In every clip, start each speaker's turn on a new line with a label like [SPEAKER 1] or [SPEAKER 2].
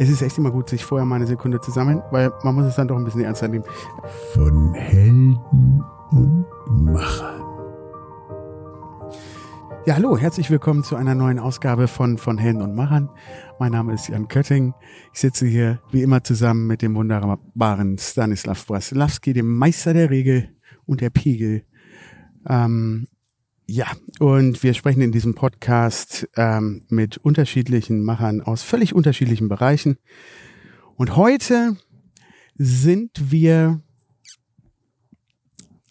[SPEAKER 1] Es ist echt immer gut, sich vorher mal eine Sekunde zu sammeln, weil man muss es dann doch ein bisschen ernster nehmen.
[SPEAKER 2] Von Helden und Machern.
[SPEAKER 1] Ja, hallo, herzlich willkommen zu einer neuen Ausgabe von von Helden und Machern. Mein Name ist Jan Kötting. Ich sitze hier wie immer zusammen mit dem wunderbaren Stanislav Brasilawski, dem Meister der Regel und der Pegel. Ähm, ja, und wir sprechen in diesem Podcast ähm, mit unterschiedlichen Machern aus völlig unterschiedlichen Bereichen. Und heute sind wir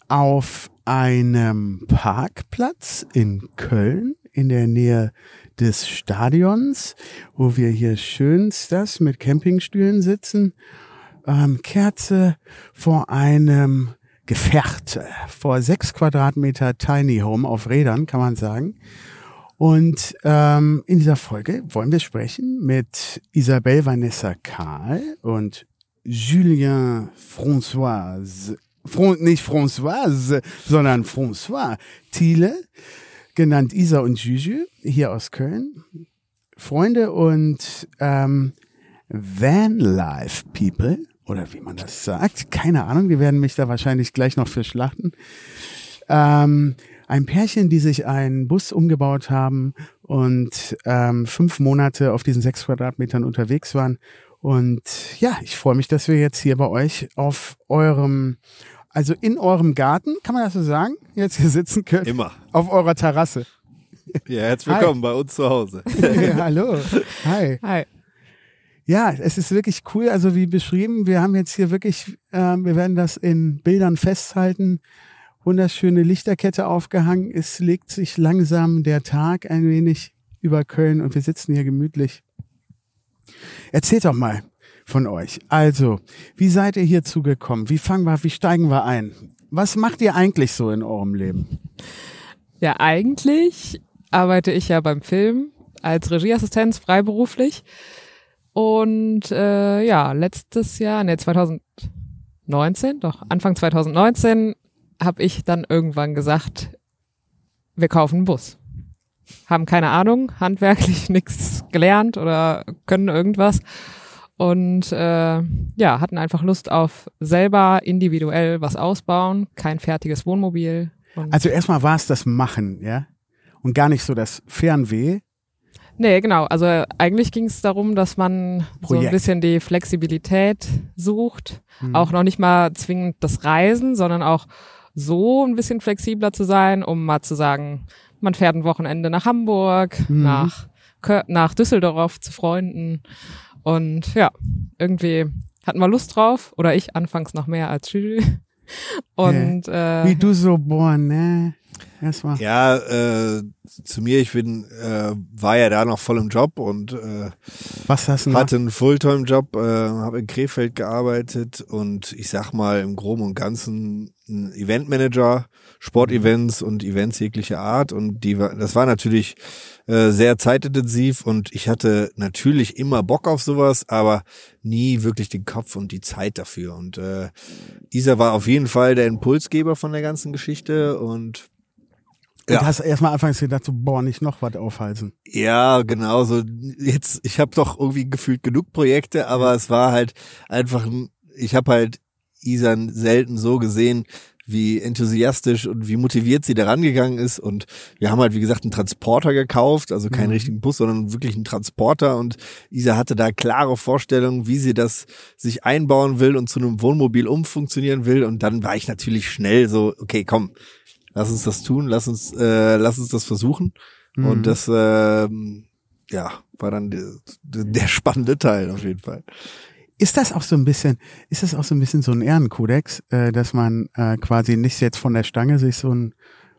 [SPEAKER 1] auf einem Parkplatz in Köln in der Nähe des Stadions, wo wir hier schönst das mit Campingstühlen sitzen, ähm, Kerze vor einem Gefährte vor sechs Quadratmeter Tiny Home auf Rädern, kann man sagen. Und ähm, in dieser Folge wollen wir sprechen mit Isabelle Vanessa Karl und Julien Françoise, Fran nicht Françoise, sondern François Thiele, genannt Isa und Juju, hier aus Köln. Freunde und ähm, Vanlife People oder wie man das sagt, keine Ahnung, die werden mich da wahrscheinlich gleich noch für schlachten. Ähm, ein Pärchen, die sich einen Bus umgebaut haben und ähm, fünf Monate auf diesen sechs Quadratmetern unterwegs waren. Und ja, ich freue mich, dass wir jetzt hier bei euch auf eurem, also in eurem Garten, kann man das so sagen, jetzt hier sitzen können.
[SPEAKER 3] Immer.
[SPEAKER 1] Auf eurer Terrasse.
[SPEAKER 3] Ja, herzlich willkommen Hi. bei uns zu Hause.
[SPEAKER 1] ja, hallo. Hi.
[SPEAKER 4] Hi
[SPEAKER 1] ja, es ist wirklich cool. Also wie beschrieben, wir haben jetzt hier wirklich, äh, wir werden das in Bildern festhalten. Wunderschöne Lichterkette aufgehangen. Es legt sich langsam der Tag ein wenig über Köln und wir sitzen hier gemütlich. Erzählt doch mal von euch. Also, wie seid ihr hier zugekommen? Wie fangen wir, wie steigen wir ein? Was macht ihr eigentlich so in eurem Leben?
[SPEAKER 4] Ja, eigentlich arbeite ich ja beim Film als Regieassistenz freiberuflich. Und äh, ja, letztes Jahr, ne, 2019, doch, Anfang 2019 habe ich dann irgendwann gesagt, wir kaufen einen Bus. Haben keine Ahnung, handwerklich nichts gelernt oder können irgendwas. Und äh, ja, hatten einfach Lust auf selber individuell was ausbauen, kein fertiges Wohnmobil.
[SPEAKER 1] also erstmal war es das Machen, ja? Und gar nicht so das Fernweh,
[SPEAKER 4] Nee, genau. Also eigentlich ging es darum, dass man Projekt. so ein bisschen die Flexibilität sucht. Mhm. Auch noch nicht mal zwingend das Reisen, sondern auch so ein bisschen flexibler zu sein, um mal zu sagen, man fährt ein Wochenende nach Hamburg, mhm. nach, nach Düsseldorf zu Freunden. Und ja, irgendwie hatten wir Lust drauf. Oder ich anfangs noch mehr als Juju. Und
[SPEAKER 1] yeah. äh, wie du so boah, ne?
[SPEAKER 3] Erstmal. Ja, äh, zu mir, ich bin, äh, war ja da noch voll im Job und äh,
[SPEAKER 1] Was hast du
[SPEAKER 3] hatte einen Fulltime-Job, äh, habe in Krefeld gearbeitet und ich sag mal im Groben und Ganzen ein Eventmanager, Sportevents und Events jeglicher Art und die war, das war natürlich äh, sehr zeitintensiv und ich hatte natürlich immer Bock auf sowas, aber nie wirklich den Kopf und die Zeit dafür und äh, Isa war auf jeden Fall der Impulsgeber von der ganzen Geschichte und
[SPEAKER 1] ja. hast erstmal anfangs gedacht, so, boah, nicht noch was aufhalsen.
[SPEAKER 3] Ja, genau. So jetzt, ich habe doch irgendwie gefühlt genug Projekte, aber es war halt einfach, ich habe halt Isan selten so gesehen, wie enthusiastisch und wie motiviert sie da rangegangen ist. Und wir haben halt, wie gesagt, einen Transporter gekauft, also keinen mhm. richtigen Bus, sondern wirklich einen Transporter. Und Isa hatte da klare Vorstellungen, wie sie das sich einbauen will und zu einem Wohnmobil umfunktionieren will. Und dann war ich natürlich schnell so, okay, komm, lass uns das tun, lass uns, äh, lass uns das versuchen. Mhm. Und das, äh, ja, war dann der, der spannende Teil auf jeden Fall.
[SPEAKER 1] Ist das auch so ein bisschen, ist das auch so ein bisschen so ein Ehrenkodex, äh, dass man äh, quasi nicht jetzt von der Stange sich so einen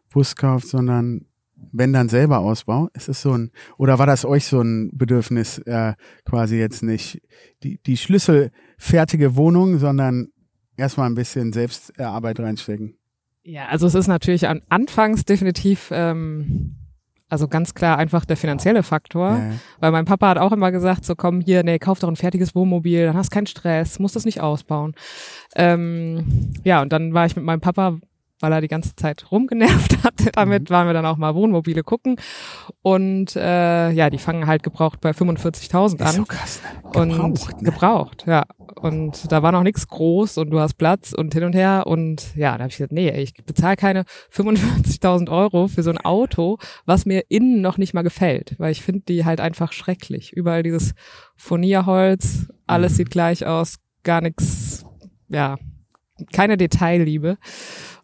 [SPEAKER 1] Bus kauft, sondern wenn dann selber Ausbau? Ist es so ein, oder war das euch so ein Bedürfnis, äh, quasi jetzt nicht die, die schlüsselfertige Wohnung, sondern erstmal ein bisschen Selbstarbeit reinstecken?
[SPEAKER 4] Ja, also es ist natürlich an, anfangs definitiv, ähm, also ganz klar einfach der finanzielle Faktor, ja. weil mein Papa hat auch immer gesagt, so komm hier, nee, kauf doch ein fertiges Wohnmobil, dann hast keinen Stress, musst das nicht ausbauen. Ähm, ja, und dann war ich mit meinem Papa weil er die ganze Zeit rumgenervt hat. Damit
[SPEAKER 1] Mhm.
[SPEAKER 4] waren wir dann auch mal Wohnmobile gucken. Und äh, ja, die fangen halt gebraucht bei 45.000
[SPEAKER 1] Ist so
[SPEAKER 4] an.
[SPEAKER 1] krass, ne?
[SPEAKER 4] Und
[SPEAKER 1] Gebraucht, ne?
[SPEAKER 4] gebraucht, ja. Und da war noch nichts groß und du hast Platz und hin und her. Und ja, da habe ich gesagt, nee, ich bezahle keine 45.000 Euro für so ein Auto, was mir innen noch nicht mal gefällt. Weil ich finde die halt einfach schrecklich. Überall dieses Furnierholz, alles
[SPEAKER 1] Mhm.
[SPEAKER 4] sieht gleich aus, gar nichts, ja, keine Detailliebe.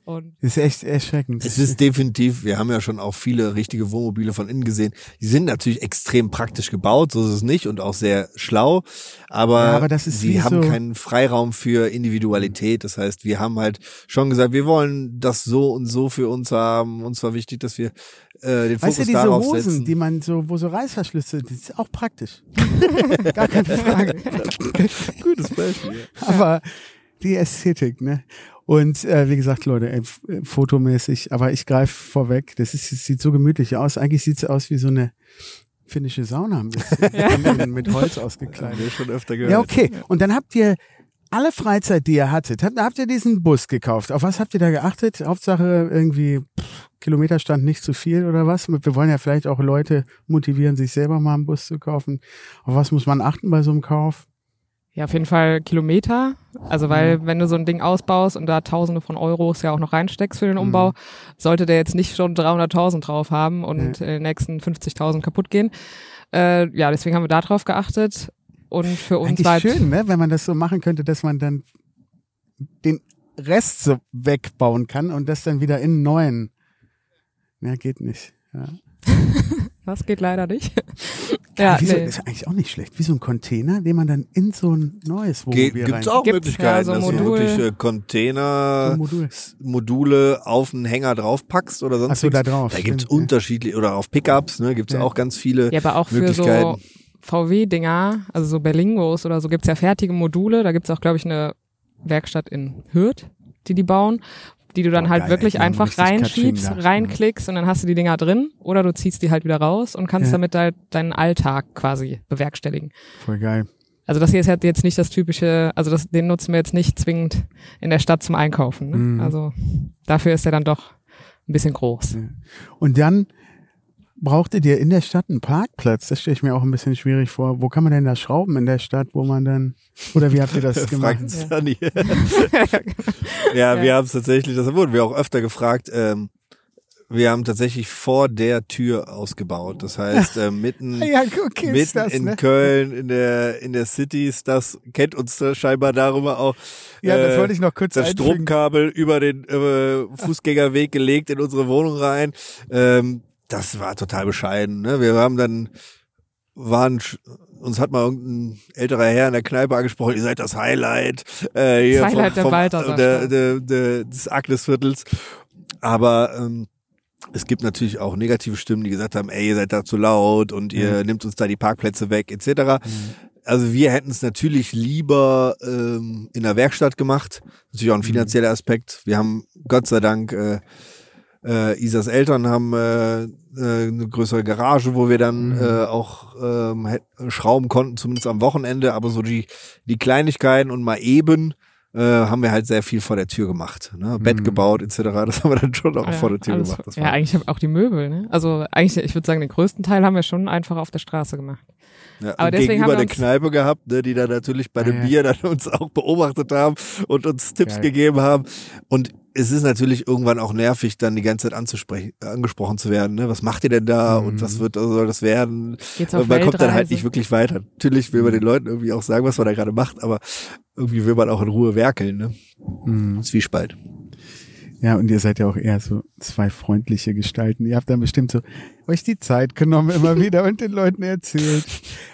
[SPEAKER 4] Und
[SPEAKER 1] Ist echt erschreckend.
[SPEAKER 3] Es ist definitiv, wir haben ja schon auch viele richtige Wohnmobile von innen gesehen. Die sind natürlich extrem praktisch gebaut, so ist es nicht und auch sehr schlau, aber,
[SPEAKER 1] Ja, aber das ist wie
[SPEAKER 3] sie haben
[SPEAKER 1] so-
[SPEAKER 3] keinen Freiraum für Individualität. Das heißt, wir haben halt schon gesagt, wir wollen das so und so für uns haben. Uns war wichtig, dass wir äh, den
[SPEAKER 1] Weißt du,
[SPEAKER 3] Fokus
[SPEAKER 1] diese
[SPEAKER 3] darauf
[SPEAKER 1] Hosen,
[SPEAKER 3] setzen.
[SPEAKER 1] die man so, wo so Reißverschlüsse, das ist auch praktisch. Gar keine Frage.
[SPEAKER 3] Gutes Beispiel.
[SPEAKER 1] Aber die Ästhetik, ne? Und äh, wie gesagt, Leute, ey, fotomäßig, aber ich greife vorweg, das, ist, das sieht so gemütlich aus. Eigentlich sieht's aus wie so eine finnische Sauna ein bisschen. Mit- mit Holz ausgekleidet.
[SPEAKER 3] Wir schon öfter gehört.
[SPEAKER 1] Ja, okay. Und dann habt ihr alle Freizeit, die ihr hattet, habt, habt ihr diesen Bus gekauft. Auf was habt ihr da geachtet? Hauptsache irgendwie pff, Kilometerstand nicht zu viel oder was? Wir wollen ja vielleicht auch Leute motivieren, sich selber mal einen Bus zu kaufen. Auf was muss man achten bei so einem Kauf?
[SPEAKER 4] Ja, auf jeden Fall Kilometer. Also weil wenn du so ein Ding ausbaust und da Tausende von Euros ja auch noch reinsteckst für den Umbau, sollte der jetzt nicht schon 300.000 drauf haben und in den nächsten 50.000 kaputt gehen. Äh, ja, deswegen haben wir da drauf geachtet. Und für uns
[SPEAKER 1] Eigentlich
[SPEAKER 4] war halt
[SPEAKER 1] schön, ne? wenn man das so machen könnte, dass man dann den Rest so wegbauen kann und das dann wieder in neuen. Ja, geht nicht. Ja.
[SPEAKER 4] das geht leider nicht. ja,
[SPEAKER 1] Wie so,
[SPEAKER 4] nee.
[SPEAKER 1] Das ist eigentlich auch nicht schlecht. Wie so ein Container, den man dann in so ein neues
[SPEAKER 3] Ge
[SPEAKER 1] Wohnmobil
[SPEAKER 3] gibt's
[SPEAKER 1] rein-
[SPEAKER 3] auch
[SPEAKER 4] Gibt's,
[SPEAKER 3] Möglichkeiten,
[SPEAKER 4] ja, so
[SPEAKER 3] dass du wirklich äh,
[SPEAKER 1] so
[SPEAKER 3] Container,
[SPEAKER 1] Modul.
[SPEAKER 3] Module auf einen Hänger draufpackst oder sonst
[SPEAKER 1] Ach so, da drauf.
[SPEAKER 3] Da gibt's
[SPEAKER 1] stimmt, ja.
[SPEAKER 3] unterschiedliche, oder auf Pickups, ne, gibt's
[SPEAKER 1] Ja.
[SPEAKER 3] auch ganz viele
[SPEAKER 4] Ja, aber auch für so
[SPEAKER 3] Möglichkeiten.
[SPEAKER 4] VW-Dinger, also so Berlingos oder so, gibt's ja fertige Module. Da gibt's auch, glaube ich, eine Werkstatt in Hürth, die die bauen, die du dann
[SPEAKER 1] Oh,
[SPEAKER 4] halt
[SPEAKER 1] geil,
[SPEAKER 4] wirklich einfach reinschiebst,
[SPEAKER 1] da.
[SPEAKER 4] reinklickst und dann hast du die Dinger drin oder du ziehst die halt wieder raus und kannst
[SPEAKER 1] Ja.
[SPEAKER 4] damit halt deinen Alltag quasi bewerkstelligen.
[SPEAKER 1] Voll geil.
[SPEAKER 4] Also das hier ist halt jetzt nicht das typische, also das, den nutzen wir jetzt nicht zwingend in der Stadt zum Einkaufen. Ne?
[SPEAKER 1] Mhm.
[SPEAKER 4] Also dafür ist er dann doch ein bisschen groß.
[SPEAKER 1] Und dann brauchtet ihr in der Stadt einen Parkplatz. Das stelle ich mir auch ein bisschen schwierig vor. Wo kann man denn da schrauben in der Stadt, wo man dann, oder wie habt ihr das gemacht?
[SPEAKER 3] Sunny. ja, wir haben es tatsächlich, das wurden wir auch öfter gefragt. Ähm, wir haben tatsächlich vor der Tür ausgebaut. Das heißt, äh, mitten,
[SPEAKER 1] Ja, okay, ist
[SPEAKER 3] mitten
[SPEAKER 1] das,
[SPEAKER 3] in
[SPEAKER 1] ne?
[SPEAKER 3] Köln, in der, in der Cities, das kennt uns da scheinbar darüber auch.
[SPEAKER 1] Ja, das
[SPEAKER 3] äh,
[SPEAKER 1] wollte ich noch kurz
[SPEAKER 3] das
[SPEAKER 1] einfügen.
[SPEAKER 3] Stromkabel über den äh, Fußgängerweg gelegt in unsere Wohnung rein. Ähm, das war total bescheiden. Ne? Wir haben dann waren uns hat mal irgendein älterer Herr in der Kneipe angesprochen, ihr seid das Highlight, äh, hier
[SPEAKER 4] Das Highlight der Balthasar
[SPEAKER 3] der, der, der, des Agnesviertels. Aber ähm, es gibt natürlich auch negative Stimmen, die gesagt haben, ey, ihr seid da zu laut und ihr nimmt uns da die Parkplätze weg, etc. Also wir hätten es natürlich lieber ähm, in der Werkstatt gemacht. Natürlich auch ein finanzieller Aspekt. Wir haben Gott sei Dank äh, äh, Isas Eltern haben äh, äh, eine größere Garage, wo wir dann
[SPEAKER 1] Mhm.
[SPEAKER 3] äh, auch ähm, hätt- schrauben konnten, zumindest am Wochenende. Aber so die die Kleinigkeiten und mal eben äh, haben wir halt sehr viel vor der Tür gemacht. Ne? Bett
[SPEAKER 1] Mhm.
[SPEAKER 3] gebaut etc. Das haben wir dann schon auch
[SPEAKER 4] Ja,
[SPEAKER 3] vor der Tür
[SPEAKER 4] alles-
[SPEAKER 3] gemacht. Das
[SPEAKER 4] ja, eigentlich auch die Möbel. Ne? Also eigentlich, ich würde sagen, den größten Teil haben wir schon einfach auf der Straße gemacht.
[SPEAKER 3] Ja,
[SPEAKER 4] Aber deswegen
[SPEAKER 3] gegenüber
[SPEAKER 4] haben wir
[SPEAKER 3] der Kneipe gehabt, ne, die dann natürlich bei dem
[SPEAKER 1] ja.
[SPEAKER 3] Bier dann uns auch beobachtet haben und uns Tipps
[SPEAKER 1] Geil.
[SPEAKER 3] gegeben haben. Und es ist natürlich irgendwann auch nervig, dann die ganze Zeit anzusprechen, angesprochen zu werden. Ne? Was macht ihr denn da
[SPEAKER 1] Mhm.
[SPEAKER 3] und was wird, soll das werden?
[SPEAKER 4] Geht's auf
[SPEAKER 3] man kommt dann halt nicht wirklich weiter. Natürlich will man den Leuten irgendwie auch sagen, was man da gerade macht, aber irgendwie will man auch in Ruhe werkeln. Ne?
[SPEAKER 1] Mhm.
[SPEAKER 3] Zwiespalt.
[SPEAKER 1] Ja, und ihr seid ja auch eher so zwei freundliche Gestalten. Ihr habt dann bestimmt so euch die Zeit genommen immer wieder und den Leuten erzählt.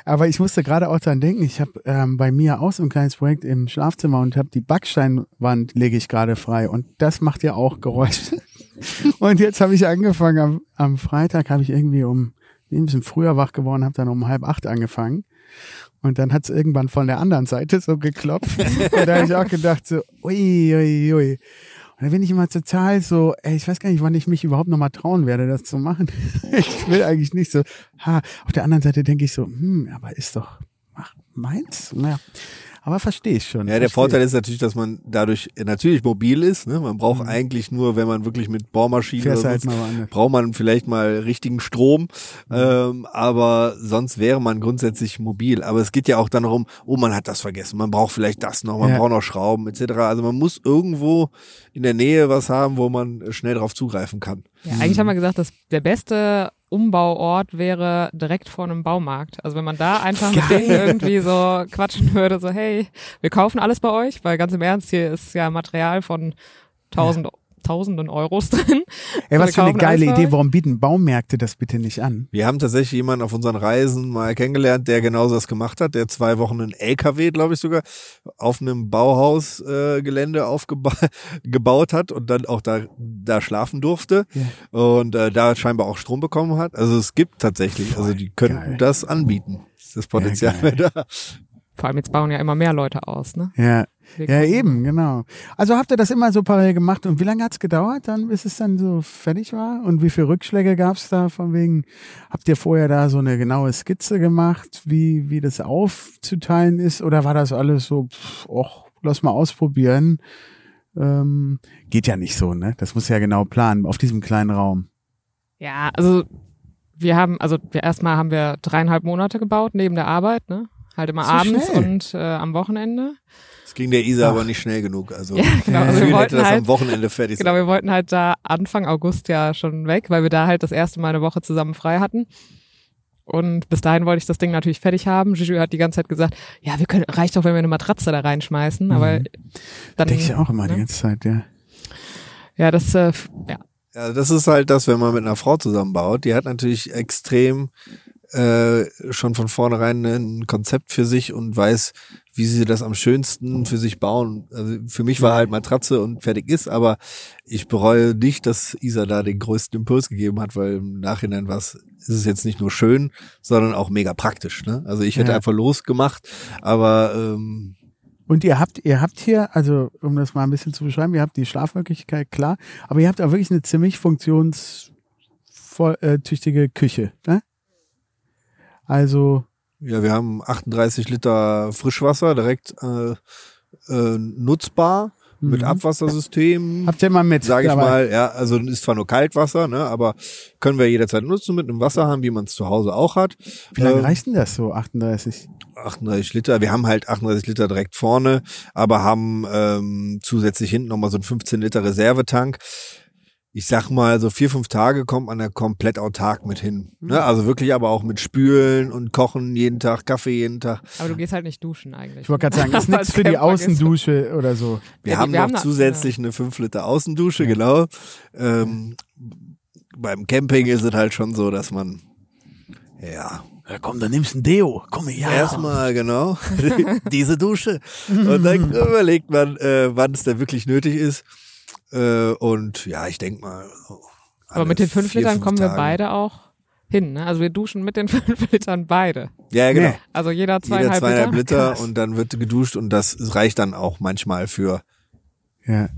[SPEAKER 1] Aber ich musste gerade auch dran denken, ich habe ähm, bei mir auch so ein kleines Projekt im Schlafzimmer und habe die Backsteinwand lege ich gerade frei und das macht ja auch Geräusche. und jetzt habe ich angefangen, am, am Freitag habe ich irgendwie um, bin ein bisschen früher wach geworden, habe dann um halb acht angefangen. Und dann hat es irgendwann von der anderen Seite so geklopft. und da habe ich auch gedacht so, ui, ui, ui. Und da bin ich immer total so, ey, ich weiß gar nicht, wann ich mich überhaupt nochmal trauen werde, das zu machen. ich will eigentlich nicht so. Ha, auf der anderen Seite denke ich so, hm, aber ist doch ach, meins? Naja. Aber verstehe ich schon.
[SPEAKER 3] Ja, der Vorteil ist natürlich, dass man dadurch natürlich mobil ist. Ne? Man braucht eigentlich nur, wenn man wirklich mit Bohrmaschinen
[SPEAKER 1] Fährst
[SPEAKER 3] oder
[SPEAKER 1] halt
[SPEAKER 3] sonst, braucht man vielleicht mal richtigen Strom, ähm, aber sonst wäre man grundsätzlich mobil. Aber es geht ja auch dann darum, oh, man hat das vergessen, man braucht vielleicht das noch, man
[SPEAKER 1] Ja.
[SPEAKER 3] braucht noch Schrauben etc. Also man muss irgendwo in der Nähe was haben, wo man schnell drauf zugreifen kann.
[SPEAKER 4] Ja, eigentlich haben wir gesagt, dass der beste Umbauort wäre direkt vor einem Baumarkt. Also wenn man da einfach mit denen irgendwie so quatschen würde, so hey, wir kaufen alles bei euch, weil ganz im Ernst, hier ist ja Material von tausend, tausenden Euros drin.
[SPEAKER 1] Ey, was für eine geile Idee. Warum bieten Baumärkte das bitte nicht an?
[SPEAKER 3] Wir haben tatsächlich jemanden auf unseren Reisen mal kennengelernt, der genauso das gemacht hat, der zwei Wochen einen LKW, glaube ich sogar, auf einem Bauhausgelände äh, Gelände aufgeba- gebaut hat und dann auch da, da schlafen durfte und äh, da scheinbar auch Strom bekommen hat. Also es gibt tatsächlich, also die könnten
[SPEAKER 1] geil.
[SPEAKER 3] das anbieten. Das Potenzial wäre da.
[SPEAKER 4] Vor allem jetzt bauen ja immer mehr Leute aus, ne?
[SPEAKER 1] Ja, ja eben, genau. Also habt ihr das immer so parallel gemacht und wie lange hat's gedauert, dann, bis es dann so fertig war? Und wie viele Rückschläge gab's da von wegen, habt ihr vorher da so eine genaue Skizze gemacht, wie, wie das aufzuteilen ist? Oder war das alles so, pff, och, lass mal ausprobieren? Ähm, geht ja nicht so, ne? Das muss ja genau planen, auf diesem kleinen Raum.
[SPEAKER 4] Ja, also wir haben, also wir erstmal haben wir dreieinhalb Monate gebaut neben der Arbeit, ne? Halt immer
[SPEAKER 1] So
[SPEAKER 4] abends
[SPEAKER 1] schnell.
[SPEAKER 4] und äh, am Wochenende.
[SPEAKER 3] Das ging der Isa
[SPEAKER 1] Ach.
[SPEAKER 3] aber nicht schnell genug. Also
[SPEAKER 4] Ja, genau. Also wir wollten
[SPEAKER 3] das am
[SPEAKER 4] halt,
[SPEAKER 3] Wochenende fertig
[SPEAKER 4] genau,
[SPEAKER 3] sein.
[SPEAKER 4] wir wollten halt da Anfang August ja schon weg, weil wir da halt das erste Mal eine Woche zusammen frei hatten. Und bis dahin wollte ich das Ding natürlich fertig haben. Juju hat die ganze Zeit gesagt, ja, wir können, reicht doch, wenn wir eine Matratze da reinschmeißen. Aber dann,
[SPEAKER 1] Denke ich auch immer die
[SPEAKER 4] ne?
[SPEAKER 1] ganze Zeit, ja.
[SPEAKER 4] ja, das, äh, ja,
[SPEAKER 3] Ja, das ist halt das, wenn man mit einer Frau zusammenbaut. Die hat natürlich extrem äh, schon von vornherein ein Konzept für sich und weiß, wie sie das am schönsten für sich bauen. Also für mich war halt Matratze und fertig ist, aber ich bereue nicht, dass Isa da den größten Impuls gegeben hat, weil im Nachhinein war es, ist es jetzt nicht nur schön, sondern auch mega praktisch. Ne? Also ich hätte
[SPEAKER 1] Ja.
[SPEAKER 3] einfach losgemacht, aber ähm,
[SPEAKER 1] Und ihr habt, ihr habt hier, also um das mal ein bisschen zu beschreiben, ihr habt die Schlafmöglichkeit, klar, aber ihr habt auch wirklich eine ziemlich funktionstüchtige Küche, ne? Also,
[SPEAKER 3] Ja, wir haben 38 Liter Frischwasser direkt äh, äh, nutzbar mit
[SPEAKER 1] Mhm.
[SPEAKER 3] Abwassersystem.
[SPEAKER 1] habt ihr mal mit
[SPEAKER 3] Sag ich
[SPEAKER 1] dabei?
[SPEAKER 3] mal, ja, also ist zwar nur Kaltwasser, ne, aber können wir jederzeit nutzen mit einem Wasser haben, wie man es zu Hause auch hat.
[SPEAKER 1] Wie lange
[SPEAKER 3] Ähm,
[SPEAKER 1] reicht denn das so, 38?
[SPEAKER 3] 38 Liter. Wir haben halt 38 Liter direkt vorne, aber haben ähm, zusätzlich hinten nochmal so einen 15 Liter Reservetank. Ich sag mal, so vier, fünf Tage kommt man da komplett autark mit hin. Ne? Also wirklich aber auch mit Spülen und Kochen jeden Tag, Kaffee jeden Tag.
[SPEAKER 4] aber du gehst halt nicht duschen eigentlich.
[SPEAKER 1] Ich wollte gerade sagen, ist nichts für die Außendusche oder so.
[SPEAKER 3] Wir
[SPEAKER 4] Ja,
[SPEAKER 3] haben
[SPEAKER 4] wir
[SPEAKER 3] noch
[SPEAKER 4] haben da-
[SPEAKER 3] zusätzlich eine 5 Liter Außendusche, genau. Ähm, beim Camping ist es halt schon so, dass man ja
[SPEAKER 1] Ja, komm, dann nimmst du ein Deo. Komm her.
[SPEAKER 3] erstmal genau diese Dusche und dann überlegt man, äh, wann es denn wirklich nötig ist. Äh, und ja, ich denke mal.
[SPEAKER 4] aber mit den fünf
[SPEAKER 3] vier,
[SPEAKER 4] Litern
[SPEAKER 3] fünf
[SPEAKER 4] kommen wir beide auch hin, ne? Also wir duschen mit den fünf Litern beide.
[SPEAKER 3] Ja, genau.
[SPEAKER 1] Nee.
[SPEAKER 4] Also jeder
[SPEAKER 3] Jeder
[SPEAKER 4] zweieinhalb,
[SPEAKER 3] zweieinhalb
[SPEAKER 4] Liter.
[SPEAKER 3] Liter und dann wird geduscht und das reicht dann auch manchmal für,
[SPEAKER 1] Ja.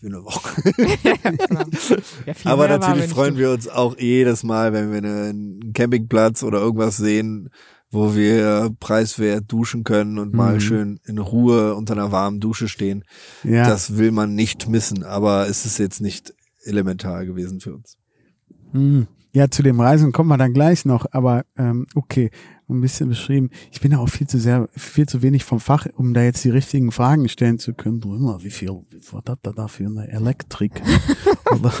[SPEAKER 3] für eine Woche.
[SPEAKER 4] Ja,
[SPEAKER 3] Aber natürlich freuen wir uns auch jedes Mal, wenn wir einen Campingplatz oder irgendwas sehen, wo wir preiswert duschen können und mal
[SPEAKER 1] Mhm.
[SPEAKER 3] schön in Ruhe unter einer warmen Dusche stehen.
[SPEAKER 1] Ja.
[SPEAKER 3] Das will man nicht missen, aber es ist jetzt nicht elementar gewesen für uns.
[SPEAKER 1] Hm. Ja, zu dem Reisen kommen wir dann gleich noch, aber ähm, okay, ein bisschen beschrieben. Ich bin da auch viel zu sehr, viel zu wenig vom Fach, um da jetzt die richtigen Fragen stellen zu können. Du immer, wie viel, was hat er da für eine Elektrik? Oder-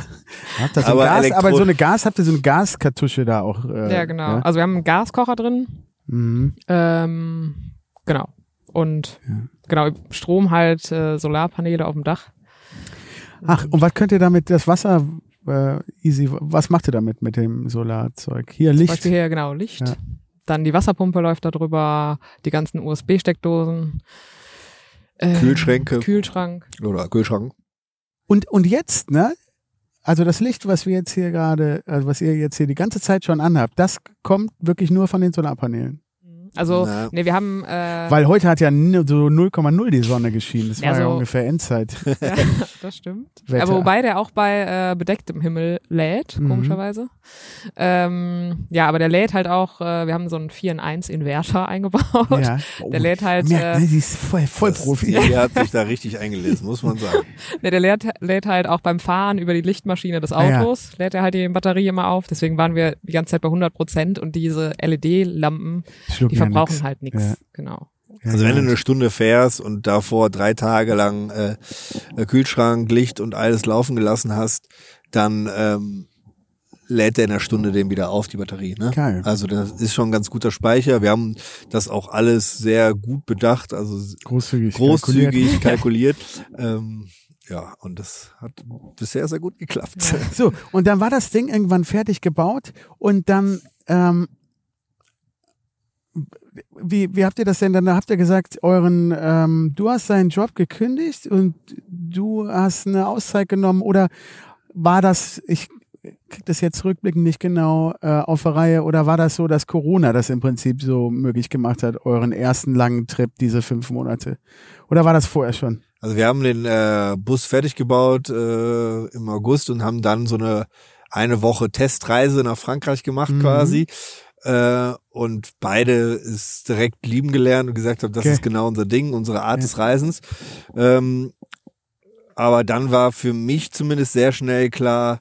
[SPEAKER 1] habt ihr so ein
[SPEAKER 3] Aber
[SPEAKER 1] Gas,
[SPEAKER 3] Elektro-
[SPEAKER 1] aber so eine Gas, habt ihr so eine Gaskartusche da auch? Äh,
[SPEAKER 4] Ja, genau. Also wir haben einen Gaskocher drin.
[SPEAKER 1] Mhm.
[SPEAKER 4] Ähm, genau. Und genau, Strom halt, äh, Solarpaneele auf dem Dach.
[SPEAKER 1] Ach, und was könnt ihr damit, das Wasser, äh, easy, was macht ihr damit mit dem Solarzeug? Hier
[SPEAKER 4] Zum
[SPEAKER 1] Licht.
[SPEAKER 4] Beispiel hier genau Licht.
[SPEAKER 1] Ja.
[SPEAKER 4] Dann die Wasserpumpe läuft da drüber, die ganzen USB-Steckdosen. Ähm,
[SPEAKER 3] Kühlschränke.
[SPEAKER 4] Kühlschrank.
[SPEAKER 3] Oder Kühlschrank.
[SPEAKER 1] Und, und jetzt, ne? Also das Licht, was wir jetzt hier gerade, also was ihr jetzt hier die ganze Zeit schon anhabt, das kommt wirklich nur von den Solarpanelen.
[SPEAKER 4] Also,
[SPEAKER 3] Na.
[SPEAKER 4] nee, wir haben, äh,
[SPEAKER 1] Weil heute hat ja so 0,0 die Sonne geschienen. Das
[SPEAKER 4] Ja,
[SPEAKER 1] war ja
[SPEAKER 4] so-
[SPEAKER 1] ungefähr Endzeit.
[SPEAKER 4] ja, das stimmt.
[SPEAKER 1] Wetter.
[SPEAKER 4] Aber wobei der auch bei äh, bedecktem Himmel lädt,
[SPEAKER 1] Mhm.
[SPEAKER 4] komischerweise. Ähm, ja, aber der lädt halt auch, äh, wir haben so einen 4 in 1 Inverter eingebaut.
[SPEAKER 1] ja.
[SPEAKER 4] Der lädt halt,
[SPEAKER 1] Merkt,
[SPEAKER 4] äh,
[SPEAKER 1] ne, die ist voll, voll
[SPEAKER 3] Das-
[SPEAKER 1] Profi.
[SPEAKER 3] Die hat sich da richtig eingelesen, muss man sagen.
[SPEAKER 4] Nee, der lädt, lädt halt auch beim Fahren über die Lichtmaschine des
[SPEAKER 1] Ah, ja.
[SPEAKER 4] Autos, lädt er halt die Batterie immer auf. Deswegen waren wir die ganze Zeit bei 100 Prozent und diese LED-Lampen, die
[SPEAKER 1] ja
[SPEAKER 4] verbrauchen
[SPEAKER 1] nix.
[SPEAKER 4] halt nichts.
[SPEAKER 1] Ja.
[SPEAKER 4] Genau.
[SPEAKER 3] Also wenn du eine Stunde fährst und davor drei Tage lang äh, äh, Kühlschrank, Licht und alles laufen gelassen hast, dann ähm, lädt der in einer Stunde den wieder auf, die Batterie. Ne?
[SPEAKER 1] Geil.
[SPEAKER 3] Also das ist schon ein ganz guter Speicher. Wir haben das auch alles sehr gut bedacht, also
[SPEAKER 1] großzügig.
[SPEAKER 3] großzügig
[SPEAKER 1] kalkuliert.
[SPEAKER 3] kalkuliert. ähm, ja, und das hat bisher sehr gut geklappt.
[SPEAKER 1] So, und dann war das Ding irgendwann fertig gebaut und dann, ähm, wie, wie habt ihr das denn dann? Da habt ihr gesagt, euren, ähm, du hast deinen Job gekündigt und du hast eine Auszeit genommen oder war das, ich krieg das jetzt rückblickend nicht genau äh, auf der Reihe oder war das so, dass Corona das im Prinzip so möglich gemacht hat, euren ersten langen Trip, diese fünf Monate? Oder war das vorher schon?
[SPEAKER 3] Also wir haben den äh, Bus fertig gebaut äh, im August und haben dann so eine eine Woche Testreise nach Frankreich gemacht
[SPEAKER 1] Mhm.
[SPEAKER 3] quasi. Äh, und beide ist direkt lieben gelernt und gesagt haben, das
[SPEAKER 1] Okay.
[SPEAKER 3] ist genau unser Ding, unsere Art
[SPEAKER 1] Ja.
[SPEAKER 3] des Reisens. Ähm, aber dann war für mich zumindest sehr schnell klar,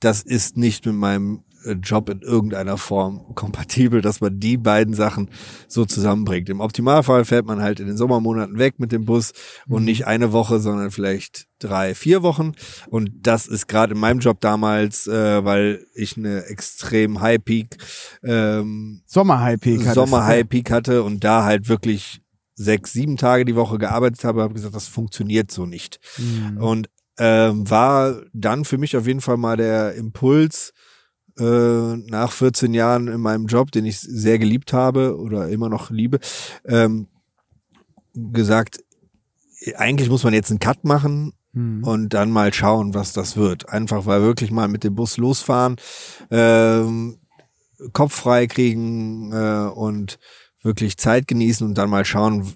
[SPEAKER 3] das ist nicht mit meinem Job in irgendeiner Form kompatibel, dass man die beiden Sachen so zusammenbringt. Im Optimalfall fährt man halt in den Sommermonaten weg mit dem Bus und
[SPEAKER 1] Mhm.
[SPEAKER 3] nicht eine Woche, sondern vielleicht drei, vier Wochen. Und das ist gerade in meinem Job damals, äh, weil ich eine extrem High Peak, ähm,
[SPEAKER 1] Sommer-High-Peak. hattest du.
[SPEAKER 3] Sommer High Peak hatte und da halt wirklich sechs, sieben Tage die Woche gearbeitet habe, habe gesagt, das funktioniert so nicht.
[SPEAKER 1] Mhm.
[SPEAKER 3] Und ähm, war dann für mich auf jeden Fall mal der Impuls, äh, nach 14 Jahren in meinem Job, den ich sehr geliebt habe oder immer noch liebe, ähm, gesagt, eigentlich muss man jetzt einen Cut machen
[SPEAKER 1] Mhm.
[SPEAKER 3] und dann mal schauen, was das wird. Einfach weil wirklich mal mit dem Bus losfahren, ähm, Kopf frei kriegen äh, und wirklich Zeit genießen und dann mal schauen,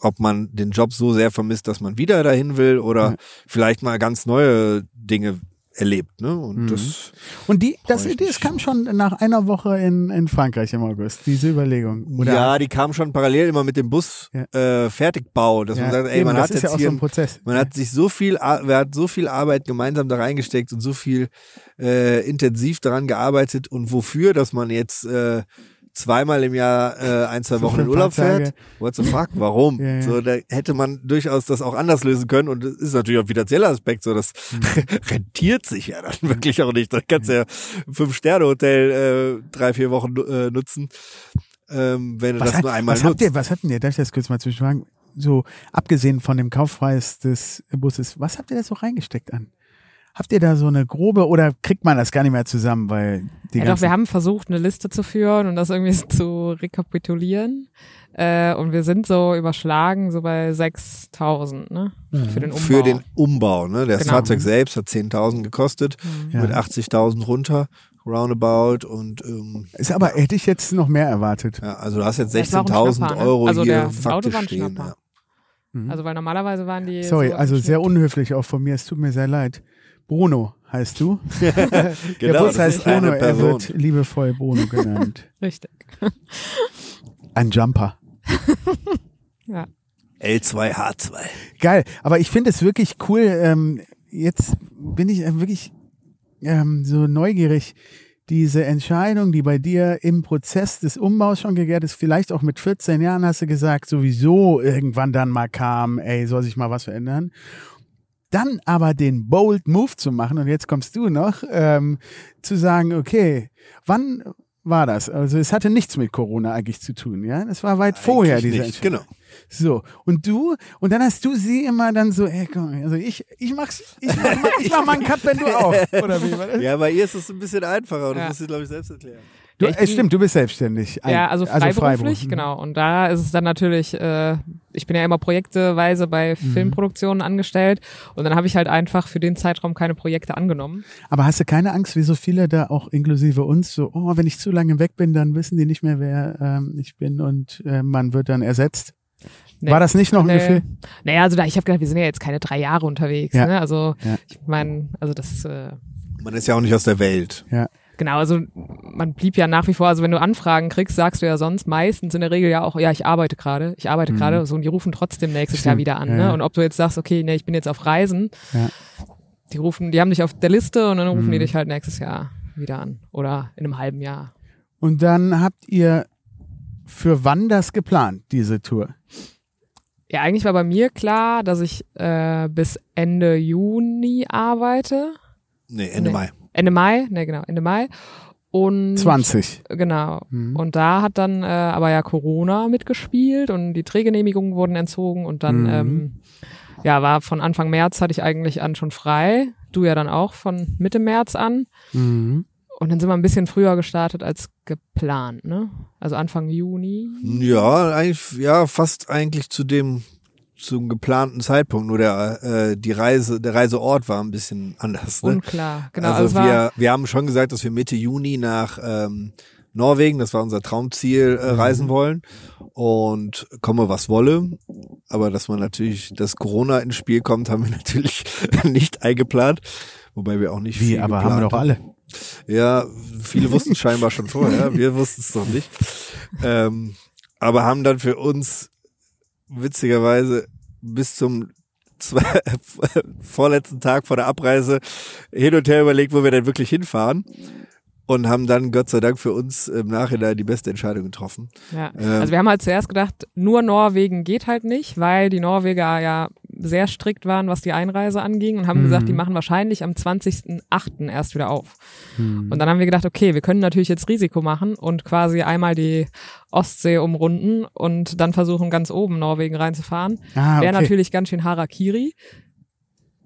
[SPEAKER 3] ob man den Job so sehr vermisst, dass man wieder dahin will oder
[SPEAKER 1] Ja.
[SPEAKER 3] vielleicht mal ganz neue Dinge erlebt. Ne? Und
[SPEAKER 1] Mhm.
[SPEAKER 3] das
[SPEAKER 1] Und die, das, das kam schon nach einer Woche in, in Frankreich im August, diese Überlegung. Oder?
[SPEAKER 3] ja, die kam schon parallel immer mit dem Bus
[SPEAKER 1] Ja.
[SPEAKER 3] äh, Fertigbau, dass
[SPEAKER 1] Ja,
[SPEAKER 3] man sagt, ey,
[SPEAKER 1] eben,
[SPEAKER 3] man
[SPEAKER 1] das
[SPEAKER 3] hat
[SPEAKER 1] ist
[SPEAKER 3] jetzt
[SPEAKER 1] ja auch
[SPEAKER 3] hier
[SPEAKER 1] so ein Prozess.
[SPEAKER 3] Man hat sich so viel, wer hat so viel Arbeit gemeinsam da reingesteckt und so viel äh, intensiv daran gearbeitet und wofür, dass man jetzt äh, zweimal im Jahr äh, ein, zwei
[SPEAKER 1] So
[SPEAKER 3] Wochen in Urlaub fährt. What the fuck? Warum?
[SPEAKER 1] Ja, ja.
[SPEAKER 3] So, da hätte man durchaus das auch anders lösen können und das ist natürlich auch ein finanzieller Aspekt, so das
[SPEAKER 1] Mhm.
[SPEAKER 3] rentiert sich ja dann wirklich auch nicht. Da kannst du ja fünf Sterne Hotel äh, drei, vier Wochen äh, nutzen. Ähm, wenn du
[SPEAKER 1] was,
[SPEAKER 3] das
[SPEAKER 1] hat,
[SPEAKER 3] nur einmal
[SPEAKER 1] was habt
[SPEAKER 3] nutzt.
[SPEAKER 1] ihr, was habt ihr, darf ich das kurz mal zwischenfragen? So, abgesehen von dem Kaufpreis des Busses, was habt ihr da so reingesteckt an? Habt ihr da so eine grobe oder kriegt man das gar nicht mehr zusammen, weil die
[SPEAKER 4] Ja, doch, wir haben versucht, eine Liste zu führen und das irgendwie zu rekapitulieren. Äh, und wir sind so überschlagen, so bei 6.000, ne? Für den Umbau.
[SPEAKER 3] Für den Umbau, ne? Das
[SPEAKER 4] Genau.
[SPEAKER 3] Fahrzeug selbst hat 10.000 gekostet.
[SPEAKER 1] Ja.
[SPEAKER 3] mit 80.000 runter, roundabout und ähm,
[SPEAKER 1] ist aber hätte ich jetzt noch mehr erwartet.
[SPEAKER 3] ja, also du hast jetzt
[SPEAKER 4] Das war auch ein
[SPEAKER 3] 16.000
[SPEAKER 4] Schnapper, ne?
[SPEAKER 3] Euro
[SPEAKER 4] Also
[SPEAKER 3] hier faktisch stehen. Ja.
[SPEAKER 1] Mhm.
[SPEAKER 4] Also weil normalerweise waren die.
[SPEAKER 1] Sorry,
[SPEAKER 4] so
[SPEAKER 1] also sehr unhöflich auch von mir, es tut mir sehr leid. Bruno heißt du. Der
[SPEAKER 3] Genau,
[SPEAKER 1] Bus
[SPEAKER 3] das
[SPEAKER 1] heißt Bruno, er wird liebevoll Bruno genannt.
[SPEAKER 4] Richtig.
[SPEAKER 1] Ein Jumper.
[SPEAKER 4] Ja.
[SPEAKER 3] L2H2.
[SPEAKER 1] Geil, aber ich finde es wirklich cool. Ähm, jetzt bin ich äh, wirklich ähm, so neugierig. Diese Entscheidung, die bei dir im Prozess des Umbaus schon gegärt ist, vielleicht auch mit 14 Jahren hast du gesagt, sowieso irgendwann dann mal kam, ey, soll sich mal was verändern. Dann aber den bold Move zu machen, und jetzt kommst du noch, ähm, zu sagen, okay, wann war das? Also es hatte nichts mit Corona eigentlich zu tun, ja? Das war weit vorher,
[SPEAKER 3] Eigentlich
[SPEAKER 1] diese
[SPEAKER 3] nicht. Genau.
[SPEAKER 1] So, und du, und dann hast du sie immer dann so, ey, komm, also ich, ich mach's, ich mach, mal- ich mach mal einen Cut, wenn du auch. Oder wie war das?
[SPEAKER 3] Ja, bei ihr ist es ein bisschen einfacher und
[SPEAKER 4] Ja.
[SPEAKER 3] du musst es, glaube ich, selbst erklären.
[SPEAKER 1] Du, äh, stimmt, du bist selbstständig. Ein-
[SPEAKER 4] Ja, also freiberuflich,
[SPEAKER 1] Freiberuf.
[SPEAKER 4] genau. Und da ist es dann natürlich äh, ich bin ja immer projekteweise bei
[SPEAKER 1] Mhm.
[SPEAKER 4] Filmproduktionen angestellt und dann habe ich halt einfach für den Zeitraum keine Projekte angenommen.
[SPEAKER 1] Aber hast du keine Angst, wie so viele da auch inklusive uns, so, oh, wenn ich zu lange weg bin, dann wissen die nicht mehr, wer ähm, ich bin und äh, man wird dann ersetzt?
[SPEAKER 4] Nee.
[SPEAKER 1] War das nicht noch ein
[SPEAKER 4] Nee.
[SPEAKER 1] Gefühl?
[SPEAKER 4] Naja, also da, ich habe gedacht, wir sind ja jetzt keine drei Jahre unterwegs.
[SPEAKER 1] Ja.
[SPEAKER 4] Ne? Also
[SPEAKER 1] Ja.
[SPEAKER 4] ich meine, also das äh,
[SPEAKER 3] Man ist ja auch nicht aus der Welt.
[SPEAKER 4] Genau, also man blieb ja nach wie vor, also wenn du Anfragen kriegst, sagst du ja sonst meistens in der Regel ja auch, ja, ich arbeite gerade, ich arbeite
[SPEAKER 1] Mhm.
[SPEAKER 4] gerade, so und die rufen trotzdem nächstes
[SPEAKER 1] Stimmt,
[SPEAKER 4] Jahr wieder an.
[SPEAKER 1] ja,
[SPEAKER 4] Ne? Und ob du jetzt sagst, okay, nee, ich bin jetzt auf Reisen,
[SPEAKER 1] Ja.
[SPEAKER 4] die rufen, die haben dich auf der Liste und dann rufen die
[SPEAKER 1] Mhm.
[SPEAKER 4] dich halt nächstes Jahr wieder an. Oder in einem halben Jahr.
[SPEAKER 1] Und dann habt ihr für wann das geplant, diese Tour?
[SPEAKER 4] Ja, eigentlich war bei mir klar, dass ich äh, bis Ende Juni arbeite.
[SPEAKER 3] Nee, Ende
[SPEAKER 4] Nee.
[SPEAKER 3] Mai.
[SPEAKER 4] Ende Mai, ne genau, Ende Mai. Und
[SPEAKER 1] 20.
[SPEAKER 4] Genau.
[SPEAKER 1] Mhm.
[SPEAKER 4] Und da hat dann äh, aber ja Corona mitgespielt und die Drehgenehmigungen wurden entzogen und dann
[SPEAKER 1] Mhm.
[SPEAKER 4] ähm, ja war von Anfang März hatte ich eigentlich an schon frei. Du ja dann auch von Mitte März an.
[SPEAKER 1] Mhm.
[SPEAKER 4] Und dann sind wir ein bisschen früher gestartet als geplant, ne? Also Anfang Juni.
[SPEAKER 3] Ja, eigentlich, ja, fast eigentlich zu dem zum geplanten Zeitpunkt. Nur der äh, die Reise, der Reiseort war ein bisschen anders. Ne?
[SPEAKER 4] Unklar. Genau. Also,
[SPEAKER 3] also wir, wir haben schon gesagt, dass wir Mitte Juni nach ähm, Norwegen, das war unser Traumziel,
[SPEAKER 4] Mhm.
[SPEAKER 3] äh, reisen wollen. Und komme was wolle. Aber dass man natürlich, dass Corona ins Spiel kommt, haben wir natürlich nicht eingeplant. Wobei wir auch nicht
[SPEAKER 1] Wie,
[SPEAKER 3] viel
[SPEAKER 1] aber haben wir doch alle.
[SPEAKER 3] ja, viele wussten es scheinbar schon vorher, wir wussten es noch nicht. Ähm, aber haben dann für uns witzigerweise bis zum zwei, vorletzten Tag vor der Abreise hin und her überlegt, wo wir denn wirklich hinfahren. Und haben dann Gott sei Dank für uns im Nachhinein die beste Entscheidung getroffen.
[SPEAKER 4] ja.
[SPEAKER 3] Ähm,
[SPEAKER 4] Also wir haben halt zuerst gedacht, nur Norwegen geht halt nicht, weil die Norweger ja sehr strikt waren, was die Einreise anging und haben
[SPEAKER 1] Mhm.
[SPEAKER 4] gesagt, die machen wahrscheinlich am 20.08. erst wieder auf.
[SPEAKER 1] Mhm.
[SPEAKER 4] Und dann haben wir gedacht, okay, wir können natürlich jetzt Risiko machen und quasi einmal die Ostsee umrunden und dann versuchen, ganz oben Norwegen reinzufahren.
[SPEAKER 1] Ah,
[SPEAKER 4] Wäre
[SPEAKER 1] okay.
[SPEAKER 4] natürlich ganz schön Harakiri.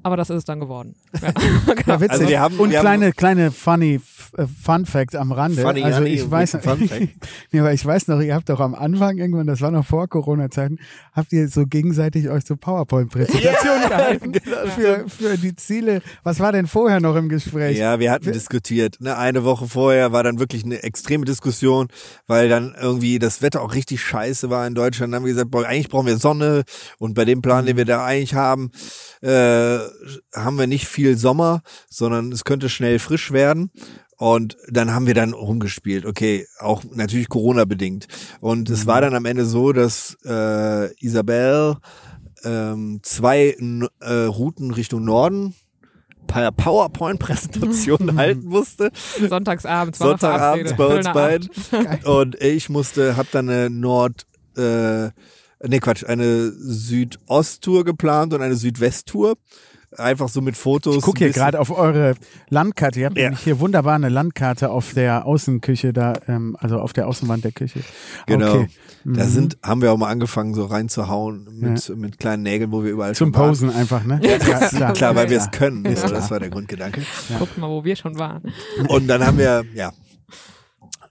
[SPEAKER 4] Aber das ist es dann geworden. Ja.
[SPEAKER 1] Ja, witzig.
[SPEAKER 3] Also wir haben-
[SPEAKER 1] und
[SPEAKER 3] wir haben-
[SPEAKER 1] kleine, kleine funny Fun Fact am Rande.
[SPEAKER 3] Funny,
[SPEAKER 1] also ich weiß, nee, aber ich weiß noch, ihr habt doch am Anfang irgendwann, das war noch vor Corona-Zeiten, habt ihr so gegenseitig euch so PowerPoint-Präsentationen gehalten für, für die Ziele. Was war denn vorher noch im Gespräch?
[SPEAKER 3] Ja, wir hatten diskutiert. Ne? Eine Woche vorher war dann wirklich eine extreme Diskussion, weil dann irgendwie das Wetter auch richtig scheiße war in Deutschland. Dann haben wir gesagt, boah, eigentlich brauchen wir Sonne und bei dem Plan, den wir da eigentlich haben, äh, haben wir nicht viel Sommer, sondern es könnte schnell frisch werden. Und dann haben wir dann rumgespielt. Okay, auch natürlich Corona bedingt. Und es war dann am Ende so, dass äh, Isabel ähm, zwei äh, Routen Richtung Norden per PowerPoint-Präsentation halten musste.
[SPEAKER 4] Sonntagsabends war
[SPEAKER 3] Sonntagabends bei uns
[SPEAKER 4] beiden.
[SPEAKER 3] beiden. Und ich musste, hab dann eine Nord, äh, nee Quatsch, eine Südost-Tour geplant und eine Südwest-Tour. Einfach so mit Fotos.
[SPEAKER 1] Ich gucke hier gerade auf eure Landkarte. Ihr habt
[SPEAKER 3] Ja.
[SPEAKER 1] nämlich hier wunderbar eine Landkarte auf der Außenküche da, ähm, also auf der Außenwand der Küche.
[SPEAKER 3] Genau.
[SPEAKER 1] Okay.
[SPEAKER 3] Da
[SPEAKER 1] Mhm.
[SPEAKER 3] sind, haben wir auch mal angefangen, so reinzuhauen mit, mit kleinen Nägeln, wo wir überall
[SPEAKER 1] zum
[SPEAKER 3] schon waren.
[SPEAKER 1] Posen einfach, ne? Ja, klar.
[SPEAKER 3] Klar, weil wir es
[SPEAKER 1] Ja.
[SPEAKER 3] können.
[SPEAKER 1] Klar.
[SPEAKER 3] das war der Grundgedanke.
[SPEAKER 4] Guckt mal, wo wir schon waren.
[SPEAKER 3] Und dann haben wir, ja,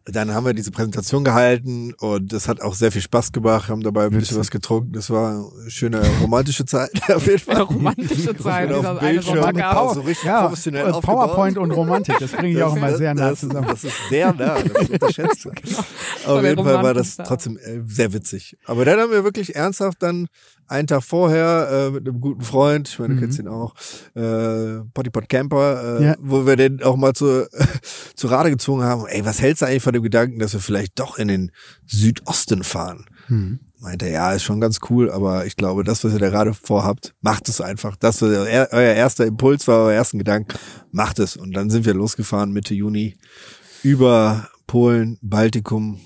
[SPEAKER 3] dann haben wir diese Präsentation gehalten und das hat auch sehr viel Spaß gemacht, haben dabei ein bisschen was getrunken. Das war eine schöne romantische Zeit auf jeden Fall.
[SPEAKER 4] Eine romantische Zeit,
[SPEAKER 3] auf dem
[SPEAKER 4] eine
[SPEAKER 3] Bildschirm. Power- so richtig
[SPEAKER 1] Ja,
[SPEAKER 3] professionell aufgebaut.
[SPEAKER 1] PowerPoint und Romantik, das bringe ich auch immer sehr nah
[SPEAKER 3] das,
[SPEAKER 1] zusammen.
[SPEAKER 3] Das ist sehr nah, das unterschätzt man.
[SPEAKER 4] War
[SPEAKER 3] Auf jeden Fall war das trotzdem äh, sehr witzig. Aber dann haben wir wirklich ernsthaft dann einen Tag vorher äh, mit einem guten Freund, ich meine, du
[SPEAKER 1] Mhm.
[SPEAKER 3] kennst ihn auch, äh, Pottypot Camper, äh,
[SPEAKER 1] Ja.
[SPEAKER 3] wo wir den auch mal zu, zu Rade gezogen haben. Ey, was hältst du eigentlich von dem Gedanken, dass wir vielleicht doch in den Südosten fahren?
[SPEAKER 1] Hm.
[SPEAKER 3] Meinte er, ja, ist schon ganz cool, aber ich glaube, das, was ihr da gerade vorhabt, macht es einfach. Das, was euer euer erster Impuls war, euer ersten Gedanken, macht es. Und dann sind wir losgefahren Mitte Juni über Polen, Baltikum,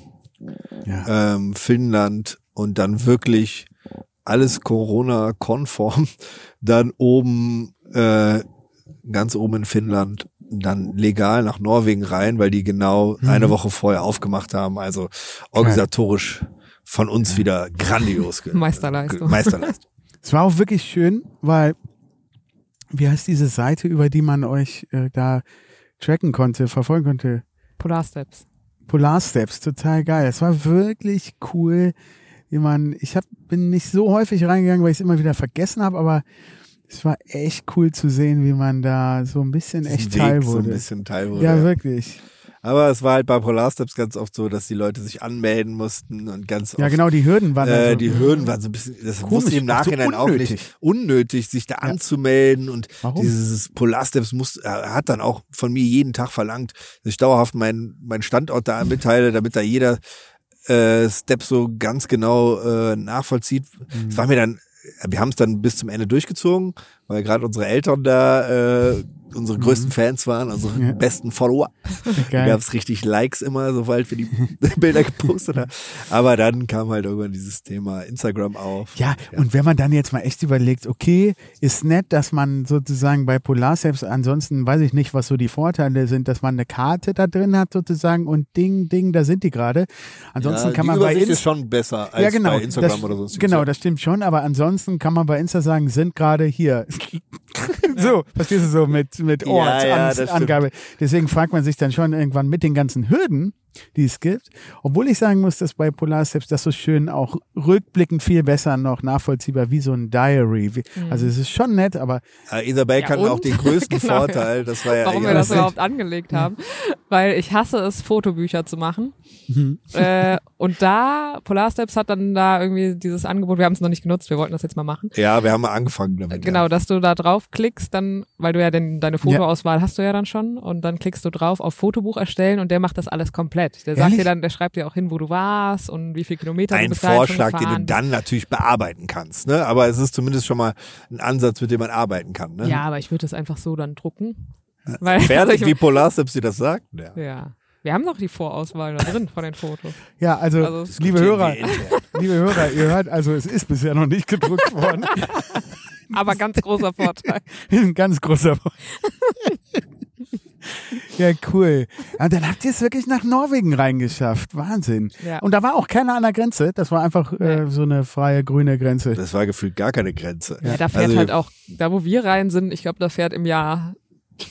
[SPEAKER 1] Ja.
[SPEAKER 3] ähm, Finnland und dann wirklich alles Corona-konform. Dann oben, äh, ganz oben in Finnland, dann legal nach Norwegen rein, weil die genau
[SPEAKER 1] Mhm.
[SPEAKER 3] eine Woche vorher aufgemacht haben. Also organisatorisch von uns wieder grandios.
[SPEAKER 4] Meisterleistung.
[SPEAKER 3] Meisterleistung.
[SPEAKER 1] Es war auch wirklich schön, weil, wie heißt diese Seite, über die man euch äh, da tracken konnte, verfolgen konnte?
[SPEAKER 4] Polar Steps.
[SPEAKER 1] Polar Steps, total geil. Es war wirklich cool, wie man, ich hab, bin nicht so häufig reingegangen, weil ich es immer wieder vergessen habe, aber es war echt cool zu sehen, wie man da so ein bisschen echt
[SPEAKER 3] Diesen
[SPEAKER 1] Teil
[SPEAKER 3] Weg So
[SPEAKER 1] wurde.
[SPEAKER 3] ein bisschen Teil wurde.
[SPEAKER 1] ja, wirklich.
[SPEAKER 3] Aber es war halt bei Polar Steps ganz oft so, dass die Leute sich anmelden mussten und ganz
[SPEAKER 1] Ja,
[SPEAKER 3] oft
[SPEAKER 1] genau, die Hürden waren
[SPEAKER 3] äh,
[SPEAKER 1] also,
[SPEAKER 3] die Hürden waren so ein bisschen, das
[SPEAKER 1] Komisch,
[SPEAKER 3] wusste ich im
[SPEAKER 1] auch so
[SPEAKER 3] Nachhinein auch
[SPEAKER 1] unnötig.
[SPEAKER 3] nicht unnötig, sich da anzumelden und
[SPEAKER 1] Warum?
[SPEAKER 3] dieses Polarsteps muss, äh, hat dann auch von mir jeden Tag verlangt, dass ich dauerhaft meinen meinen Standort da mitteile, damit da jeder äh, Step so ganz genau äh, nachvollzieht.
[SPEAKER 1] Mhm.
[SPEAKER 3] Es war mir dann, wir haben es dann bis zum Ende durchgezogen, weil gerade unsere Eltern da äh, unsere größten Fans waren, unsere
[SPEAKER 1] Mhm. Ja.
[SPEAKER 3] besten Follower. Da
[SPEAKER 1] Geil.
[SPEAKER 3] gab es richtig Likes immer, sobald wir die Bilder gepostet haben. Aber dann kam halt irgendwann dieses Thema Instagram auf.
[SPEAKER 1] Ja, und wenn man dann jetzt mal echt überlegt, okay, ist nett, dass man sozusagen bei Polarsteps, ansonsten weiß ich nicht, was so die Vorteile sind, dass man eine Karte da drin hat sozusagen und Ding, Ding, da sind die gerade. Ansonsten
[SPEAKER 3] ja,
[SPEAKER 1] kann man bei
[SPEAKER 3] Übersicht ist
[SPEAKER 1] Insta
[SPEAKER 3] schon besser als
[SPEAKER 1] ja, genau,
[SPEAKER 3] bei Instagram
[SPEAKER 1] das,
[SPEAKER 3] oder sonst
[SPEAKER 1] Genau, das stimmt schon, aber ansonsten kann man bei Insta sagen, sind gerade hier. So, verstehst du so mit, mit
[SPEAKER 3] Ja, ja.
[SPEAKER 1] Ortsangabe. Deswegen fragt man sich dann schon irgendwann mit den ganzen Hürden, die es gibt. Obwohl ich sagen muss, dass bei Polar Steps das so schön auch rückblickend viel besser noch nachvollziehbar wie so ein Diary. Wie, Also es ist schon nett, aber
[SPEAKER 3] Äh, Isabel
[SPEAKER 4] Ja,
[SPEAKER 3] kann
[SPEAKER 4] und?
[SPEAKER 3] auch den größten
[SPEAKER 4] Genau,
[SPEAKER 3] Vorteil, das war ja
[SPEAKER 4] Warum wir das überhaupt angelegt haben. Weil ich hasse es, Fotobücher zu machen.
[SPEAKER 1] Mhm.
[SPEAKER 4] äh, und da, Polar Steps hat dann da irgendwie dieses Angebot, wir haben es noch nicht genutzt, wir wollten das jetzt mal machen.
[SPEAKER 3] Ja, wir haben mal angefangen damit.
[SPEAKER 4] Genau,
[SPEAKER 3] Ja.
[SPEAKER 4] dass du da draufklickst, dann, weil du ja den, deine Fotoauswahl hast du ja dann schon und dann klickst du drauf auf Fotobuch erstellen und der macht das alles komplett. Der sagt
[SPEAKER 1] Ehrlich?
[SPEAKER 4] dir dann, der schreibt dir auch hin, wo du warst und wie viel Kilometer du
[SPEAKER 3] Ein
[SPEAKER 4] bis dahin schon
[SPEAKER 3] Vorschlag, den du
[SPEAKER 4] bist.
[SPEAKER 3] dann natürlich bearbeiten kannst. Ne? Aber es ist zumindest schon mal ein Ansatz, mit dem man arbeiten kann. Ne?
[SPEAKER 4] Ja, aber ich würde es einfach so dann drucken. Weil,
[SPEAKER 3] Fertig,
[SPEAKER 4] also
[SPEAKER 3] wie
[SPEAKER 4] ich,
[SPEAKER 3] Polarsteps dir das sagt. Ja.
[SPEAKER 4] ja. Wir haben noch die Vorauswahl da drin von den Fotos.
[SPEAKER 1] ja, also,
[SPEAKER 4] Also es
[SPEAKER 1] liebe Hörer, liebe Hörer, ihr hört, also es ist bisher noch nicht gedruckt worden.
[SPEAKER 4] Aber ganz großer Vorteil.
[SPEAKER 1] Ein ganz großer Ja, cool. Und dann habt ihr es wirklich nach Norwegen reingeschafft. Wahnsinn.
[SPEAKER 4] Ja.
[SPEAKER 1] Und da war auch keiner an der Grenze. Das war einfach äh, so eine freie grüne Grenze.
[SPEAKER 3] Das war gefühlt gar keine Grenze.
[SPEAKER 4] Ja, da fährt
[SPEAKER 3] Also-
[SPEAKER 4] halt auch, da wo wir rein sind, ich glaube, da fährt im Jahr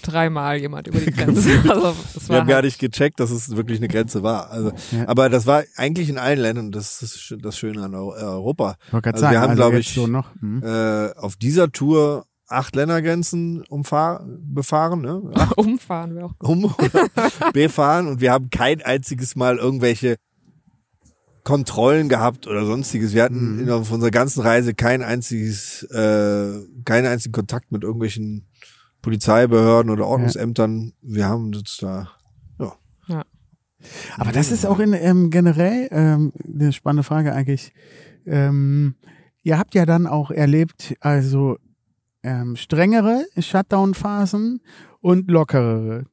[SPEAKER 4] dreimal jemand über die Grenze. Also,
[SPEAKER 3] Wir haben gar
[SPEAKER 4] halt,
[SPEAKER 3] nicht gecheckt, dass es wirklich eine Grenze war. Also,
[SPEAKER 1] Ja.
[SPEAKER 3] aber das war eigentlich in allen Ländern. Das ist das Schöne an äh, Europa. Also
[SPEAKER 1] sagen,
[SPEAKER 3] wir haben,
[SPEAKER 1] also
[SPEAKER 3] glaube ich,
[SPEAKER 1] so noch. Hm.
[SPEAKER 3] Äh, auf dieser Tour acht Ländergrenzen umfahr befahren, ne? Acht
[SPEAKER 4] umfahren wir auch.
[SPEAKER 3] um oder befahren und wir haben kein einziges Mal irgendwelche Kontrollen gehabt oder sonstiges. Wir hatten
[SPEAKER 1] Mhm.
[SPEAKER 3] in, auf unserer ganzen Reise kein einziges, äh, keinen einzigen Kontakt mit irgendwelchen Polizeibehörden oder Ordnungsämtern. Wir haben uns da, ja.
[SPEAKER 1] Aber das ist auch in, ähm, generell ähm, eine spannende Frage eigentlich. Ähm, ihr habt ja dann auch erlebt, also ähm, strengere Shutdown-Phasen und lockerere.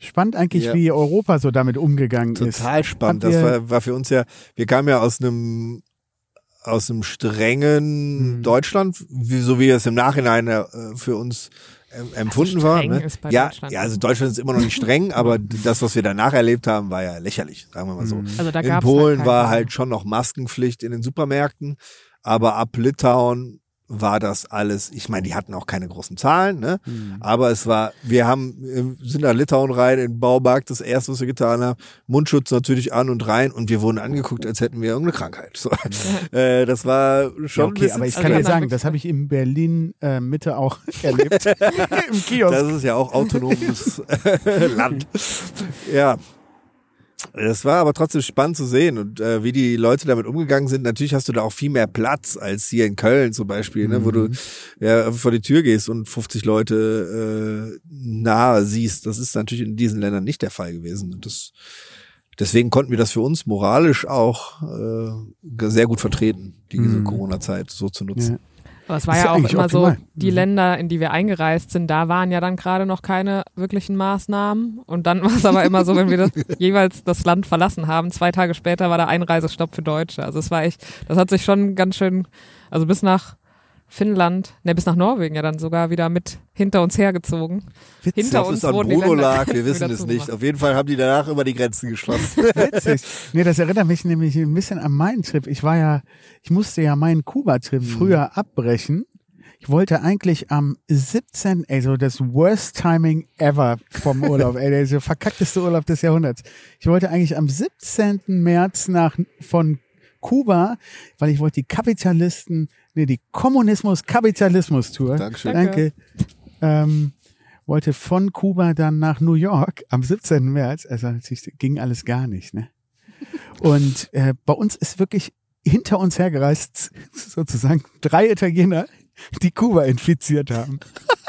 [SPEAKER 1] Spannend eigentlich,
[SPEAKER 3] Ja.
[SPEAKER 1] wie Europa so damit umgegangen ist.
[SPEAKER 3] Total spannend.
[SPEAKER 1] Habt
[SPEAKER 3] Das war, war für uns ja, wir kamen ja aus einem aus einem strengen
[SPEAKER 1] Mhm.
[SPEAKER 3] Deutschland, wie, so wie es im Nachhinein äh, für uns ähm, empfunden war.
[SPEAKER 4] streng
[SPEAKER 3] Ne?
[SPEAKER 4] ist bei
[SPEAKER 3] Ja,
[SPEAKER 4] Deutschland.
[SPEAKER 3] ja, also Deutschland ist immer noch nicht streng, aber das, was wir danach erlebt haben, war ja lächerlich, sagen wir mal so.
[SPEAKER 1] Mhm.
[SPEAKER 4] Also da
[SPEAKER 3] In
[SPEAKER 4] gab's
[SPEAKER 3] Polen
[SPEAKER 4] halt
[SPEAKER 3] war halt schon noch Maskenpflicht in den Supermärkten, aber ab Litauen war das alles, ich meine, die hatten auch keine großen Zahlen, ne?
[SPEAKER 1] Mhm.
[SPEAKER 3] Aber es war, wir haben, äh, sind nach Litauen rein, in den Baumarkt, das erste, was wir getan haben, Mundschutz natürlich an und rein und wir wurden angeguckt, als hätten wir irgendeine Krankheit. So. äh, das war schon
[SPEAKER 1] Ja, okay, aber ich
[SPEAKER 4] Also
[SPEAKER 1] kann dir
[SPEAKER 4] haben
[SPEAKER 1] sagen, das habe ich in Berlin äh, Mitte auch erlebt. Im Kiosk.
[SPEAKER 3] Das ist ja auch autonomes Land. Ja. Das war aber trotzdem spannend zu sehen und äh, wie die Leute damit umgegangen sind. Natürlich hast du da auch viel mehr Platz als hier in Köln zum Beispiel, ne, wo du ja, vor die Tür gehst und 50 Leute äh, nahe siehst. Das ist natürlich in diesen Ländern nicht der Fall gewesen. Und das, deswegen konnten wir das für uns moralisch auch äh, sehr gut vertreten, diese
[SPEAKER 1] Mhm.
[SPEAKER 3] Corona-Zeit so zu nutzen.
[SPEAKER 1] Ja.
[SPEAKER 4] Aber es war ja
[SPEAKER 1] ja
[SPEAKER 4] auch immer
[SPEAKER 1] optimal.
[SPEAKER 4] so, die
[SPEAKER 1] Mhm.
[SPEAKER 4] Länder, in die wir eingereist sind, da waren ja dann gerade noch keine wirklichen Maßnahmen. Und dann war es aber immer so, wenn wir das, jeweils das Land verlassen haben, zwei Tage später war der Einreisestopp für Deutsche. Also es war echt, das hat sich schon ganz schön, also bis nach Finnland, ne, bis nach Norwegen ja dann sogar wieder mit hinter uns hergezogen.
[SPEAKER 1] Witzig.
[SPEAKER 4] Hinter
[SPEAKER 3] Ob
[SPEAKER 4] uns
[SPEAKER 3] es an Bruno lag, wir wissen es nicht. Auf jeden Fall haben die danach immer die Grenzen geschlossen.
[SPEAKER 1] Witzig. Nee, das erinnert mich nämlich ein bisschen an meinen Trip. Ich war ja, ich musste ja meinen Kuba-Trip
[SPEAKER 3] Mhm.
[SPEAKER 1] früher abbrechen. Ich wollte eigentlich am 17., also das worst timing ever vom Urlaub, ey, der verkackteste Urlaub des Jahrhunderts. Ich wollte eigentlich am 17. März nach, von Kuba, weil ich wollte die Kapitalisten, nee, die Kommunismus-Kapitalismus-Tour.
[SPEAKER 3] Dankeschön.
[SPEAKER 1] Danke. Ähm, wollte von Kuba dann nach New York am 17. März. Also ging alles gar nicht, ne? Und äh, bei uns ist wirklich hinter uns hergereist sozusagen drei Italiener, die Kuba infiziert haben.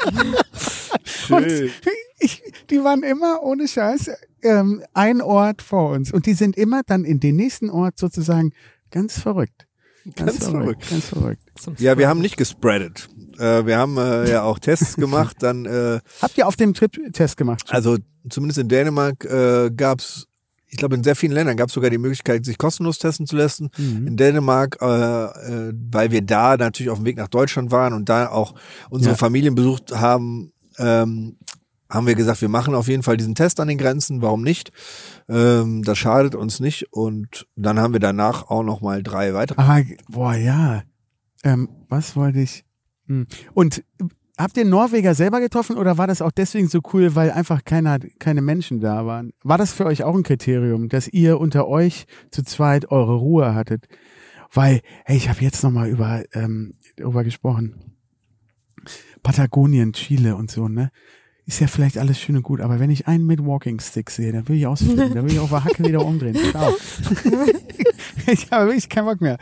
[SPEAKER 1] Und ich, die waren immer ohne Scheiß ähm, ein Ort vor uns. Und die sind immer dann in den nächsten Ort sozusagen ganz verrückt.
[SPEAKER 3] Ganz verrückt.
[SPEAKER 1] Ganz verrückt.
[SPEAKER 3] Ja, wir haben nicht gespreadet. Äh, wir haben äh, ja auch Tests gemacht, dann äh,
[SPEAKER 1] Habt ihr auf dem Trip Test gemacht?
[SPEAKER 3] Also zumindest in Dänemark äh, gab's, ich glaube in sehr vielen Ländern gab es sogar die Möglichkeit, sich kostenlos testen zu lassen.
[SPEAKER 1] Mhm.
[SPEAKER 3] In Dänemark, äh, äh, weil wir da natürlich auf dem Weg nach Deutschland waren und da auch unsere
[SPEAKER 1] Ja.
[SPEAKER 3] Familien besucht haben, ähm, haben wir gesagt, wir machen auf jeden Fall diesen Test an den Grenzen. Warum nicht? Ähm, das schadet uns nicht. Und dann haben wir danach auch noch mal drei weitere.
[SPEAKER 1] Aber, boah, ja. Ähm, was wollte ich? Hm. Und habt ihr Norweger selber getroffen oder war das auch deswegen so cool, weil einfach keiner, keine Menschen da waren? War das für euch auch ein Kriterium, dass ihr unter euch zu zweit eure Ruhe hattet? Weil, hey, ich habe jetzt nochmal über, ähm, darüber gesprochen. Patagonien, Chile und so, ne? Ist ja vielleicht alles schön und gut, aber wenn ich einen mit Walking Stick sehe, dann will ich ausflippen, dann will ich auf der Hacke wieder umdrehen. Ich habe wirklich keinen Bock mehr.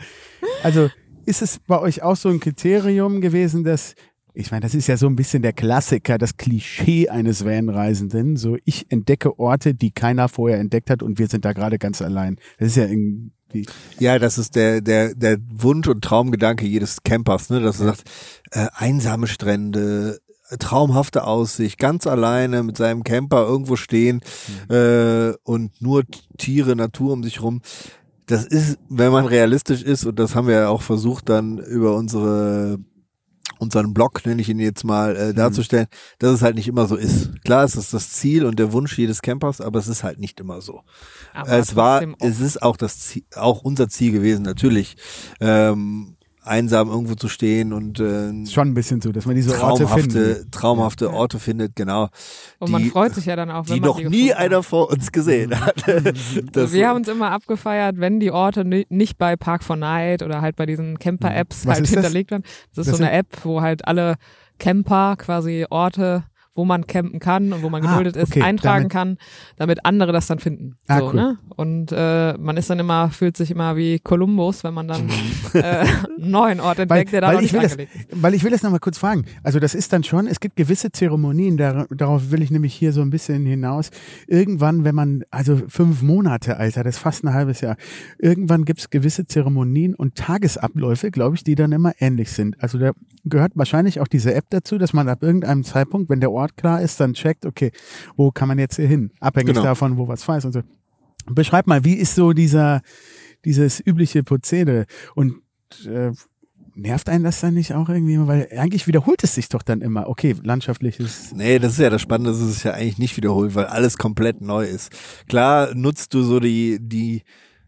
[SPEAKER 1] Also ist es bei euch auch so ein Kriterium gewesen, dass, ich meine, das ist ja so ein bisschen der Klassiker, das Klischee eines Vanreisenden. So, ich entdecke Orte, die keiner vorher entdeckt hat und wir sind da gerade ganz allein. Das ist ja irgendwie,
[SPEAKER 3] Ja, das ist der, der, der Wunsch und Traumgedanke jedes Campers, ne, dass er sagt, äh, einsame Strände, traumhafte Aussicht, ganz alleine mit seinem Camper irgendwo stehen äh, und nur Tiere, Natur um sich rum. Das ist, wenn man realistisch ist, und das haben wir ja auch versucht, dann über unsere unseren Blog, nenne ich ihn jetzt mal, äh, darzustellen, dass es halt nicht immer so ist. Klar, es ist das Ziel und der Wunsch jedes Campers, aber es ist halt nicht immer so.
[SPEAKER 4] Aber
[SPEAKER 3] es war, es ist auch das Ziel, auch unser Ziel gewesen, natürlich, ähm, einsam irgendwo zu stehen und äh,
[SPEAKER 1] schon ein bisschen so, dass man diese Orte
[SPEAKER 3] traumhafte,
[SPEAKER 1] findet.
[SPEAKER 3] traumhafte Orte findet, genau.
[SPEAKER 4] Und man
[SPEAKER 3] die-
[SPEAKER 4] freut sich ja dann auch, wenn
[SPEAKER 3] Die
[SPEAKER 4] man
[SPEAKER 3] noch
[SPEAKER 4] die
[SPEAKER 3] nie
[SPEAKER 4] gefunden hat.
[SPEAKER 3] einer vor uns gesehen hat. Das,
[SPEAKER 4] wir haben uns immer abgefeiert, wenn die Orte ni- nicht bei Park for Night oder halt bei diesen Camper-Apps
[SPEAKER 1] Was
[SPEAKER 4] halt hinterlegt waren. Das ist
[SPEAKER 1] Das
[SPEAKER 4] so eine App, wo halt alle Camper quasi Orte, wo man campen kann und wo man
[SPEAKER 1] Ah,
[SPEAKER 4] geduldet ist,
[SPEAKER 1] okay,
[SPEAKER 4] eintragen
[SPEAKER 1] damit-
[SPEAKER 4] kann, damit andere das dann finden.
[SPEAKER 1] Ah,
[SPEAKER 4] so,
[SPEAKER 1] cool.
[SPEAKER 4] ne? Und äh, man ist dann immer, fühlt sich immer wie Kolumbus, wenn man dann äh, einen neuen Ort entdeckt, der da noch
[SPEAKER 1] ich
[SPEAKER 4] nicht
[SPEAKER 1] will das,
[SPEAKER 4] angelegt ist.
[SPEAKER 1] weil ich will das nochmal kurz fragen. Also das ist dann schon, es gibt gewisse Zeremonien, dar, darauf will ich nämlich hier so ein bisschen hinaus. Irgendwann, wenn man, also fünf Monate, Alter, das ist fast ein halbes Jahr, irgendwann gibt es gewisse Zeremonien und Tagesabläufe, glaube ich, die dann immer ähnlich sind. Also da gehört wahrscheinlich auch diese App dazu, dass man ab irgendeinem Zeitpunkt, wenn der Ort klar ist, dann checkt, okay, wo kann man jetzt hier hin? Abhängig
[SPEAKER 3] Genau.
[SPEAKER 1] davon, wo was frei ist und so. Beschreib mal, wie ist so dieser, dieses übliche Prozedere? Und äh, nervt einen das dann nicht auch irgendwie? Weil eigentlich wiederholt es sich doch dann immer. Okay, landschaftliches.
[SPEAKER 3] Nee, das ist ja das Spannende, dass es ja eigentlich nicht wiederholt, weil alles komplett neu ist. Klar nutzt du so die, die,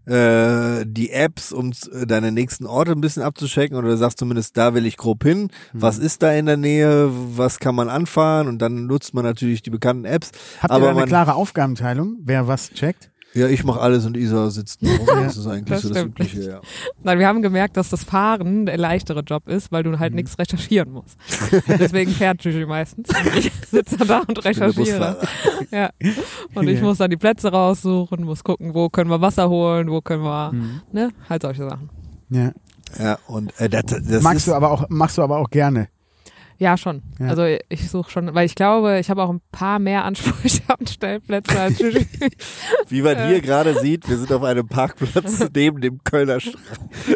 [SPEAKER 3] äh, die Apps, um äh, deine nächsten Orte ein bisschen abzuchecken oder du sagst zumindest, da will ich grob hin. Was ist da in der Nähe? Was kann man anfahren? Und dann nutzt man natürlich die bekannten Apps.
[SPEAKER 1] Habt
[SPEAKER 3] Aber
[SPEAKER 1] ihr da eine
[SPEAKER 3] man-
[SPEAKER 1] klare Aufgabenteilung, wer was checkt?
[SPEAKER 3] Ja, ich mache alles und Isa sitzt nur rum. Das ist eigentlich
[SPEAKER 4] das
[SPEAKER 3] so das. Übliche, ja.
[SPEAKER 4] Nein, wir haben gemerkt, dass das Fahren der leichtere Job ist, weil
[SPEAKER 1] Mhm.
[SPEAKER 4] du halt nichts recherchieren musst. Deswegen fährt Juju meistens. Ich sitze da und recherchiere. Ja. Und ich
[SPEAKER 1] Ja.
[SPEAKER 4] muss dann die Plätze raussuchen, muss gucken, wo können wir Wasser holen, wo können wir,
[SPEAKER 1] Mhm.
[SPEAKER 4] ne, halt solche Sachen.
[SPEAKER 1] Ja.
[SPEAKER 3] Ja, und äh, das, das
[SPEAKER 1] Magst
[SPEAKER 3] ist,
[SPEAKER 1] du aber auch, machst du aber auch gerne.
[SPEAKER 4] Ja, schon.
[SPEAKER 1] Ja.
[SPEAKER 4] Also ich suche schon, weil ich glaube, ich habe auch ein paar mehr Ansprüche an Stellplätze als Juju.
[SPEAKER 3] wie man
[SPEAKER 4] Äh.
[SPEAKER 3] hier gerade sieht, wir sind auf einem Parkplatz neben dem Kölner St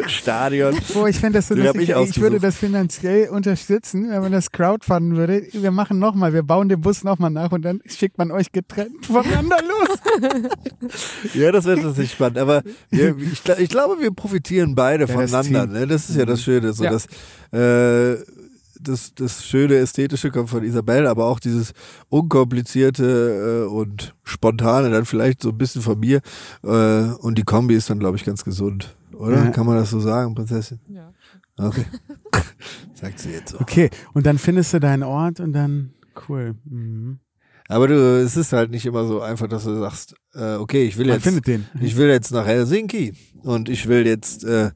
[SPEAKER 3] Stadion.
[SPEAKER 1] Boah, ich fände das so
[SPEAKER 3] ich
[SPEAKER 1] Ich, würde das finanziell unterstützen, wenn man das crowdfunden würde. Wir machen nochmal, wir bauen den Bus nochmal nach und dann schickt man euch getrennt voneinander los.
[SPEAKER 3] Ja, das wird tatsächlich spannend. Aber wir, ich, ich glaube, wir profitieren beide
[SPEAKER 1] Ja, das
[SPEAKER 3] voneinander.
[SPEAKER 1] Team.
[SPEAKER 3] ne? Das ist ja das Schöne. So
[SPEAKER 4] Ja.
[SPEAKER 3] dass, äh, das, das schöne Ästhetische kommt von Isabel, aber auch dieses unkomplizierte äh, und spontane dann vielleicht so ein bisschen von mir. Äh, und die Kombi ist dann, glaube ich, ganz gesund. Oder?
[SPEAKER 1] Ja.
[SPEAKER 3] Kann man das so sagen, Prinzessin?
[SPEAKER 4] Ja.
[SPEAKER 3] Okay. Sagt sie jetzt so.
[SPEAKER 1] Okay, und dann findest du deinen Ort und dann, cool. Mhm.
[SPEAKER 3] Aber du, es ist halt nicht immer so einfach, dass du sagst, äh, okay, ich will
[SPEAKER 1] Man
[SPEAKER 3] jetzt,
[SPEAKER 1] findet den.
[SPEAKER 3] ich will jetzt nach Helsinki und ich will jetzt äh,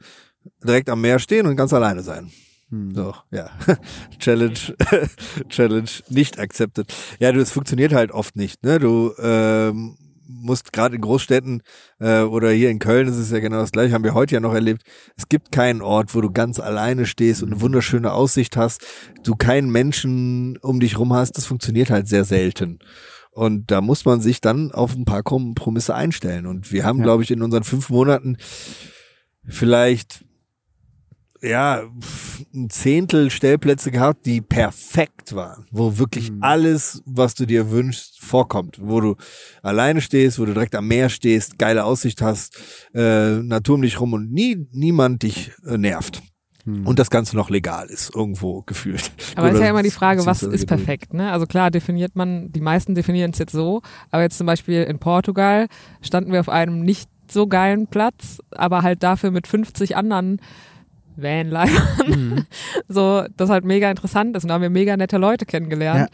[SPEAKER 3] direkt am Meer stehen und ganz alleine sein.
[SPEAKER 1] Hm.
[SPEAKER 3] So, ja. Challenge, Challenge nicht accepted. Ja, du, es funktioniert halt oft nicht, ne? Du ähm, musst gerade in Großstädten äh, oder hier in Köln ist es ja genau das gleiche, haben wir heute ja noch erlebt. Es gibt keinen Ort, wo du ganz alleine stehst und eine wunderschöne Aussicht hast, du keinen Menschen um dich rum hast. Das funktioniert halt sehr selten. Und da muss man sich dann auf ein paar Kompromisse einstellen. Und wir haben,
[SPEAKER 1] Ja.
[SPEAKER 3] glaube ich, in unseren fünf Monaten vielleicht ja, ein Zehntel Stellplätze gehabt, die perfekt waren, wo wirklich
[SPEAKER 1] Mhm.
[SPEAKER 3] alles, was du dir wünschst, vorkommt, wo du alleine stehst, wo du direkt am Meer stehst, geile Aussicht hast, äh, Natur um dich rum und nie niemand dich äh, nervt.
[SPEAKER 1] Hm.
[SPEAKER 3] Und das Ganze noch legal ist, irgendwo gefühlt.
[SPEAKER 4] Aber ist ja immer die Frage, was ist perfekt, ne? Also klar definiert man, die meisten definieren es jetzt so, aber jetzt zum Beispiel in Portugal standen wir auf einem nicht so geilen Platz, aber halt dafür mit 50 anderen Vanlifern.
[SPEAKER 1] Mhm.
[SPEAKER 4] So, das halt mega interessant ist und da haben wir mega nette Leute kennengelernt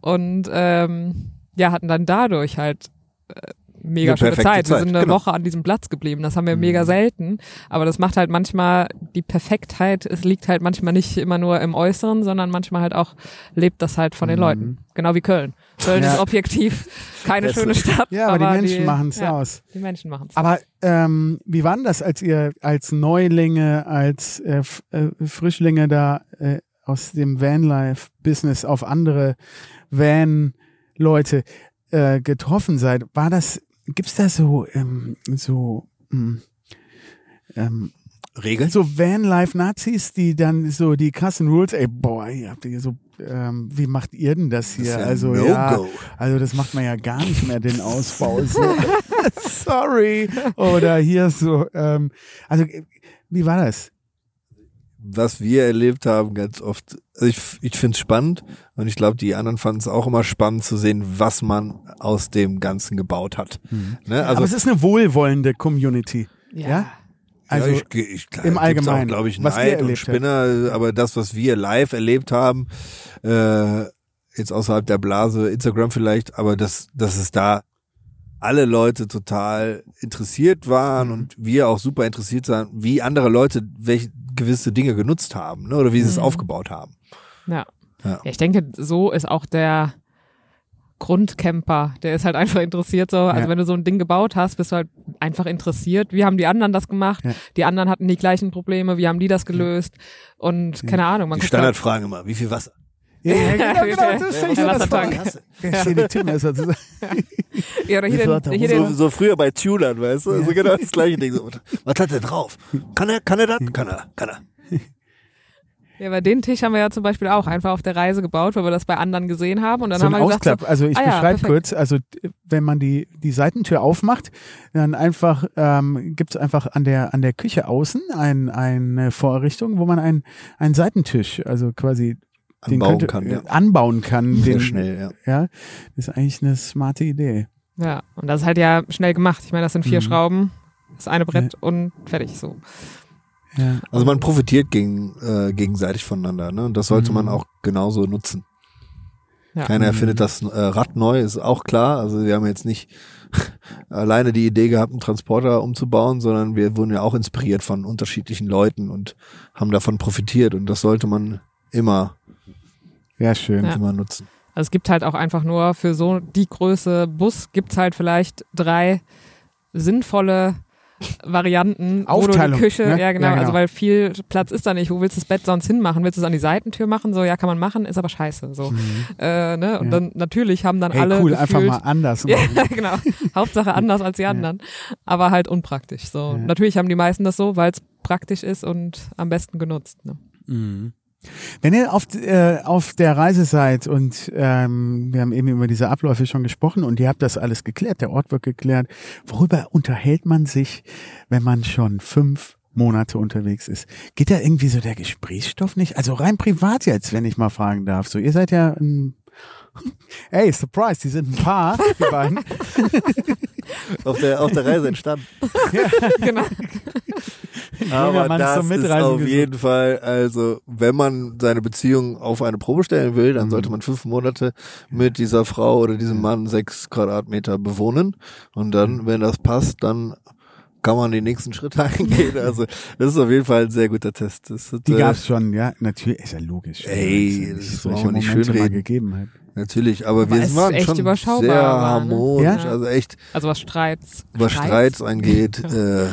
[SPEAKER 4] und ähm, ja, hatten dann dadurch halt äh, mega
[SPEAKER 3] Eine
[SPEAKER 4] schöne
[SPEAKER 3] perfekte
[SPEAKER 4] Zeit. Wir
[SPEAKER 3] Zeit,
[SPEAKER 4] sind eine
[SPEAKER 3] genau.
[SPEAKER 4] Woche an diesem Platz geblieben. Das haben wir
[SPEAKER 1] Mhm.
[SPEAKER 4] mega selten. Aber das macht halt manchmal die Perfektheit. Es liegt halt manchmal nicht immer nur im Äußeren, sondern manchmal halt auch lebt das halt von den
[SPEAKER 1] Mhm.
[SPEAKER 4] Leuten. Genau wie Köln. Köln
[SPEAKER 1] Ja.
[SPEAKER 4] ist objektiv keine
[SPEAKER 3] Das
[SPEAKER 4] schöne Stadt.
[SPEAKER 1] Ja, aber, die Menschen machen es
[SPEAKER 4] ja,
[SPEAKER 1] aus.
[SPEAKER 4] Die Menschen machen es.
[SPEAKER 1] Aber ähm, wie war denn das, als ihr als Neulinge, als äh, äh, Frischlinge da äh, aus dem Vanlife-Business auf andere Van-Leute äh, getroffen seid? War das, gibt's da so, ähm, so, mh, ähm,
[SPEAKER 3] Regeln?
[SPEAKER 1] so Vanlife-Nazis, die dann so die krassen Rules, ey, boah, ihr habt hier so, ähm, wie macht ihr denn das
[SPEAKER 3] Das
[SPEAKER 1] hier?
[SPEAKER 3] ist ja
[SPEAKER 1] also,
[SPEAKER 3] No
[SPEAKER 1] ja,
[SPEAKER 3] Go.
[SPEAKER 1] also das macht man ja gar nicht mehr, den Ausbau. So. Sorry. Oder hier so, ähm, also wie war das?
[SPEAKER 3] was wir erlebt haben, ganz oft, also ich, ich finde es spannend und ich glaube, die anderen fanden es auch immer spannend zu sehen, was man aus dem Ganzen gebaut hat. Ne?
[SPEAKER 1] Aber
[SPEAKER 3] Also
[SPEAKER 1] es ist eine wohlwollende Community. Ja? Also
[SPEAKER 3] ja, ich, ich, klar,
[SPEAKER 1] im Allgemeinen,
[SPEAKER 3] glaube ich, Neid und
[SPEAKER 1] erlebt
[SPEAKER 3] Spinner, aber das, was wir live erlebt haben, äh, jetzt außerhalb der Blase, Instagram vielleicht, aber dass, dass es da alle Leute total interessiert waren
[SPEAKER 1] Mhm.
[SPEAKER 3] und wir auch super interessiert waren, wie andere Leute welche gewisse Dinge genutzt haben ne, oder wie sie es
[SPEAKER 4] Mhm.
[SPEAKER 3] aufgebaut haben.
[SPEAKER 4] Ja.
[SPEAKER 3] Ja.
[SPEAKER 4] ja. Ich denke, so ist auch der Grundcamper, der ist halt einfach interessiert so. Also
[SPEAKER 1] Ja.
[SPEAKER 4] wenn du so ein Ding gebaut hast, bist du halt einfach interessiert. Wie haben die anderen das gemacht?
[SPEAKER 1] Ja.
[SPEAKER 4] Die anderen hatten die gleichen Probleme, wie haben die das gelöst? Und keine Ahnung, man
[SPEAKER 3] Die
[SPEAKER 4] halt,
[SPEAKER 3] Standardfrage immer, wie viel Wasser?
[SPEAKER 1] ja, ja, genau, genau,
[SPEAKER 4] Der-
[SPEAKER 1] das stell ich
[SPEAKER 4] der
[SPEAKER 1] mir das vor. Ja, steht die Tippmesser zusammen.
[SPEAKER 4] ja, oder hier den,
[SPEAKER 1] der
[SPEAKER 3] So, so früher bei Tunern, weißt du? So genau das gleiche Ding. So, was hat er drauf? Kann er, kann er das? Kann er, kann er.
[SPEAKER 4] Ja, bei den Tisch haben wir ja zum Beispiel auch einfach auf der Reise gebaut, weil wir das bei anderen gesehen haben und dann
[SPEAKER 1] so
[SPEAKER 4] haben
[SPEAKER 1] ein
[SPEAKER 4] wir gesagt,
[SPEAKER 1] Ausklapp.
[SPEAKER 4] so,
[SPEAKER 1] also ich
[SPEAKER 4] ah ja,
[SPEAKER 1] beschreibe
[SPEAKER 4] perfekt.
[SPEAKER 1] kurz, also wenn man die, die Seitentür aufmacht, dann einfach ähm, gibt es einfach an der an der Küche außen ein, eine Vorrichtung, wo man einen einen Seitentisch, also quasi den
[SPEAKER 3] Anbauen
[SPEAKER 1] könnte,
[SPEAKER 3] kann,
[SPEAKER 1] äh,
[SPEAKER 3] ja.
[SPEAKER 1] anbauen kann.
[SPEAKER 3] Sehr
[SPEAKER 1] den,
[SPEAKER 3] schnell, ja.
[SPEAKER 1] Ja, das ist eigentlich eine smarte Idee.
[SPEAKER 4] ja, und das ist halt ja schnell gemacht. Ich meine, das sind vier
[SPEAKER 1] Mhm.
[SPEAKER 4] Schrauben, das eine Brett und fertig so.
[SPEAKER 1] Ja.
[SPEAKER 3] Also man profitiert gegen, äh, gegenseitig voneinander, ne? Und das sollte man
[SPEAKER 1] Mhm.
[SPEAKER 3] auch genauso nutzen.
[SPEAKER 4] Ja.
[SPEAKER 3] Keiner
[SPEAKER 1] Mhm.
[SPEAKER 3] erfindet das äh, Rad neu, ist auch klar. Also wir haben jetzt nicht alleine die Idee gehabt, einen Transporter umzubauen, sondern wir wurden ja auch inspiriert von unterschiedlichen Leuten und haben davon profitiert. Und das sollte man immer,
[SPEAKER 1] ja, schön.
[SPEAKER 4] Ja.
[SPEAKER 3] immer nutzen.
[SPEAKER 4] Also es gibt halt auch einfach nur für so die Größe Bus gibt's halt vielleicht drei sinnvolle Varianten, wo du
[SPEAKER 1] Aufteilung,
[SPEAKER 4] die Küche,
[SPEAKER 1] ne?
[SPEAKER 4] ja, genau,
[SPEAKER 1] Ja, genau.
[SPEAKER 4] also weil viel Platz ist da nicht. Wo willst du das Bett sonst hinmachen? Willst du es an die Seitentür machen? So, ja, kann man machen, ist aber scheiße. So, äh, ne? Und
[SPEAKER 1] Ja.
[SPEAKER 4] dann natürlich haben dann
[SPEAKER 1] Hey,
[SPEAKER 4] alle
[SPEAKER 1] cool, einfach
[SPEAKER 4] gefühlt,
[SPEAKER 1] mal anders
[SPEAKER 4] Ja,
[SPEAKER 1] machen.
[SPEAKER 4] genau. Hauptsache anders als die anderen, aber halt unpraktisch. So,
[SPEAKER 1] Ja.
[SPEAKER 4] natürlich haben die meisten das so, weil es praktisch ist und am besten genutzt. Ne?
[SPEAKER 1] Mhm. Wenn ihr auf, äh, auf der Reise seid und ähm, wir haben eben über diese Abläufe schon gesprochen und ihr habt das alles geklärt, der Ort wird geklärt, worüber unterhält man sich, wenn man schon fünf Monate unterwegs ist? Geht da irgendwie so der Gesprächsstoff nicht? Also rein privat jetzt, wenn ich mal fragen darf. So, ihr seid ja ein Ey, Surprise, die sind ein Paar, die beiden.
[SPEAKER 3] Auf der, auf der Reise entstanden.
[SPEAKER 4] genau.
[SPEAKER 3] Aber das ist
[SPEAKER 1] Mitreisen
[SPEAKER 3] auf
[SPEAKER 1] gesucht.
[SPEAKER 3] jeden Fall, also wenn man seine Beziehung auf eine Probe stellen will, dann
[SPEAKER 1] Mhm.
[SPEAKER 3] sollte man fünf Monate mit dieser Frau oder diesem Mann sechs Quadratmeter bewohnen. Und
[SPEAKER 1] Mhm.
[SPEAKER 3] dann, wenn das passt, dann kann man den nächsten Schritt eingehen. Also das ist auf jeden Fall ein sehr guter Test. Das hat,
[SPEAKER 1] Die
[SPEAKER 3] äh,
[SPEAKER 1] gab's schon, ja, natürlich, ist ja logisch.
[SPEAKER 3] Ey, das
[SPEAKER 1] solche
[SPEAKER 3] brauchen wir nicht
[SPEAKER 1] Momente mal
[SPEAKER 3] schönreden.
[SPEAKER 1] gegeben hat.
[SPEAKER 3] Natürlich, aber
[SPEAKER 4] Weil
[SPEAKER 3] wir
[SPEAKER 4] es
[SPEAKER 3] waren
[SPEAKER 4] echt
[SPEAKER 3] schon
[SPEAKER 4] überschaubar
[SPEAKER 3] sehr
[SPEAKER 4] war, ne?
[SPEAKER 3] harmonisch,
[SPEAKER 4] Ja.
[SPEAKER 3] also echt,
[SPEAKER 4] Also was Streits.
[SPEAKER 3] was Streits angeht, äh,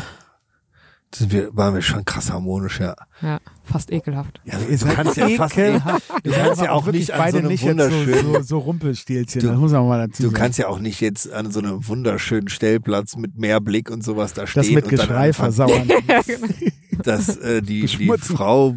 [SPEAKER 3] sind wir, waren wir schon krass harmonisch, ja.
[SPEAKER 4] Ja, fast ekelhaft.
[SPEAKER 3] Ja,
[SPEAKER 1] seid
[SPEAKER 3] kannst ja fast
[SPEAKER 1] ekelhaft.
[SPEAKER 3] du kannst ja auch nicht an
[SPEAKER 1] beide
[SPEAKER 3] so einem
[SPEAKER 1] nicht jetzt so,
[SPEAKER 3] wunderschönen-
[SPEAKER 1] so, so Rumpelstilzchen,
[SPEAKER 3] Du-
[SPEAKER 1] muss man mal dazu
[SPEAKER 3] Du kannst ja auch nicht jetzt an so einem wunderschönen Stellplatz mit Meerblick und sowas da stehen
[SPEAKER 1] das mit
[SPEAKER 3] und
[SPEAKER 1] Geschrei versauern.
[SPEAKER 3] dass äh, die, die. Frau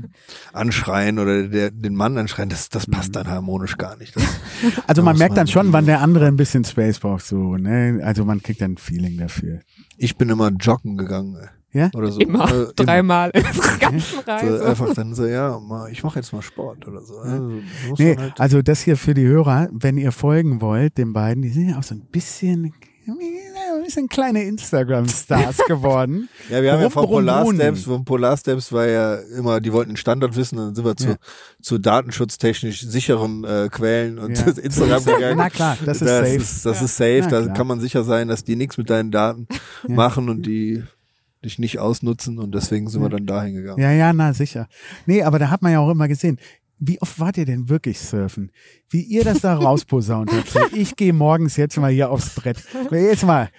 [SPEAKER 3] anschreien oder der, den Mann anschreien, das, das passt dann harmonisch gar nicht. Das,
[SPEAKER 1] Also man merkt
[SPEAKER 3] man
[SPEAKER 1] dann schon, wann der andere ein bisschen Space braucht, so, ne? Also man kriegt dann ein Feeling dafür.
[SPEAKER 3] ich bin immer joggen gegangen.
[SPEAKER 1] Ja?
[SPEAKER 3] Oder so.
[SPEAKER 4] Immer.
[SPEAKER 3] Äh,
[SPEAKER 4] Dreimal in der ganzen
[SPEAKER 3] So,
[SPEAKER 4] Reise.
[SPEAKER 3] einfach dann so, ja, mal, ich mache jetzt mal Sport oder so. Also,
[SPEAKER 1] Nee,
[SPEAKER 3] halt,
[SPEAKER 1] also das hier für die Hörer, wenn ihr folgen wollt, den beiden, die sind ja auch so ein bisschen, ein bisschen kleine Instagram-Stars geworden.
[SPEAKER 3] ja, wir haben ja
[SPEAKER 1] Rum,
[SPEAKER 3] von
[SPEAKER 1] rum,
[SPEAKER 3] Polar
[SPEAKER 1] rum.
[SPEAKER 3] Steps, von Polar Steps war ja immer, die wollten den Standard wissen, dann sind wir zu,
[SPEAKER 1] Ja.
[SPEAKER 3] zu datenschutztechnisch sicheren äh, Quellen und
[SPEAKER 1] Ja.
[SPEAKER 3] Instagram gegangen.
[SPEAKER 1] Na klar, das ist
[SPEAKER 3] das
[SPEAKER 1] safe.
[SPEAKER 3] Ist, das ist safe,
[SPEAKER 1] Na
[SPEAKER 3] da
[SPEAKER 1] klar.
[SPEAKER 3] kann man sicher sein, dass die nichts mit deinen Daten
[SPEAKER 1] Ja.
[SPEAKER 3] machen und die dich nicht ausnutzen und deswegen sind wir dann dahin gegangen.
[SPEAKER 1] Ja, ja, na sicher. Nee, aber da hat man ja auch immer gesehen, wie oft wart ihr denn wirklich surfen? Wie ihr das da rausposaunt habt. So, ich gehe morgens jetzt mal hier aufs Brett. Jetzt mal.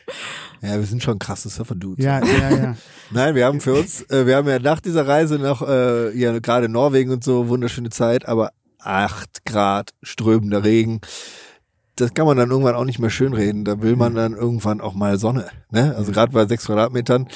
[SPEAKER 3] Ja, wir sind schon krasse Surfer-Dudes.
[SPEAKER 1] Ja, ja, ja.
[SPEAKER 3] Nein, wir haben für uns, äh, wir haben ja nach dieser Reise noch, äh, ja, gerade Norwegen und so, wunderschöne Zeit, aber acht Grad, strömender Regen. Das kann man dann irgendwann auch nicht mehr schönreden. Da will man dann irgendwann auch mal Sonne. Ne? Also gerade bei sechs Quadratmetern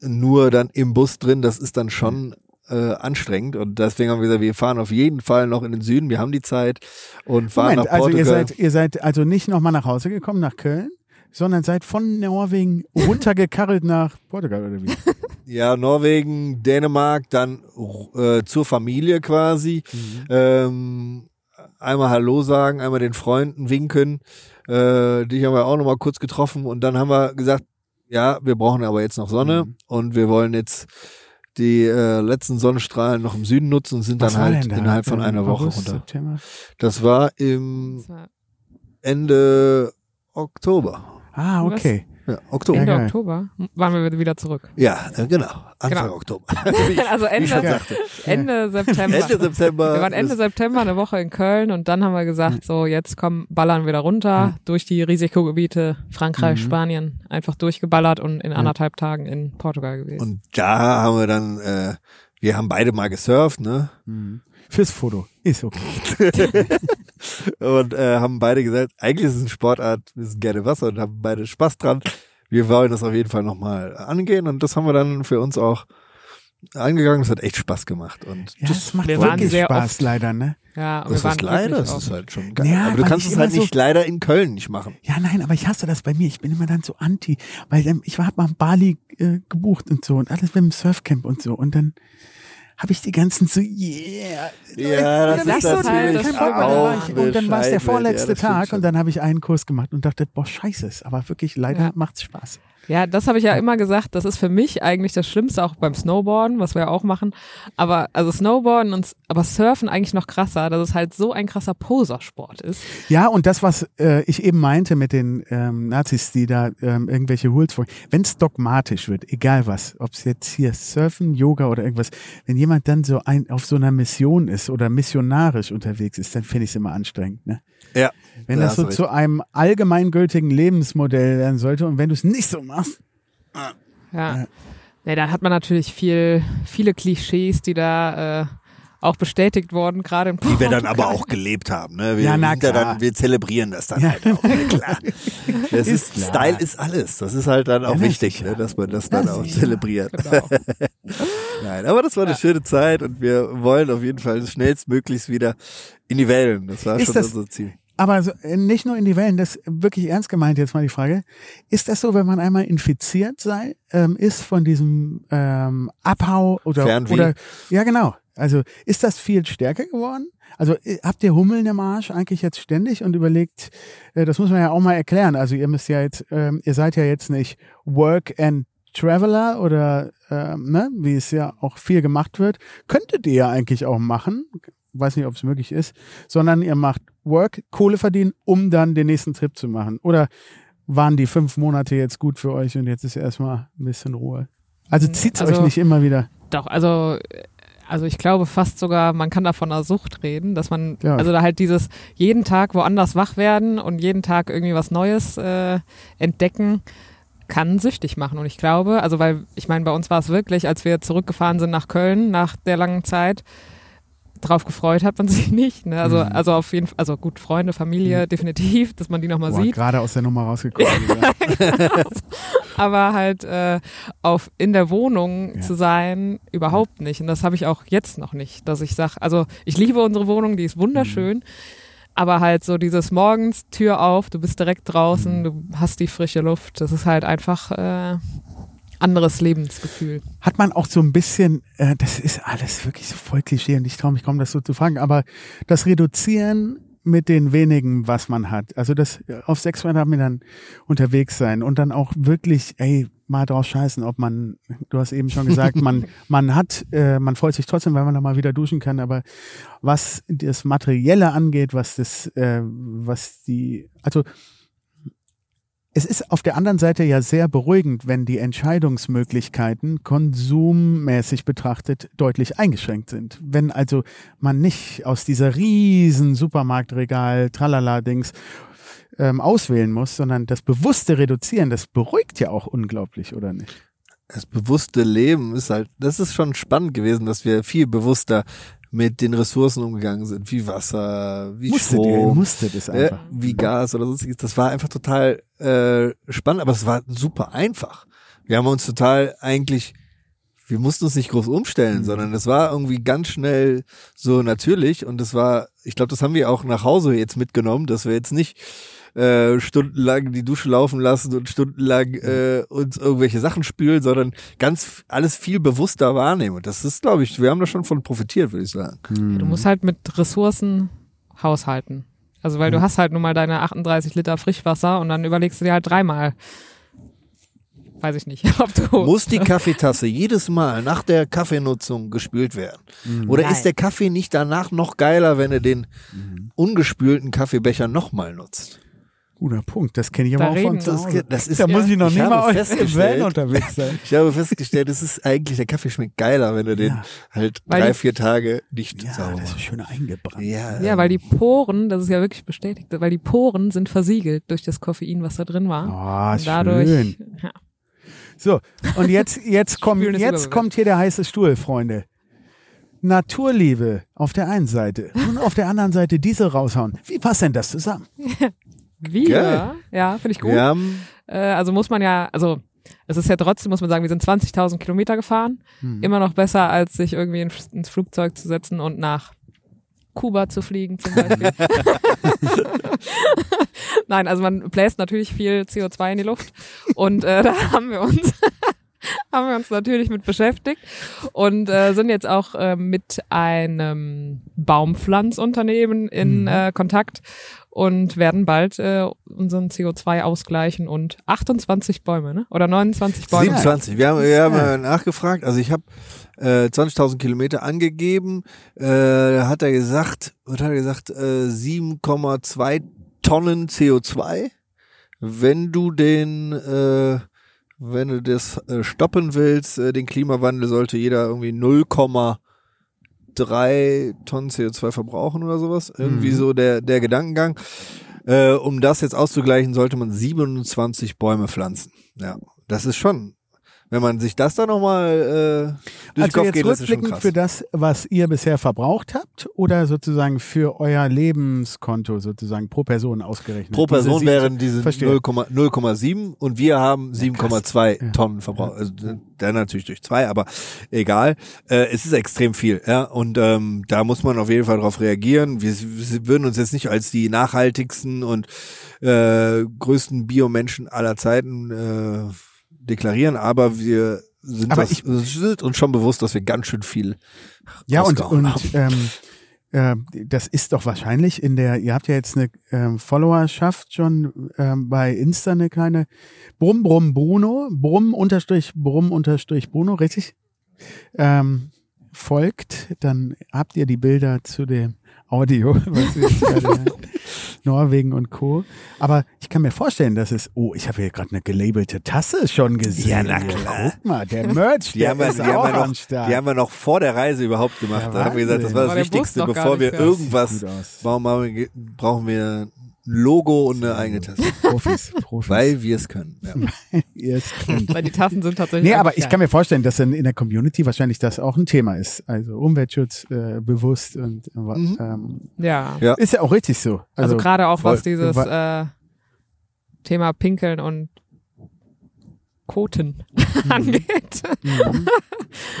[SPEAKER 3] nur dann im Bus drin, das ist dann schon äh, anstrengend. Und deswegen haben wir gesagt, wir fahren auf jeden Fall noch in den Süden. Wir haben die Zeit und fahren
[SPEAKER 1] Moment,
[SPEAKER 3] nach
[SPEAKER 1] also
[SPEAKER 3] Portugal.
[SPEAKER 1] ihr seid, ihr seid also nicht nochmal nach Hause gekommen, nach Köln, sondern seid von Norwegen runtergekarrelt nach Portugal oder wie?
[SPEAKER 3] Ja, Norwegen, Dänemark, dann äh, zur Familie quasi.
[SPEAKER 1] Mhm.
[SPEAKER 3] Ähm, einmal Hallo sagen, einmal den Freunden winken. Äh, dich haben wir auch nochmal kurz getroffen und dann haben wir gesagt, ja, wir brauchen aber jetzt noch Sonne
[SPEAKER 1] Mhm.
[SPEAKER 3] und wir wollen jetzt die äh, letzten Sonnenstrahlen noch im Süden nutzen und sind
[SPEAKER 1] Was
[SPEAKER 3] dann halt
[SPEAKER 1] da?
[SPEAKER 3] innerhalb von einer Woche
[SPEAKER 1] August,
[SPEAKER 3] runter.
[SPEAKER 1] September?
[SPEAKER 3] Das war im Ende Oktober.
[SPEAKER 1] Ah, okay.
[SPEAKER 3] Ja, Oktober.
[SPEAKER 4] Ende
[SPEAKER 1] Ja, geil.
[SPEAKER 4] Oktober waren wir wieder zurück.
[SPEAKER 3] Ja, äh, genau. Anfang
[SPEAKER 4] Genau.
[SPEAKER 3] Oktober.
[SPEAKER 4] also Ende. Ende September.
[SPEAKER 3] Ende September.
[SPEAKER 4] Wir waren Ende September eine Woche in Köln und dann haben wir gesagt, so jetzt komm, ballern wir da runter durch die Risikogebiete Frankreich,
[SPEAKER 1] Mhm.
[SPEAKER 4] Spanien, einfach durchgeballert und in anderthalb Tagen in Portugal gewesen.
[SPEAKER 3] Und da haben wir dann, äh, wir haben beide mal gesurft, ne?
[SPEAKER 1] Mhm. Fürs Foto. Ist okay.
[SPEAKER 3] Und äh, haben beide gesagt, eigentlich ist es eine Sportart, wir sind gerne Wasser und haben beide Spaß dran. Wir wollen das auf jeden Fall nochmal angehen und das haben wir dann für uns auch angegangen. Das hat echt Spaß gemacht. Und
[SPEAKER 1] Ja, das macht
[SPEAKER 4] wir waren
[SPEAKER 1] wirklich
[SPEAKER 4] sehr
[SPEAKER 1] Spaß,
[SPEAKER 4] oft-
[SPEAKER 1] leider, ne?
[SPEAKER 4] ja, und
[SPEAKER 3] das
[SPEAKER 4] wir waren
[SPEAKER 3] ist leider, das ist halt schon geil.
[SPEAKER 1] Ja,
[SPEAKER 3] Aber du kannst es halt
[SPEAKER 1] so-
[SPEAKER 3] nicht leider in Köln nicht machen.
[SPEAKER 1] Ja, nein, aber ich hasse das bei mir. Ich bin immer dann so anti, weil ähm, ich habe mal Bali äh, gebucht und so und alles mit dem Surfcamp und so und dann habe ich die ganzen so yeah.
[SPEAKER 3] Ja, das ist
[SPEAKER 1] so
[SPEAKER 3] natürlich
[SPEAKER 1] ich-
[SPEAKER 3] auch
[SPEAKER 1] Und dann war es der vorletzte
[SPEAKER 3] ja, das
[SPEAKER 1] Tag und dann habe ich einen Kurs gemacht und dachte, boah, scheiße, aber wirklich leider
[SPEAKER 4] Ja.
[SPEAKER 1] macht's Spaß.
[SPEAKER 4] Ja, das habe ich ja immer gesagt. Das ist für mich eigentlich das Schlimmste, auch beim Snowboarden, was wir ja auch machen. Aber also Snowboarden und aber Surfen eigentlich noch krasser, dass es halt so ein krasser Posersport ist.
[SPEAKER 1] Ja, und das, was äh, ich eben meinte mit den ähm, Nazis, die da ähm, irgendwelche Hools folgen, wenn es dogmatisch wird, egal was, ob es jetzt hier Surfen, Yoga oder irgendwas, wenn jemand dann so ein, auf so einer Mission ist oder missionarisch unterwegs ist, dann finde ich es immer anstrengend. Ne?
[SPEAKER 3] Ja,
[SPEAKER 1] Wenn
[SPEAKER 3] da
[SPEAKER 1] das so zu einem allgemeingültigen Lebensmodell werden sollte und wenn du es nicht so machst,
[SPEAKER 4] Ja. ja. da hat man natürlich viel, viele Klischees, die da äh, auch bestätigt wurden, gerade in
[SPEAKER 3] Die wir dann aber auch gelebt haben. Ne? Wir,
[SPEAKER 1] Ja, na
[SPEAKER 3] sind ja
[SPEAKER 1] klar.
[SPEAKER 3] dann, wir zelebrieren das dann
[SPEAKER 1] Ja.
[SPEAKER 3] halt auch. Ne? Klar. Das
[SPEAKER 1] Ist
[SPEAKER 3] ist,
[SPEAKER 1] klar.
[SPEAKER 3] Style ist alles. Das ist halt dann auch
[SPEAKER 1] Ja,
[SPEAKER 3] wichtig, ne? dass man das dann
[SPEAKER 1] Ja,
[SPEAKER 3] auch zelebriert.
[SPEAKER 4] Genau.
[SPEAKER 3] Nein, aber das war eine schöne Zeit und wir wollen auf jeden Fall schnellstmöglichst wieder in die Wellen. Das war
[SPEAKER 1] Ist
[SPEAKER 3] schon
[SPEAKER 1] das-
[SPEAKER 3] unser Ziel.
[SPEAKER 1] Aber so, äh, nicht nur in die Wellen, das wirklich ernst gemeint jetzt mal die Frage, ist das so, wenn man einmal infiziert sei, ähm, ist von diesem ähm, Abhau oder,
[SPEAKER 3] Fernweh.
[SPEAKER 1] oder ja genau, also ist das viel stärker geworden? Also äh, habt ihr Hummeln im Arsch eigentlich jetzt ständig und überlegt, äh, das muss man ja auch mal erklären, also ihr müsst ja jetzt, ähm, ihr seid ja jetzt nicht Work and Traveler oder äh, ne, wie es ja auch viel gemacht wird, könntet ihr ja eigentlich auch machen. Weiß nicht, ob es möglich ist, sondern ihr macht Work, Kohle verdienen, um dann den nächsten Trip zu machen. Oder waren die fünf Monate jetzt gut für euch und jetzt ist erstmal ein bisschen Ruhe? Also zieht's
[SPEAKER 4] Also-
[SPEAKER 1] euch nicht immer wieder.
[SPEAKER 4] Doch, also, also ich glaube fast sogar, man kann da von einer Sucht reden, dass man,
[SPEAKER 1] Ja.
[SPEAKER 4] also da halt dieses jeden Tag woanders wach werden und jeden Tag irgendwie was Neues äh, entdecken, kann süchtig machen. Und ich glaube, also weil, ich meine, bei uns war es wirklich, als wir zurückgefahren sind nach Köln nach der langen Zeit, drauf gefreut hat man sich nicht. Ne? Also,
[SPEAKER 1] Mhm.
[SPEAKER 4] also auf jeden Fall, also gut, Freunde, Familie, definitiv, dass man die nochmal sieht.
[SPEAKER 1] gerade aus der Nummer rausgekommen. ja.
[SPEAKER 4] aber halt äh, auf in der Wohnung
[SPEAKER 1] Ja.
[SPEAKER 4] zu sein überhaupt nicht und das habe ich auch jetzt noch nicht, dass ich sage, also ich liebe unsere Wohnung, die ist wunderschön,
[SPEAKER 1] Mhm.
[SPEAKER 4] aber halt so dieses morgens Tür auf, du bist direkt draußen,
[SPEAKER 1] Mhm.
[SPEAKER 4] du hast die frische Luft, das ist halt einfach äh, anderes Lebensgefühl.
[SPEAKER 1] Hat man auch so ein bisschen, äh, das ist alles wirklich so voll Klischee und ich traue mich kaum, das so zu fragen, aber das Reduzieren mit den wenigen, was man hat. Also das auf 600 Metern unterwegs sein und dann auch wirklich, ey, mal drauf scheißen, ob man, du hast eben schon gesagt, man, man hat, äh, man freut sich trotzdem, weil man da mal wieder duschen kann, aber was das Materielle angeht, was das, äh, was die, also es ist auf der anderen Seite ja sehr beruhigend, wenn die Entscheidungsmöglichkeiten konsummäßig betrachtet deutlich eingeschränkt sind. Wenn also man nicht aus dieser riesen Supermarktregal Tralala-Dings ähm, auswählen muss, sondern das bewusste Reduzieren, das beruhigt ja auch unglaublich, oder nicht?
[SPEAKER 3] das bewusste Leben ist halt, das ist schon spannend gewesen, dass wir viel bewusster mit den Ressourcen umgegangen sind, wie Wasser, wie
[SPEAKER 1] Musstet ihr,
[SPEAKER 3] Strom,
[SPEAKER 1] musstet es
[SPEAKER 3] äh,
[SPEAKER 1] einfach.
[SPEAKER 3] wie Gas oder sonstiges. Das war einfach total äh, spannend, aber es war super einfach. Wir haben uns total eigentlich, wir mussten uns nicht groß umstellen,
[SPEAKER 1] Mhm.
[SPEAKER 3] sondern es war irgendwie ganz schnell so natürlich und es war, ich glaube, das haben wir auch nach Hause jetzt mitgenommen, dass wir jetzt nicht äh, stundenlang die Dusche laufen lassen und stundenlang äh, uns irgendwelche Sachen spülen, sondern ganz alles viel bewusster wahrnehmen. Und das ist, glaube ich, wir haben da schon von profitiert, würde ich sagen.
[SPEAKER 4] Du musst halt mit Ressourcen haushalten. Also weil du hast halt nun mal deine 38 Liter Frischwasser und dann überlegst du dir halt dreimal. Weiß ich nicht, ob du
[SPEAKER 3] Muss die Kaffeetasse jedes Mal nach der Kaffeenutzung gespült werden? Oder
[SPEAKER 4] Nein.
[SPEAKER 3] ist der Kaffee nicht danach noch geiler, wenn er den ungespülten Kaffeebecher nochmal nutzt?
[SPEAKER 1] Guter Punkt, das kenne ich
[SPEAKER 4] Da
[SPEAKER 1] aber auch von
[SPEAKER 3] Das, das ist,
[SPEAKER 1] Da muss ich noch
[SPEAKER 3] ich
[SPEAKER 1] nie mal euch im Van unterwegs sein.
[SPEAKER 3] ich habe festgestellt, es ist eigentlich, der Kaffee schmeckt geiler, wenn du den
[SPEAKER 1] Ja.
[SPEAKER 3] halt
[SPEAKER 4] Weil
[SPEAKER 3] drei, vier Tage nicht
[SPEAKER 1] Ja,
[SPEAKER 3] sauber
[SPEAKER 1] das ist schön eingebrannt.
[SPEAKER 3] Ja,
[SPEAKER 4] Ja, weil die Poren, das ist ja wirklich bestätigt, weil die Poren sind versiegelt durch das Koffein, was da drin war.
[SPEAKER 1] Oh,
[SPEAKER 4] Und dadurch,
[SPEAKER 1] schön.
[SPEAKER 4] Ja.
[SPEAKER 1] So, und jetzt, jetzt, kommt, jetzt kommt hier der heiße Stuhl, Freunde. Naturliebe auf der einen Seite und auf der anderen Seite diese raushauen. Wie passt denn das zusammen?
[SPEAKER 4] Wir,
[SPEAKER 3] Geil.
[SPEAKER 4] ja, finde ich gut.
[SPEAKER 3] wir haben
[SPEAKER 4] Äh, also muss man ja, also es ist ja trotzdem, muss man sagen, wir sind 20.000 Kilometer gefahren.
[SPEAKER 1] Hm.
[SPEAKER 4] Immer noch besser, als sich irgendwie in, ins Flugzeug zu setzen und nach Kuba zu fliegen zum Beispiel. Nein, also man bläst natürlich viel CO2 in die Luft und äh, da haben wir uns haben wir uns natürlich mit beschäftigt und äh, sind jetzt auch äh, mit einem Baumpflanzunternehmen in
[SPEAKER 1] Mhm.
[SPEAKER 4] äh, Kontakt und werden bald äh, unseren CO2 ausgleichen und 28 Bäume, ne? Oder 29 Bäume.
[SPEAKER 3] 27. Wir haben, wir haben
[SPEAKER 1] Ja.
[SPEAKER 3] nachgefragt. Also ich habe äh, 20.000 Kilometer angegeben. Äh, da hat er gesagt, was hat er gesagt? Äh, 7,2 Tonnen CO2. Wenn du den, äh, wenn du das äh, stoppen willst, äh, den Klimawandel, sollte jeder irgendwie 0,3 Tonnen CO2 verbrauchen oder sowas. Irgendwie
[SPEAKER 1] Mhm.
[SPEAKER 3] so der, der Gedankengang. Äh, um das jetzt auszugleichen, sollte man 27 Bäume pflanzen. Ja, das ist schon, wenn man sich das dann nochmal äh, durch den
[SPEAKER 1] Also
[SPEAKER 3] Kopf
[SPEAKER 1] jetzt
[SPEAKER 3] geht, das
[SPEAKER 1] rückblickend
[SPEAKER 3] krass.
[SPEAKER 1] für das, was ihr bisher verbraucht habt oder sozusagen für euer Lebenskonto sozusagen pro Person ausgerechnet?
[SPEAKER 3] Pro
[SPEAKER 1] Diese
[SPEAKER 3] Person
[SPEAKER 1] sieben-
[SPEAKER 3] wären diese
[SPEAKER 1] Verstehe.
[SPEAKER 3] 0,- 0,7 und wir haben 7,2
[SPEAKER 1] Ja.
[SPEAKER 3] Tonnen verbraucht. Also dann natürlich durch zwei, aber egal. Äh, es ist extrem viel, ja. Und ähm, da muss man auf jeden Fall darauf reagieren. Wir, wir würden uns jetzt nicht als die nachhaltigsten und äh, größten Biomenschen aller Zeiten äh, deklarieren, aber wir sind,
[SPEAKER 1] Aber
[SPEAKER 3] das,
[SPEAKER 1] ich-
[SPEAKER 3] sind uns schon bewusst, dass wir ganz schön viel
[SPEAKER 1] Ja, und, und
[SPEAKER 3] haben.
[SPEAKER 1] ähm, äh, das ist doch wahrscheinlich in der, ihr habt ja jetzt eine ähm, Followerschaft schon ähm, bei Insta eine kleine Brumm Brumm Bruno, Brumm unterstrich Brumm unterstrich Bruno, richtig? Ähm, folgt, dann habt ihr die Bilder zu dem Audio, was jetzt der Norwegen und Co. Aber ich kann mir vorstellen, dass es, oh, ich habe hier gerade eine gelabelte Tasse schon gesehen.
[SPEAKER 3] Ja, na klar.
[SPEAKER 1] Guck mal, der Merch,
[SPEAKER 3] Die
[SPEAKER 1] der
[SPEAKER 3] haben, wir,
[SPEAKER 1] ist
[SPEAKER 3] die, haben
[SPEAKER 1] auch
[SPEAKER 3] wir
[SPEAKER 1] am
[SPEAKER 3] noch,
[SPEAKER 1] Start.
[SPEAKER 3] die haben wir noch vor der Reise überhaupt gemacht.
[SPEAKER 1] Ja,
[SPEAKER 3] da haben wir gesagt, das war das
[SPEAKER 4] War Bus
[SPEAKER 3] Wichtigste, bevor wir irgendwas, warum wir, brauchen wir ein Logo und eine eigene Tasse.
[SPEAKER 1] Profis, Profis.
[SPEAKER 3] Weil wir es können. Ja.
[SPEAKER 1] ihr es.
[SPEAKER 4] Weil die Tassen sind tatsächlich.
[SPEAKER 1] Nee, aber ich kann mir vorstellen, dass in, in der Community wahrscheinlich das auch ein Thema ist. Also Umweltschutz äh, bewusst und äh,
[SPEAKER 3] Mhm.
[SPEAKER 1] ähm,
[SPEAKER 4] Ja.
[SPEAKER 3] Ja.
[SPEAKER 1] ist ja auch richtig so.
[SPEAKER 4] Also, gerade auch was
[SPEAKER 3] voll.
[SPEAKER 4] dieses äh, Thema Pinkeln und Koten angeht.
[SPEAKER 1] Mhm.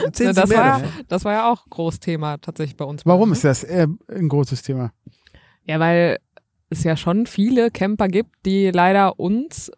[SPEAKER 4] Ja,
[SPEAKER 3] Sie
[SPEAKER 4] das, war, das war ja auch Großthema tatsächlich bei uns.
[SPEAKER 1] Warum
[SPEAKER 4] ne?
[SPEAKER 1] ist das äh, ein großes Thema?
[SPEAKER 4] Ja, weil es ja schon viele Camper gibt, die leider uns,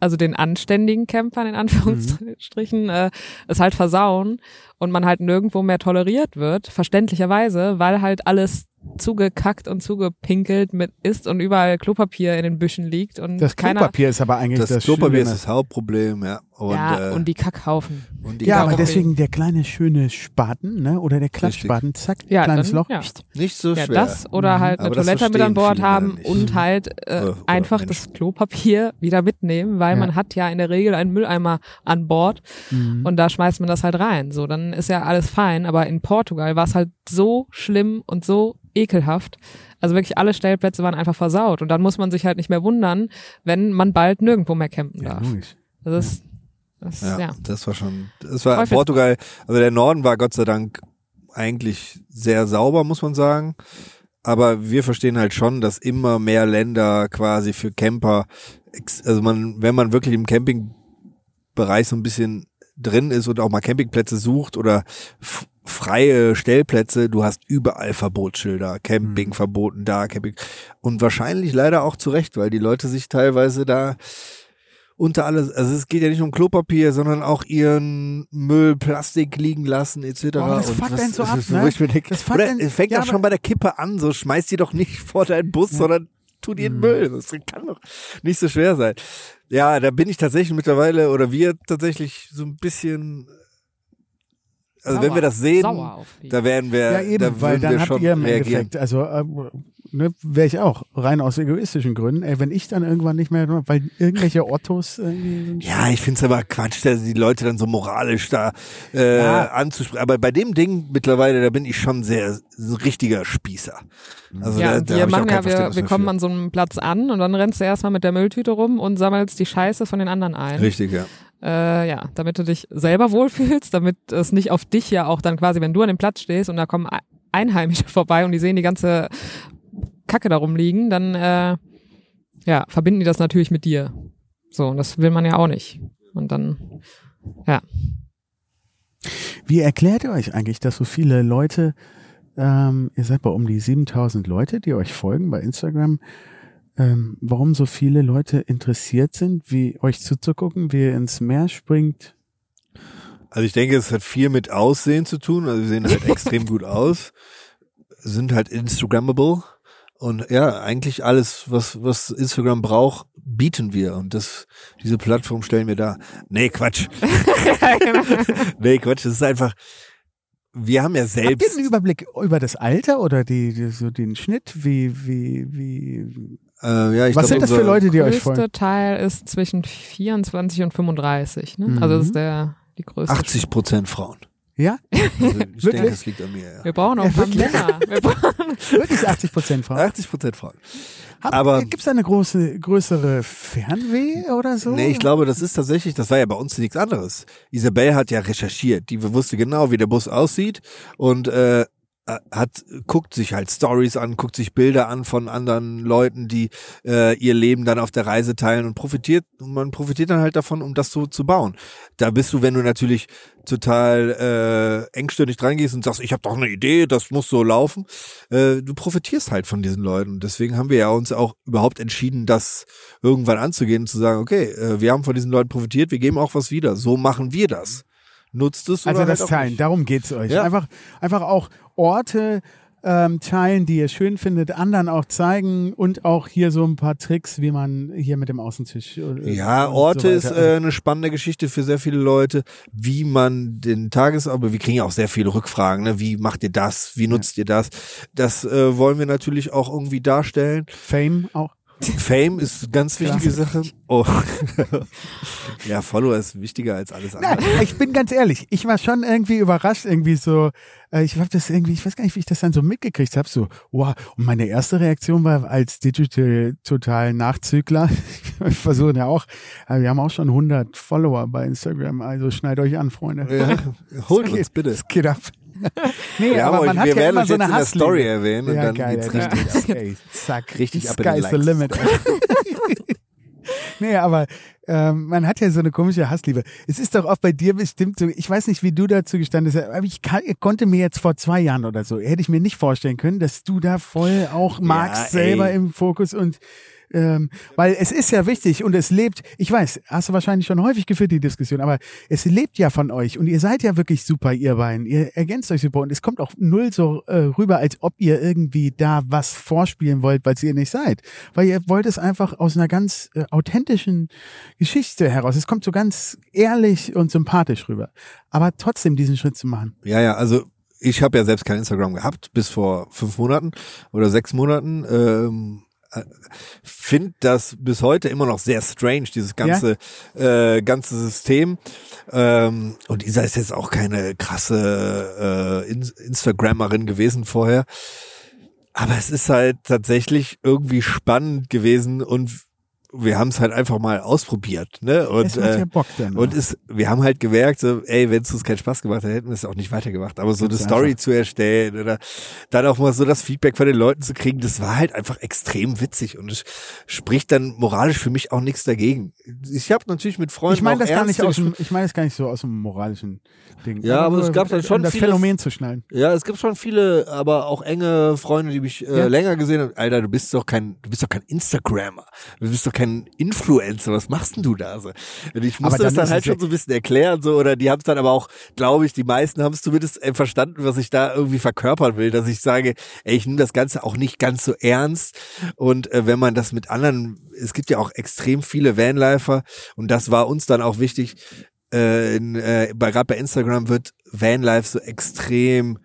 [SPEAKER 4] also den anständigen Campern in Anführungsstrichen, äh, es halt versauen und man halt nirgendwo mehr toleriert wird, verständlicherweise, weil halt alles zugekackt und zugepinkelt mit ist und überall Klopapier in den Büschen liegt und
[SPEAKER 1] Das
[SPEAKER 4] keiner
[SPEAKER 1] Klopapier ist aber eigentlich das,
[SPEAKER 3] Das Klopapier ist das Hauptproblem, ja. Und,
[SPEAKER 4] ja,
[SPEAKER 3] äh,
[SPEAKER 4] und die Kackhaufen.
[SPEAKER 3] und die
[SPEAKER 1] Ja,
[SPEAKER 4] Ja,
[SPEAKER 1] aber deswegen der kleine schöne Spaten, ne? Oder der. Klatschspaten, zack,
[SPEAKER 4] Ja,
[SPEAKER 1] kleines
[SPEAKER 4] dann,
[SPEAKER 1] Loch.
[SPEAKER 4] ja.
[SPEAKER 3] nicht so
[SPEAKER 4] Ja,
[SPEAKER 3] schwer.
[SPEAKER 4] das oder
[SPEAKER 1] Mhm.
[SPEAKER 4] halt eine
[SPEAKER 3] Aber
[SPEAKER 4] Toilette mit an Bord haben und halt äh,
[SPEAKER 3] Oder- oder
[SPEAKER 4] einfach
[SPEAKER 3] Menschen.
[SPEAKER 4] das Klopapier wieder mitnehmen, weil
[SPEAKER 1] Ja.
[SPEAKER 4] man hat ja in der Regel einen Mülleimer an Bord
[SPEAKER 1] Mhm.
[SPEAKER 4] und da schmeißt man das halt rein. So, dann ist ja alles fein. Aber in Portugal war es halt so schlimm und so ekelhaft. Also wirklich alle Stellplätze waren einfach versaut und dann muss man sich halt nicht mehr wundern, wenn man bald nirgendwo mehr campen
[SPEAKER 1] ja,
[SPEAKER 4] darf.
[SPEAKER 1] logisch.
[SPEAKER 4] Das ist, das,
[SPEAKER 3] Ja,
[SPEAKER 4] ja.
[SPEAKER 3] das war schon, das war
[SPEAKER 4] Teufels-
[SPEAKER 3] Portugal, also der Norden war Gott sei Dank eigentlich sehr sauber, muss man sagen. Aber wir verstehen halt schon, dass immer mehr Länder quasi für Camper, also man, wenn man wirklich im Campingbereich so ein bisschen drin ist und auch mal Campingplätze sucht oder freie Stellplätze, du hast überall Verbotsschilder, Camping verboten da, Camping und wahrscheinlich leider auch zu Recht, weil die Leute sich teilweise da unter alles, also es geht ja nicht um Klopapier, sondern auch ihren Müll, Plastik liegen lassen etc.
[SPEAKER 1] Aber das
[SPEAKER 3] Und was-
[SPEAKER 1] so ab, ne?
[SPEAKER 3] wo ich mir denke,
[SPEAKER 1] Das fuckt
[SPEAKER 3] oder
[SPEAKER 1] einen-
[SPEAKER 3] es fängt
[SPEAKER 1] ja,
[SPEAKER 3] schon bei der Kippe an, so schmeißt die doch nicht vor deinen Bus, sondern tu dir den Müll. Das kann doch nicht so schwer sein. Ja, da bin ich tatsächlich mittlerweile oder wir tatsächlich so ein bisschen also wenn wir das sehen,
[SPEAKER 4] Sauer
[SPEAKER 3] da werden wir,
[SPEAKER 1] Ja, eben,
[SPEAKER 3] da
[SPEAKER 1] weil dann
[SPEAKER 3] wir
[SPEAKER 1] habt ihr im
[SPEAKER 3] reagieren.
[SPEAKER 1] Endeffekt, also äh, ne, wäre ich auch, rein aus egoistischen Gründen, ey, wenn ich dann irgendwann nicht mehr, weil irgendwelche Ottos irgendwie sind.
[SPEAKER 3] Ja, ich find's aber Quatsch, dass die Leute dann so moralisch da äh,
[SPEAKER 1] Ja.
[SPEAKER 3] anzusprechen. Aber bei dem Ding mittlerweile, da bin ich schon sehr so ein richtiger Spießer. Also
[SPEAKER 4] ja,
[SPEAKER 3] da, da
[SPEAKER 4] wir machen ja, wir, wir kommen an so einem Platz an und dann rennst du erstmal mit der Mülltüte rum und sammelst die Scheiße von den anderen ein.
[SPEAKER 3] Richtig, ja.
[SPEAKER 4] Äh, ja, damit du dich selber wohlfühlst, damit es nicht auf dich ja auch dann quasi, wenn du an dem Platz stehst und da kommen Ei- Einheimische vorbei und die sehen die ganze Kacke da rumliegen, dann äh, ja, verbinden die das natürlich mit dir. So, und das will man ja auch nicht. Und dann, ja.
[SPEAKER 1] Wie erklärt ihr euch eigentlich, dass so viele Leute, ähm, ihr seid bei um die 7000 Leute, die euch folgen bei Instagram, ähm, warum so viele Leute interessiert sind, wie euch zuzugucken, wie ihr ins Meer springt?
[SPEAKER 3] Also ich denke, es hat viel mit Aussehen zu tun. Also wir sehen halt extrem gut aus, sind halt Instagrammable und ja, eigentlich alles, was was Instagram braucht, bieten wir und das diese Plattform stellen wir da. Nee, Quatsch. nee, Quatsch, das ist einfach wir haben ja
[SPEAKER 1] Habt ihr
[SPEAKER 3] selbst
[SPEAKER 1] einen Überblick über das Alter oder die, die so den Schnitt? Wie, wie, wie?
[SPEAKER 3] äh, ja, ich
[SPEAKER 1] Was
[SPEAKER 3] glaub,
[SPEAKER 1] sind das für Leute, die euch
[SPEAKER 4] größte
[SPEAKER 1] folgen?
[SPEAKER 4] Teil ist zwischen 24 und 35, ne?
[SPEAKER 1] Mhm.
[SPEAKER 4] Also das ist der die größte.
[SPEAKER 3] 80 Prozent Frauen.
[SPEAKER 1] Ja,
[SPEAKER 3] Also ich
[SPEAKER 1] Wirklich?
[SPEAKER 3] denke, das liegt an mir. Ja.
[SPEAKER 4] Wir brauchen auch
[SPEAKER 1] Ja,
[SPEAKER 4] ein paar
[SPEAKER 1] wirklich?
[SPEAKER 4] Männer. Wir brauchen,
[SPEAKER 1] wirklich 80 Prozent Frauen.
[SPEAKER 3] 80 Prozent Frauen.
[SPEAKER 1] Hab-
[SPEAKER 3] aber-
[SPEAKER 1] Gibt es da eine große, größere Fernweh oder so?
[SPEAKER 3] Nee, ich glaube, das ist tatsächlich, das war ja bei uns nichts anderes. Isabel hat ja recherchiert, die wusste genau, wie der Bus aussieht und äh, hat guckt sich halt Stories an, guckt sich Bilder an von anderen Leuten, die äh, ihr Leben dann auf der Reise teilen und profitiert und man profitiert dann halt davon, um das so zu bauen. Da bist du, wenn du natürlich total äh, engstirnig dran gehst und sagst, ich habe doch eine Idee, das muss so laufen, äh, du profitierst halt von diesen Leuten. Deswegen haben wir ja uns auch überhaupt entschieden, das irgendwann anzugehen und zu sagen, okay, äh, wir haben von diesen Leuten profitiert, wir geben auch was wieder. So machen wir das. Nutzt es
[SPEAKER 1] Also
[SPEAKER 3] oder
[SPEAKER 1] das
[SPEAKER 3] halt
[SPEAKER 1] Teilen, darum geht's euch.
[SPEAKER 3] Ja.
[SPEAKER 1] Einfach, einfach auch Orte, äh, ähm, teilen, die ihr schön findet, anderen auch zeigen und auch hier so ein paar Tricks, wie man hier mit dem Außentisch. Äh,
[SPEAKER 3] Ja, Orte
[SPEAKER 1] so
[SPEAKER 3] ist äh, eine spannende Geschichte für sehr viele Leute, wie man den Tages, aber wir kriegen ja auch sehr viele Rückfragen, ne? wie macht ihr das, wie nutzt ihr das? Das äh, wollen wir natürlich auch irgendwie darstellen.
[SPEAKER 1] Fame auch.
[SPEAKER 3] Fame ist eine ganz wichtige
[SPEAKER 1] Klar.
[SPEAKER 3] Sache. Oh. ja, Follower ist wichtiger als alles andere.
[SPEAKER 1] Nein, ich bin ganz ehrlich, ich war schon irgendwie überrascht, irgendwie so, äh, ich habe das irgendwie, ich weiß gar nicht, wie ich das dann so mitgekriegt habe, so, wow. Und meine erste Reaktion war als Digital total Nachzügler, wir versuchen ja auch, äh, wir haben auch schon 100 Follower bei Instagram, also schneid euch an, Freunde.
[SPEAKER 3] Ja, holt uns bitte.
[SPEAKER 1] Es geht ab. Nee,
[SPEAKER 3] haben
[SPEAKER 1] aber man hat
[SPEAKER 3] wir
[SPEAKER 1] ja
[SPEAKER 3] werden
[SPEAKER 1] immer so
[SPEAKER 3] jetzt
[SPEAKER 1] eine
[SPEAKER 3] in der
[SPEAKER 1] Hassliebe.
[SPEAKER 3] Story erwähnen und
[SPEAKER 1] Ja,
[SPEAKER 3] dann
[SPEAKER 1] geil,
[SPEAKER 3] geht's
[SPEAKER 1] Alter.
[SPEAKER 3] richtig.
[SPEAKER 1] Okay, zack.
[SPEAKER 3] Richtig ab in
[SPEAKER 1] Sky's the
[SPEAKER 3] Likes.
[SPEAKER 1] limit. nee, aber ähm, man hat ja so eine komische Hassliebe. Es ist doch auch bei dir bestimmt so, ich weiß nicht, wie du dazu gestanden bist, aber ich kann, konnte mir jetzt vor zwei Jahren oder so, hätte ich mir nicht vorstellen können, dass du da voll auch magst,
[SPEAKER 3] ey.
[SPEAKER 1] selber im Fokus und ähm, weil es ist ja wichtig und es lebt, ich weiß, hast du wahrscheinlich schon häufig geführt, die Diskussion, aber es lebt ja von euch und ihr seid ja wirklich super, ihr beiden. Ihr ergänzt euch super und es kommt auch null so äh, rüber, als ob ihr irgendwie da was vorspielen wollt, weil ihr nicht seid. Weil ihr wollt es einfach aus einer ganz äh, authentischen Geschichte heraus. Es kommt so ganz ehrlich und sympathisch rüber. Aber trotzdem diesen Schritt zu machen.
[SPEAKER 3] Ja, ja, also ich habe ja selbst kein Instagram gehabt, bis vor fünf Monaten oder sechs Monaten. Ähm, finde das bis heute immer noch sehr strange, dieses ganze, äh, ganze System. Ähm, und Isa ist jetzt auch keine krasse äh, In Instagrammerin gewesen vorher. Aber es ist halt tatsächlich irgendwie spannend gewesen und wir haben es halt einfach mal ausprobiert, ne? Und, äh,
[SPEAKER 1] ja dann.
[SPEAKER 3] und es, wir haben halt gemerkt, so, ey, wenn es uns keinen Spaß gemacht hätte, hätten wir es auch nicht weitergemacht. Aber so eine Story
[SPEAKER 1] einfach.
[SPEAKER 3] zu erstellen oder dann auch mal so das Feedback von den Leuten zu kriegen, das war halt einfach extrem witzig und es spricht dann moralisch für mich auch nichts dagegen. Ich habe natürlich mit Freunden
[SPEAKER 1] ich meine das gar nicht aus dem, ich meine das gar nicht so aus dem moralischen Ding.
[SPEAKER 3] Ja, aber
[SPEAKER 1] nur,
[SPEAKER 3] es gab dann schon
[SPEAKER 1] um das
[SPEAKER 3] viele-
[SPEAKER 1] Phänomen zu schnallen.
[SPEAKER 3] Ja, es gibt schon viele, aber auch enge Freunde, die mich äh,
[SPEAKER 1] Ja.
[SPEAKER 3] länger gesehen haben. Alter, du bist doch kein, du bist doch kein Instagrammer. Du bist doch kein Influencer. Was machst denn du da so? Und ich musste
[SPEAKER 1] Aber
[SPEAKER 3] das
[SPEAKER 1] dann
[SPEAKER 3] dann halt schon so ein bisschen erklären, so, oder die haben es dann aber auch, glaube ich, die meisten haben es zumindest äh, verstanden, was ich da irgendwie verkörpern will, dass ich sage, ey, ich nehme das Ganze auch nicht ganz so ernst. Und äh, wenn man das mit anderen, es gibt ja auch extrem viele Vanlifer und das war uns dann auch wichtig, äh, in, äh, gerade bei Instagram wird Vanlife so extrem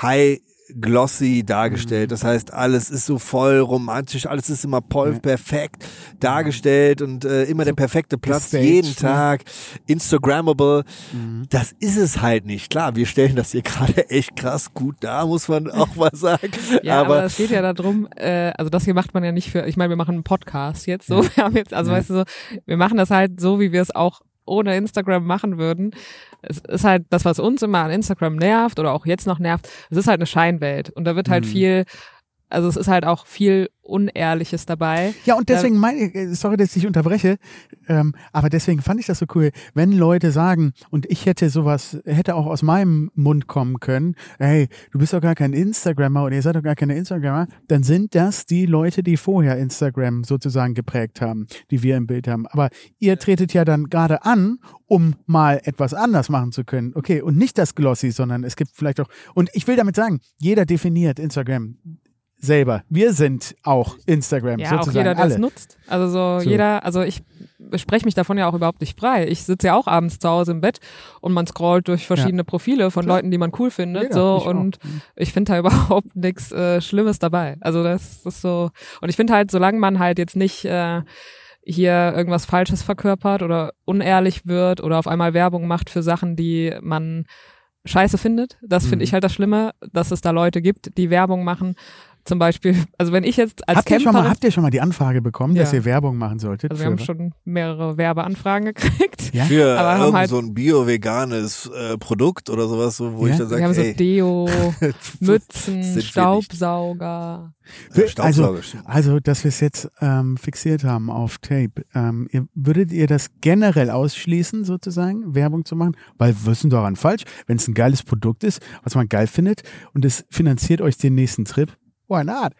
[SPEAKER 3] high glossy dargestellt. Das heißt, alles ist so voll romantisch, alles ist immer perfekt dargestellt und äh, immer der perfekte Platz
[SPEAKER 1] gestaged,
[SPEAKER 3] jeden
[SPEAKER 1] ne?
[SPEAKER 3] Tag, Instagrammable.
[SPEAKER 1] Mhm.
[SPEAKER 3] Das ist es halt nicht. Klar, wir stellen das hier gerade echt krass gut dar, muss man auch mal sagen.
[SPEAKER 4] Ja, aber,
[SPEAKER 3] aber
[SPEAKER 4] es geht ja darum, äh, also das hier macht man ja nicht für, ich meine, wir machen einen Podcast jetzt so, wir haben jetzt, also
[SPEAKER 1] Ja.
[SPEAKER 4] weißt du so, wir machen das halt so, wie wir es auch ohne Instagram machen würden. Es ist halt das, was uns immer an Instagram nervt oder auch jetzt noch nervt, es ist halt eine Scheinwelt und da wird halt
[SPEAKER 1] Mhm.
[SPEAKER 4] viel, also es ist halt auch viel Unehrliches dabei.
[SPEAKER 1] Ja, und deswegen meine, äh, sorry, dass ich unterbreche, ähm, aber deswegen fand ich das so cool, wenn Leute sagen, und ich hätte sowas, hätte auch aus meinem Mund kommen können, hey, du bist doch gar kein Instagrammer oder ihr seid doch gar keine Instagrammer, dann sind das die Leute, die vorher Instagram sozusagen geprägt haben, die wir im Bild haben. Aber ihr tretet ja dann gerade an, um mal etwas anders machen zu können. Okay, und nicht das Glossy, sondern es gibt vielleicht auch, und ich will damit sagen, jeder definiert Instagram selber. Wir sind auch Instagram
[SPEAKER 4] Ja,
[SPEAKER 1] sozusagen
[SPEAKER 4] auch jeder, der
[SPEAKER 1] alle.
[SPEAKER 4] es nutzt. Also so,
[SPEAKER 1] So.
[SPEAKER 4] jeder, also ich spreche mich davon ja auch überhaupt nicht frei. Ich sitze ja auch abends zu Hause im Bett und man scrollt durch verschiedene Profile von
[SPEAKER 1] Klar.
[SPEAKER 4] Leuten, die man cool findet.
[SPEAKER 1] Jeder,
[SPEAKER 4] so
[SPEAKER 1] ich auch.
[SPEAKER 4] und ich finde da überhaupt nichts äh, Schlimmes dabei. Also das ist so. Und ich finde halt, solange man halt jetzt nicht äh, hier irgendwas Falsches verkörpert oder unehrlich wird oder auf einmal Werbung macht für Sachen, die man scheiße findet. Das finde
[SPEAKER 1] Mhm.
[SPEAKER 4] ich halt das Schlimme, dass es da Leute gibt, die Werbung machen. Zum Beispiel, also wenn ich jetzt als
[SPEAKER 1] Habt ihr, schon
[SPEAKER 4] Camperin
[SPEAKER 1] mal, habt ihr schon mal die Anfrage bekommen, dass
[SPEAKER 4] Ja.
[SPEAKER 1] ihr Werbung machen solltet?
[SPEAKER 4] also wir haben
[SPEAKER 1] für-
[SPEAKER 4] schon mehrere Werbeanfragen gekriegt.
[SPEAKER 1] ja?
[SPEAKER 3] für
[SPEAKER 4] Aber haben
[SPEAKER 3] irgend
[SPEAKER 4] halt-
[SPEAKER 3] so ein bio-veganes äh, Produkt oder sowas, so, wo
[SPEAKER 1] Ja?
[SPEAKER 3] ich dann
[SPEAKER 4] Wir
[SPEAKER 3] sage,
[SPEAKER 4] haben so
[SPEAKER 3] ey,
[SPEAKER 4] Deo, Mützen,
[SPEAKER 3] Sind wir.
[SPEAKER 4] Staubsauger.
[SPEAKER 3] äh,
[SPEAKER 1] also, also, dass wir es jetzt ähm, fixiert haben auf Tape, ähm, ihr, würdet ihr das generell ausschließen, sozusagen, Werbung zu machen? Weil was ist denn daran falsch? Wenn es ein geiles Produkt ist, was man geil findet und es finanziert euch den nächsten Trip, why not?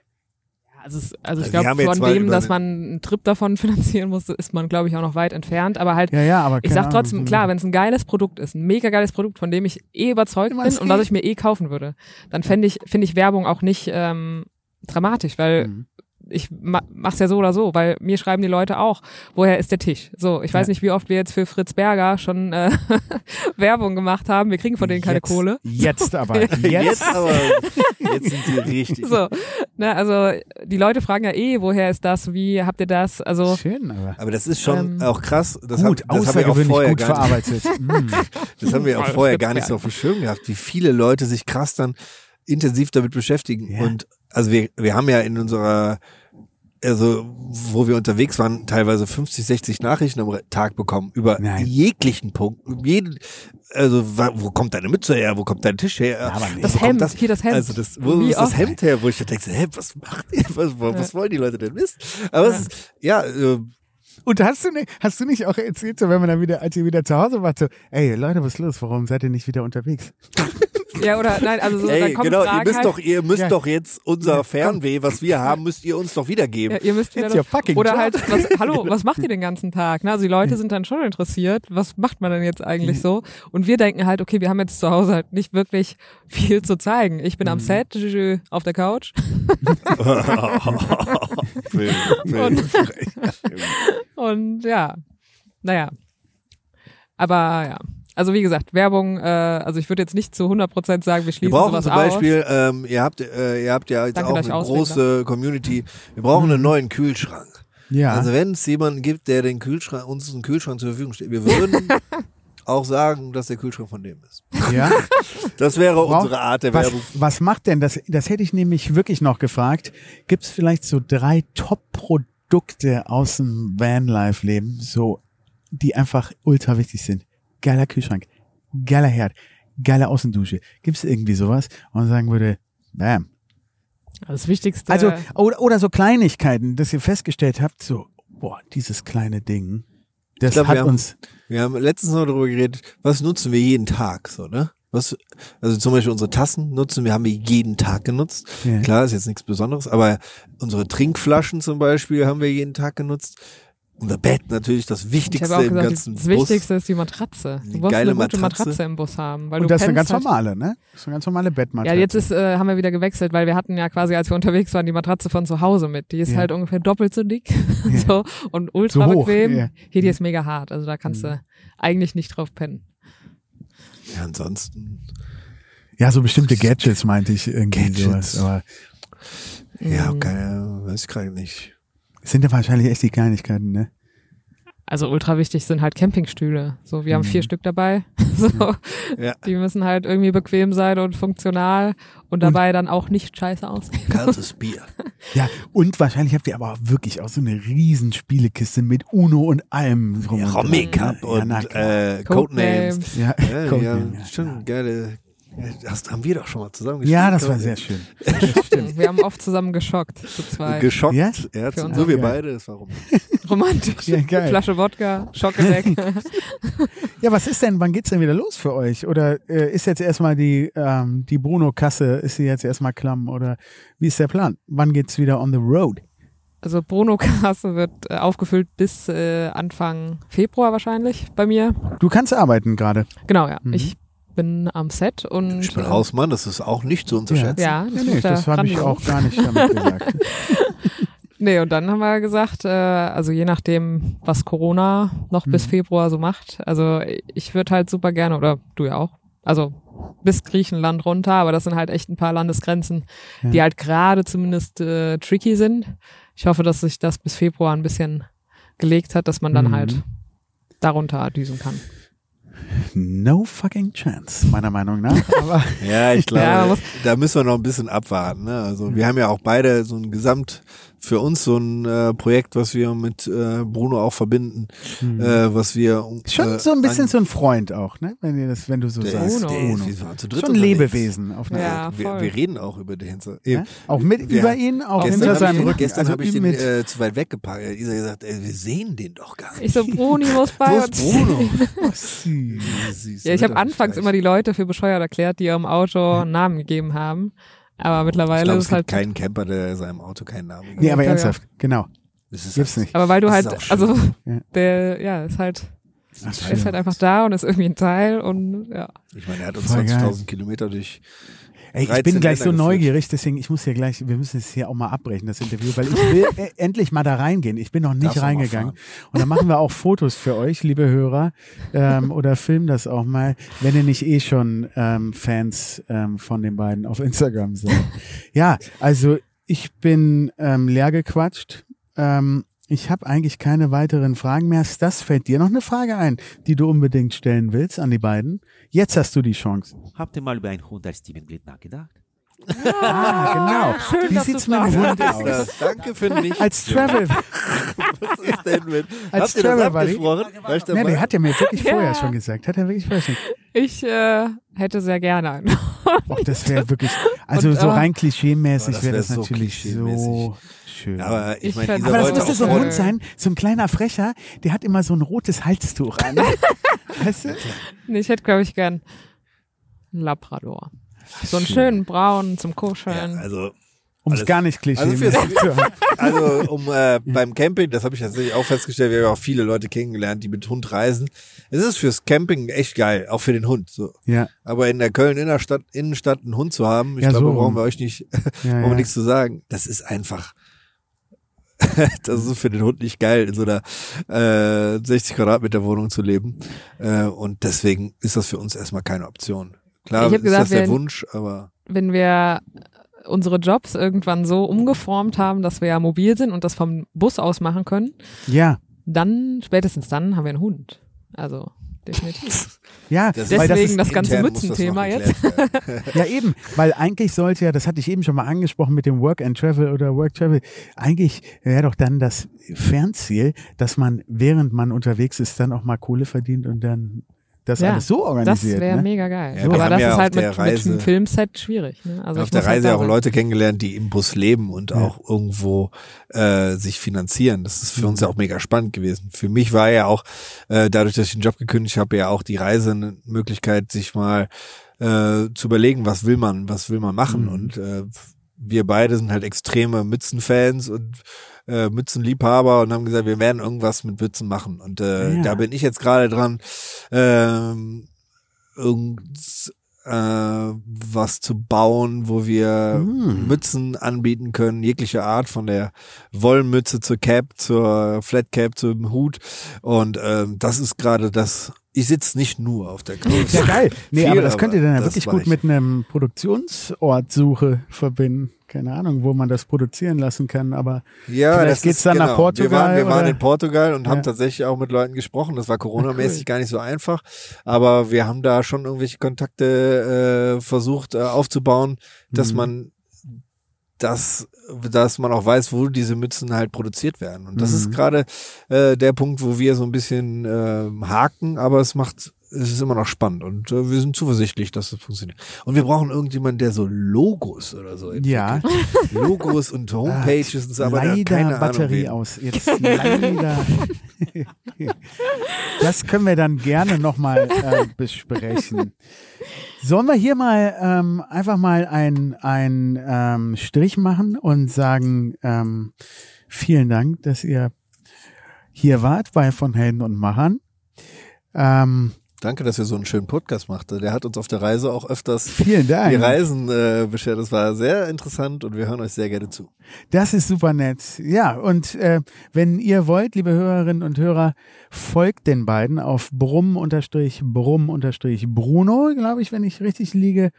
[SPEAKER 4] Also, es, also ich
[SPEAKER 3] Wir
[SPEAKER 4] glaube, von dem, dass
[SPEAKER 3] den-
[SPEAKER 4] man einen Trip davon finanzieren musste, ist man, glaube ich, auch noch weit entfernt. Aber halt,
[SPEAKER 1] Ja, ja, aber
[SPEAKER 4] ich sag
[SPEAKER 1] Ahnung,
[SPEAKER 4] trotzdem,
[SPEAKER 1] so-
[SPEAKER 4] klar, wenn es ein geiles Produkt ist, ein mega geiles Produkt, von dem ich eh überzeugt bin und was ich mir eh kaufen würde, dann fände ich, finde ich Werbung auch nicht ähm, dramatisch, weil
[SPEAKER 1] Mhm.
[SPEAKER 4] Ich ma mach's ja so oder so, weil mir schreiben die Leute auch, woher ist der Tisch? So, ich weiß
[SPEAKER 1] Ja.
[SPEAKER 4] nicht, wie oft wir jetzt für Fritz Berger schon äh, Werbung gemacht haben. Wir kriegen von denen keine
[SPEAKER 1] jetzt,
[SPEAKER 4] Kohle.
[SPEAKER 1] Jetzt aber. Jetzt.
[SPEAKER 3] Jetzt aber, jetzt sind sie richtig.
[SPEAKER 4] So, ne, also die Leute fragen ja eh, woher ist das? Wie habt ihr das? Also
[SPEAKER 1] Schön, aber.
[SPEAKER 3] Aber das ist schon
[SPEAKER 4] Ähm,
[SPEAKER 3] auch krass. Das
[SPEAKER 1] gut,
[SPEAKER 3] haben, das haben wir auch vorher
[SPEAKER 1] gut
[SPEAKER 3] gar nicht,
[SPEAKER 1] verarbeitet. Mm.
[SPEAKER 3] das haben wir auch vorher gar nicht so auf dem Schirm gehabt, wie viele Leute sich krass dann intensiv damit beschäftigen.
[SPEAKER 1] Ja.
[SPEAKER 3] Und also wir, wir haben ja in unserer, also wo wir unterwegs waren, teilweise 50, 60 Nachrichten am Tag bekommen über
[SPEAKER 1] Nein.
[SPEAKER 3] jeglichen Punkt, um jeden, also wo kommt deine Mütze her, wo kommt dein Tisch her?
[SPEAKER 1] aber nicht.
[SPEAKER 4] das Hemd, hier das Hemd.
[SPEAKER 3] Also das, wo
[SPEAKER 4] Wie
[SPEAKER 3] ist das? Hemd her, wo ich denke, hä, was macht ihr, was, was wollen die Leute denn wissen? Aber es ist, ja, äh,
[SPEAKER 1] Und hast du nicht, hast du nicht auch erzählt, so wenn man dann wieder, als ihr wieder zu Hause wart, so, ey Leute, was ist los? Warum seid ihr nicht wieder unterwegs?
[SPEAKER 4] Ja, oder nein, also so,
[SPEAKER 3] Ey, genau, ihr
[SPEAKER 4] Fragen
[SPEAKER 3] müsst
[SPEAKER 4] halt,
[SPEAKER 3] doch, ihr müsst
[SPEAKER 1] Ja.
[SPEAKER 3] doch jetzt unser Fernweh, was wir haben, müsst ihr uns doch wiedergeben.
[SPEAKER 4] ja, ihr müsst wieder
[SPEAKER 1] your fucking
[SPEAKER 4] oder
[SPEAKER 1] job.
[SPEAKER 4] halt, was, hallo, was macht ihr den ganzen Tag? Ne? Also die Leute sind dann schon interessiert, was macht man denn jetzt eigentlich so? Und wir denken halt, okay, wir haben jetzt zu Hause halt nicht wirklich viel zu zeigen. Ich bin am
[SPEAKER 3] Mhm.
[SPEAKER 4] Set, Juju auf der Couch. Und- und ja, naja. Aber ja. Also wie gesagt, Werbung, äh, also ich würde jetzt nicht zu 100% sagen, wir
[SPEAKER 3] Wir
[SPEAKER 4] schließen
[SPEAKER 3] brauchen
[SPEAKER 4] sowas
[SPEAKER 3] zum
[SPEAKER 4] aus.
[SPEAKER 3] Beispiel, ähm, ihr habt, äh, ihr habt ja jetzt
[SPEAKER 4] Danke,
[SPEAKER 3] auch eine große Community. Wir brauchen einen neuen Kühlschrank.
[SPEAKER 1] Ja.
[SPEAKER 3] Also wenn es jemanden gibt, der den Kühlschrank, uns einen Kühlschrank zur Verfügung steht, wir würden auch sagen, dass der Kühlschrank von dem ist.
[SPEAKER 1] ja.
[SPEAKER 3] Das wäre
[SPEAKER 1] Brauch-
[SPEAKER 3] unsere Art der
[SPEAKER 1] Was,
[SPEAKER 3] Werbung.
[SPEAKER 1] was macht denn das? Das hätte ich nämlich wirklich noch gefragt. Gibt es vielleicht so drei Top-Produkte aus dem Vanlife-Leben, so, die einfach ultra wichtig sind? Geiler Kühlschrank, geiler Herd, geile Außendusche. Gibt es irgendwie sowas? Und man sagen würde, bam.
[SPEAKER 4] Das Wichtigste.
[SPEAKER 1] Also, oder, oder so Kleinigkeiten, dass ihr festgestellt habt, so, boah, dieses kleine Ding, das
[SPEAKER 3] glaub,
[SPEAKER 1] hat
[SPEAKER 3] wir haben-
[SPEAKER 1] uns,
[SPEAKER 3] Wir haben letztens noch darüber geredet, was nutzen wir jeden Tag, so, ne? Was, also zum Beispiel unsere Tassen nutzen wir, haben wir jeden Tag genutzt.
[SPEAKER 1] Ja.
[SPEAKER 3] Klar, ist jetzt nichts Besonderes, aber unsere Trinkflaschen zum Beispiel haben wir jeden Tag genutzt. Unser Bett natürlich das
[SPEAKER 4] ich
[SPEAKER 3] Wichtigste
[SPEAKER 4] auch
[SPEAKER 3] im
[SPEAKER 4] gesagt,
[SPEAKER 3] ganzen
[SPEAKER 4] das
[SPEAKER 3] Bus.
[SPEAKER 4] Wichtigste ist die Matratze.
[SPEAKER 3] Die
[SPEAKER 4] Du musst
[SPEAKER 3] geile
[SPEAKER 4] eine gute
[SPEAKER 3] Matratze.
[SPEAKER 4] Matratze im Bus haben. Weil
[SPEAKER 1] und
[SPEAKER 4] du
[SPEAKER 1] das ist eine ganz
[SPEAKER 4] halt,
[SPEAKER 1] normale, ne? Das ist eine ganz normale
[SPEAKER 4] Ja,
[SPEAKER 1] Bettmatratze.
[SPEAKER 4] jetzt ist, äh, haben wir wieder gewechselt, weil wir hatten ja quasi, als wir unterwegs waren, die Matratze von zu Hause mit. Die ist
[SPEAKER 1] Ja.
[SPEAKER 4] halt ungefähr doppelt so dick
[SPEAKER 1] Ja.
[SPEAKER 4] so, und ultra
[SPEAKER 1] So hoch,
[SPEAKER 4] bequem.
[SPEAKER 1] ja.
[SPEAKER 4] Hier, die ist mega hart. Also da kannst du eigentlich nicht drauf pennen.
[SPEAKER 3] Ja, ansonsten,
[SPEAKER 1] Ja, so bestimmte Gadgets meinte ich irgendwie
[SPEAKER 3] Gadgets.
[SPEAKER 1] sowas. Aber
[SPEAKER 3] ja,
[SPEAKER 4] Mhm.
[SPEAKER 3] keine, weiß ich gerade nicht.
[SPEAKER 1] es sind ja wahrscheinlich echt die Kleinigkeiten, ne?
[SPEAKER 4] Also ultra wichtig sind halt Campingstühle. So, wir haben
[SPEAKER 1] Mhm.
[SPEAKER 4] vier Stück dabei. So,
[SPEAKER 3] Ja.
[SPEAKER 4] die müssen halt irgendwie bequem sein und funktional und dabei dann auch nicht scheiße aussehen.
[SPEAKER 3] Kaltes Bier.
[SPEAKER 1] Ja, und wahrscheinlich habt ihr aber auch wirklich auch so eine riesen Spielekiste mit Uno und allem drum
[SPEAKER 3] Ja,
[SPEAKER 1] und
[SPEAKER 3] Romy
[SPEAKER 1] dran.
[SPEAKER 3] Cup
[SPEAKER 1] Ja,
[SPEAKER 3] und
[SPEAKER 1] klar.
[SPEAKER 3] äh, Codenames.
[SPEAKER 1] Ja,
[SPEAKER 3] Ja, ja,
[SPEAKER 1] Codename, ja,
[SPEAKER 3] schon geile. Das haben wir doch schon mal zusammen
[SPEAKER 1] Ja, das war sehr schön.
[SPEAKER 4] Wir haben oft zusammen geschockt, zu zweit.
[SPEAKER 3] Geschockt.
[SPEAKER 1] Ja?
[SPEAKER 3] Ja,
[SPEAKER 4] Für uns
[SPEAKER 3] so
[SPEAKER 1] auch
[SPEAKER 3] wir
[SPEAKER 1] geil.
[SPEAKER 3] beide, das war rum.
[SPEAKER 4] Romantisch.
[SPEAKER 1] Ja, geil.
[SPEAKER 4] Flasche Wodka, Schocke weg.
[SPEAKER 1] Ja, was ist denn, wann geht's denn wieder los für euch? Oder äh, ist jetzt erstmal die, ähm, die Bruno-Kasse, ist sie jetzt erstmal klamm? Oder wie ist der Plan? Wann geht's wieder on the road?
[SPEAKER 4] Also Bruno-Kasse wird äh, aufgefüllt bis äh, Anfang Februar wahrscheinlich bei mir.
[SPEAKER 1] Du kannst arbeiten gerade.
[SPEAKER 4] Genau, ja.
[SPEAKER 1] Mhm.
[SPEAKER 4] Ich bin am Set und
[SPEAKER 3] Ich bin
[SPEAKER 4] äh,
[SPEAKER 3] Hausmann, das ist auch nicht zu unterschätzen.
[SPEAKER 4] Ja,
[SPEAKER 1] Nee,
[SPEAKER 4] das
[SPEAKER 1] nee, das
[SPEAKER 4] ja
[SPEAKER 1] habe ich auch gar nicht damit gesagt.
[SPEAKER 4] Nee, und dann haben wir gesagt, äh, also je nachdem, was Corona noch bis
[SPEAKER 1] Mhm.
[SPEAKER 4] Februar so macht. Also ich würde halt super gerne, oder du ja auch, also bis Griechenland runter, aber das sind halt echt ein paar Landesgrenzen,
[SPEAKER 1] Ja.
[SPEAKER 4] die halt gerade zumindest äh, tricky sind. Ich hoffe, dass sich das bis Februar ein bisschen gelegt hat, dass man dann
[SPEAKER 1] Mhm.
[SPEAKER 4] halt darunter düsen kann.
[SPEAKER 1] No fucking chance, meiner Meinung nach. Aber
[SPEAKER 3] Ja, ich glaube,
[SPEAKER 4] Ja,
[SPEAKER 3] da müssen wir noch ein bisschen abwarten. Ne? Also wir haben ja auch beide so ein Gesamt für uns so ein äh, Projekt, was wir mit äh, Bruno auch verbinden, äh, was wir
[SPEAKER 1] Mhm. schon
[SPEAKER 3] äh,
[SPEAKER 1] so ein bisschen so ein Freund auch, ne? Wenn ihr das, wenn du so
[SPEAKER 3] der
[SPEAKER 1] sagst.
[SPEAKER 3] ist,
[SPEAKER 4] Bruno.
[SPEAKER 3] der ist,
[SPEAKER 1] Bruno.
[SPEAKER 3] wir waren zu dritt
[SPEAKER 1] Schon ein. Lebewesen auf eine
[SPEAKER 4] Ja,
[SPEAKER 1] Art.
[SPEAKER 3] wir, wir reden auch über den Hinter.
[SPEAKER 1] Ja? Auch mit
[SPEAKER 3] Ja.
[SPEAKER 1] über ihn, auch
[SPEAKER 3] Gestern
[SPEAKER 1] hinter
[SPEAKER 3] habe
[SPEAKER 1] seinem Rücken.
[SPEAKER 3] gestern
[SPEAKER 1] also
[SPEAKER 3] hab ich den
[SPEAKER 1] mit.
[SPEAKER 3] äh, zu weit weggepackt. Er hat Isa gesagt, ey, wir sehen den doch gar nicht.
[SPEAKER 4] Ich so, Bruni muss bei uns.
[SPEAKER 3] Bruno?
[SPEAKER 1] Oh, süß.
[SPEAKER 3] Süß,
[SPEAKER 4] Ja, ich habe anfangs immer die Leute für bescheuert erklärt, die ihrem Auto einen Namen gegeben haben. Aber mittlerweile
[SPEAKER 3] glaube,
[SPEAKER 4] ist
[SPEAKER 3] es
[SPEAKER 4] halt.
[SPEAKER 3] keinen Camper, der seinem Auto keinen Namen gibt.
[SPEAKER 1] Nee, aber ernsthaft, genau.
[SPEAKER 3] Das ist
[SPEAKER 1] Gibt's nicht.
[SPEAKER 4] aber weil du
[SPEAKER 3] Das
[SPEAKER 4] halt, also
[SPEAKER 1] Ja.
[SPEAKER 4] der, ja, ist halt,
[SPEAKER 1] Ach,
[SPEAKER 4] ist halt einfach da und ist irgendwie ein Teil und ja.
[SPEAKER 3] Ich meine, er hat uns
[SPEAKER 1] Voll geil.
[SPEAKER 3] 20.000 Kilometer durch.
[SPEAKER 1] Ey, ich
[SPEAKER 3] 13
[SPEAKER 1] bin gleich so
[SPEAKER 3] Länder geführt.
[SPEAKER 1] neugierig, deswegen, ich muss hier gleich, wir müssen es hier auch mal abbrechen, das Interview, weil ich will äh, endlich mal da reingehen. Ich bin noch nicht
[SPEAKER 3] mal
[SPEAKER 1] reingegangen. Und dann machen wir auch Fotos für euch, liebe Hörer, ähm, oder filmen das auch mal, wenn ihr nicht eh schon ähm, Fans ähm, von den beiden auf Instagram seid. Ja, also ich bin ähm, leer gequatscht. Ähm, ich habe eigentlich keine weiteren Fragen mehr. Das fällt dir noch eine Frage ein, die du unbedingt stellen willst an die beiden? Jetzt hast du die Chance.
[SPEAKER 5] Habt ihr mal über einen Hund als Steven Glitt nachgedacht?
[SPEAKER 1] Ah, genau.
[SPEAKER 4] schön,
[SPEAKER 1] Wie
[SPEAKER 4] dass
[SPEAKER 1] sieht's
[SPEAKER 4] du
[SPEAKER 1] mit dem. Hund aus?
[SPEAKER 3] Das, danke für nichts.
[SPEAKER 1] Als Travel.
[SPEAKER 3] Was ist denn mit?
[SPEAKER 1] Als
[SPEAKER 3] Habt ihr das
[SPEAKER 1] Travel Buddy?
[SPEAKER 3] abgesprochen? War ich
[SPEAKER 1] Ja,
[SPEAKER 3] dabei?
[SPEAKER 1] der hat ja mir wirklich vorher
[SPEAKER 4] Ja.
[SPEAKER 1] schon gesagt. Hat er wirklich vorher schon.
[SPEAKER 4] Ich äh, hätte sehr gerne einen.
[SPEAKER 1] Och, das wäre wirklich, also
[SPEAKER 4] Und,
[SPEAKER 1] so
[SPEAKER 4] äh,
[SPEAKER 1] rein klischeemäßig
[SPEAKER 3] Oh, das
[SPEAKER 1] wäre
[SPEAKER 3] wär
[SPEAKER 1] das
[SPEAKER 3] so
[SPEAKER 1] natürlich so. Schön.
[SPEAKER 3] Aber ich
[SPEAKER 4] Ich
[SPEAKER 3] meine,
[SPEAKER 1] Aber das müsste so ein Hund sein, so ein kleiner Frecher, der hat immer so ein rotes Halstuch an. weißt du?
[SPEAKER 4] Nee, ich hätte, glaube ich, gern einen Labrador. So einen schönen braunen zum
[SPEAKER 3] Ja,
[SPEAKER 4] Kuscheln.
[SPEAKER 3] also,
[SPEAKER 1] Um es gar nicht
[SPEAKER 3] Also
[SPEAKER 1] zu haben.
[SPEAKER 3] also um äh, beim Camping, das habe ich tatsächlich auch festgestellt, wir haben ja auch viele Leute kennengelernt, die mit Hund reisen. Es ist fürs Camping echt geil, auch für den Hund. So.
[SPEAKER 1] Ja,
[SPEAKER 3] Aber in der Köln Innenstadt, Innenstadt einen Hund zu haben, ich
[SPEAKER 1] Ja,
[SPEAKER 3] glaube,
[SPEAKER 1] so
[SPEAKER 3] brauchen wir euch nicht,
[SPEAKER 1] ja,
[SPEAKER 3] brauchen wir
[SPEAKER 1] ja.
[SPEAKER 3] nichts zu sagen. Das ist einfach, das ist für den Hund nicht geil, in so einer äh, 60 Quadratmeter Wohnung zu leben. Äh, und deswegen ist das für uns erstmal keine Option. Klar, ist
[SPEAKER 4] gesagt,
[SPEAKER 3] das der
[SPEAKER 4] wir-
[SPEAKER 3] Wunsch, aber
[SPEAKER 4] Wenn wir unsere Jobs irgendwann so umgeformt haben, dass wir ja mobil sind und das vom Bus aus machen können,
[SPEAKER 1] ja,
[SPEAKER 4] dann, spätestens dann, haben wir einen Hund. Also, definitiv.
[SPEAKER 1] ja,
[SPEAKER 3] das
[SPEAKER 1] weil das
[SPEAKER 4] Deswegen
[SPEAKER 1] ist,
[SPEAKER 4] das ganze
[SPEAKER 3] das
[SPEAKER 4] Mützenthema jetzt.
[SPEAKER 1] ja eben, weil eigentlich sollte ja, das hatte ich eben schon mal angesprochen mit dem Work and Travel oder Work Travel, eigentlich wäre doch dann das Fernziel, dass man, während man unterwegs ist, dann auch mal Kohle verdient und dann das
[SPEAKER 4] Ja,
[SPEAKER 1] alles so
[SPEAKER 4] Das
[SPEAKER 1] organisiert.
[SPEAKER 4] wäre
[SPEAKER 1] ne?
[SPEAKER 4] mega geil.
[SPEAKER 3] Ja,
[SPEAKER 4] Aber das
[SPEAKER 3] ja
[SPEAKER 4] ist halt mit, mit
[SPEAKER 3] Reise-
[SPEAKER 4] einem Filmset schwierig. Ne? Also
[SPEAKER 3] auf
[SPEAKER 4] ich
[SPEAKER 3] der
[SPEAKER 4] halt
[SPEAKER 3] Reise
[SPEAKER 4] da
[SPEAKER 3] auch
[SPEAKER 4] sein.
[SPEAKER 3] Leute kennengelernt, die im Bus leben und
[SPEAKER 1] Ja.
[SPEAKER 3] auch irgendwo äh, sich finanzieren. Das ist für uns ja auch mega spannend gewesen. Für mich war ja auch, äh, dadurch, dass ich den Job gekündigt habe, ja auch die Reise eine Möglichkeit, sich mal äh, zu überlegen, was will man, was will man machen.
[SPEAKER 1] Mhm.
[SPEAKER 3] Und äh, wir beide sind halt extreme Mützenfans und äh, Mützenliebhaber und haben gesagt, wir werden irgendwas mit Mützen machen. Und äh,
[SPEAKER 1] Ja.
[SPEAKER 3] da bin ich jetzt gerade dran, ähm, irgend äh, was zu bauen, wo wir
[SPEAKER 1] Mm.
[SPEAKER 3] Mützen anbieten können, jegliche Art, von der Wollmütze zur Cap, zur Flat Cap, zum Hut. Und ähm, das ist gerade das. Ich sitze nicht nur auf der Couch.
[SPEAKER 1] Ja, geil. Nee,
[SPEAKER 3] Viel,
[SPEAKER 1] aber das könnt ihr dann ja wirklich gut
[SPEAKER 3] ich.
[SPEAKER 1] mit einem Produktionsortsuche verbinden. Keine Ahnung, wo man das produzieren lassen kann, aber
[SPEAKER 3] Ja,
[SPEAKER 1] Vielleicht
[SPEAKER 3] das
[SPEAKER 1] geht's
[SPEAKER 3] ist,
[SPEAKER 1] dann nach
[SPEAKER 3] genau.
[SPEAKER 1] Portugal,
[SPEAKER 3] Wir waren, wir waren in Portugal und
[SPEAKER 1] Ja.
[SPEAKER 3] haben tatsächlich auch mit Leuten gesprochen. Das war Corona-mäßig
[SPEAKER 1] cool.
[SPEAKER 3] gar nicht so einfach, aber wir haben da schon irgendwelche Kontakte äh, versucht äh, aufzubauen, dass
[SPEAKER 1] Mhm.
[SPEAKER 3] man das, dass man auch weiß, wo diese Mützen halt produziert werden. Und das
[SPEAKER 1] Mhm.
[SPEAKER 3] ist gerade äh, der Punkt, wo wir so ein bisschen äh, haken, aber es macht es ist immer noch spannend und äh, wir sind zuversichtlich, dass es funktioniert. Und wir brauchen irgendjemanden, der so Logos oder so entwickelt.
[SPEAKER 1] ja,
[SPEAKER 3] Logos und Homepages und so, aber
[SPEAKER 1] leider
[SPEAKER 3] keine
[SPEAKER 1] Batterie
[SPEAKER 3] Ahnung,
[SPEAKER 1] aus. Jetzt leider. das können wir dann gerne nochmal äh, besprechen. Sollen wir hier mal ähm, einfach mal ein, ein ähm, Strich machen und sagen, ähm, vielen Dank, dass ihr hier wart bei von Helden und Machern. Ähm,
[SPEAKER 3] Danke, dass ihr so einen schönen Podcast macht. Der hat uns auf der Reise auch öfters
[SPEAKER 1] vielen Dank.
[SPEAKER 3] die Reisen äh, beschert. Das war sehr interessant und wir hören euch sehr gerne zu.
[SPEAKER 1] Das ist super nett. Ja, und äh, wenn ihr wollt, liebe Hörerinnen und Hörer, folgt den beiden auf brumm-brumm-bruno, glaube ich, wenn ich richtig liege.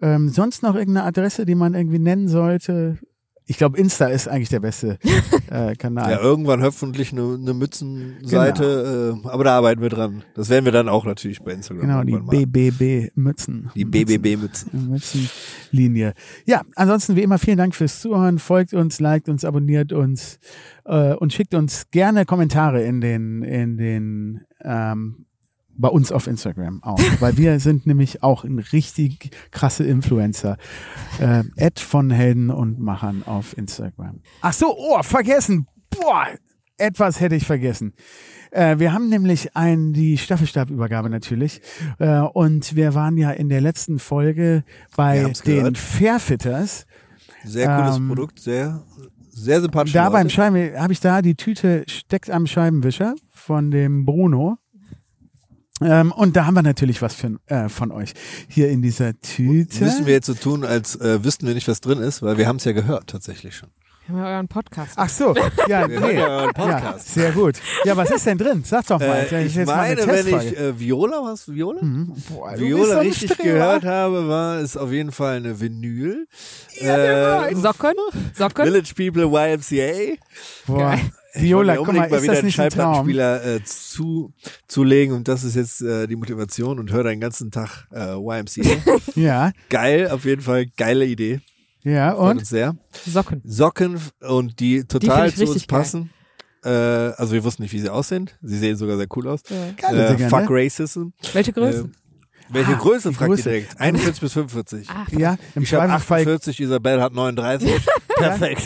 [SPEAKER 1] Ähm, sonst noch irgendeine Adresse, die man irgendwie nennen sollte? Ich glaube, Insta ist eigentlich der beste äh, Kanal.
[SPEAKER 3] Ja, irgendwann hoffentlich eine, eine Mützenseite, äh, aber da arbeiten wir dran. Das werden wir dann auch natürlich bei Instagram.
[SPEAKER 1] genau, die. BBB-Mützen.
[SPEAKER 3] Die BBB-Mützen.
[SPEAKER 1] Mützenlinie. Ja, ansonsten wie immer vielen Dank fürs Zuhören. Folgt uns, liked uns, abonniert uns äh, und schickt uns gerne Kommentare in den, in den ähm, bei uns auf Instagram auch, weil wir sind nämlich auch ein richtig krasse Influencer. Äh, Ad von Helden und Machern auf Instagram. Ach so, oh, vergessen. Boah, etwas hätte ich vergessen. Äh, wir haben nämlich ein, die Staffelstabübergabe natürlich. Äh, und wir waren ja in der letzten Folge bei den
[SPEAKER 3] gehört.
[SPEAKER 1] Fairfitters.
[SPEAKER 3] Sehr cooles
[SPEAKER 1] Ähm,
[SPEAKER 3] Produkt, sehr, sehr sympathisch.
[SPEAKER 1] Da beim Scheiben, habe ich da die Tüte steckt am Scheibenwischer von dem Bruno. Ähm, und da haben wir natürlich was für, äh, von euch hier in dieser Tüte.
[SPEAKER 3] Müssen wir jetzt so tun, als äh, wüssten wir nicht, was drin ist, weil wir haben es ja gehört tatsächlich schon.
[SPEAKER 4] Wir haben ja euren Podcast.
[SPEAKER 1] Ach so, ja,
[SPEAKER 3] Wir
[SPEAKER 1] nee.
[SPEAKER 3] hören ja euren
[SPEAKER 1] Ja,
[SPEAKER 3] Podcast.
[SPEAKER 1] sehr gut. Ja, was ist denn drin? Sag doch mal.
[SPEAKER 3] Äh, ich
[SPEAKER 1] jetzt mal eine
[SPEAKER 3] meine, wenn ich äh, Viola, was Viola?
[SPEAKER 1] Mhm. Boah, du bist
[SPEAKER 3] Viola
[SPEAKER 1] so
[SPEAKER 3] richtig
[SPEAKER 1] Streber.
[SPEAKER 3] gehört habe, war es auf jeden Fall eine Vinyl.
[SPEAKER 1] der
[SPEAKER 3] äh,
[SPEAKER 4] Socken? Socken?
[SPEAKER 3] Village People YMCA.
[SPEAKER 1] Boah.
[SPEAKER 3] Ich
[SPEAKER 1] Viola,
[SPEAKER 3] wollte
[SPEAKER 1] guck mal,
[SPEAKER 3] mal
[SPEAKER 1] ist das nicht ein Traum?
[SPEAKER 3] Äh, zu, zulegen und das ist jetzt äh, die Motivation und höre den ganzen Tag äh, YMCA.
[SPEAKER 1] Ja,
[SPEAKER 3] Geil, auf jeden Fall, geile Idee.
[SPEAKER 1] ja, und?
[SPEAKER 3] sehr.
[SPEAKER 4] Socken.
[SPEAKER 3] Socken und die total
[SPEAKER 4] ich
[SPEAKER 3] zu uns passen. Äh, also wir wussten nicht, wie sie aussehen. Sie sehen sogar sehr cool aus.
[SPEAKER 1] Geile
[SPEAKER 3] Äh,
[SPEAKER 1] Dinger,
[SPEAKER 3] fuck
[SPEAKER 1] ne?
[SPEAKER 3] Racism.
[SPEAKER 4] Welche Größe?
[SPEAKER 3] Äh, welche
[SPEAKER 1] Ah,
[SPEAKER 3] Größe,
[SPEAKER 1] die
[SPEAKER 3] fragt
[SPEAKER 1] Größe.
[SPEAKER 3] ihr direkt? 41 bis 45.
[SPEAKER 4] Ach,
[SPEAKER 1] Ja, im
[SPEAKER 3] Ich habe
[SPEAKER 1] Zweifelsfall.
[SPEAKER 3] 48, Isabel hat 39. Perfekt.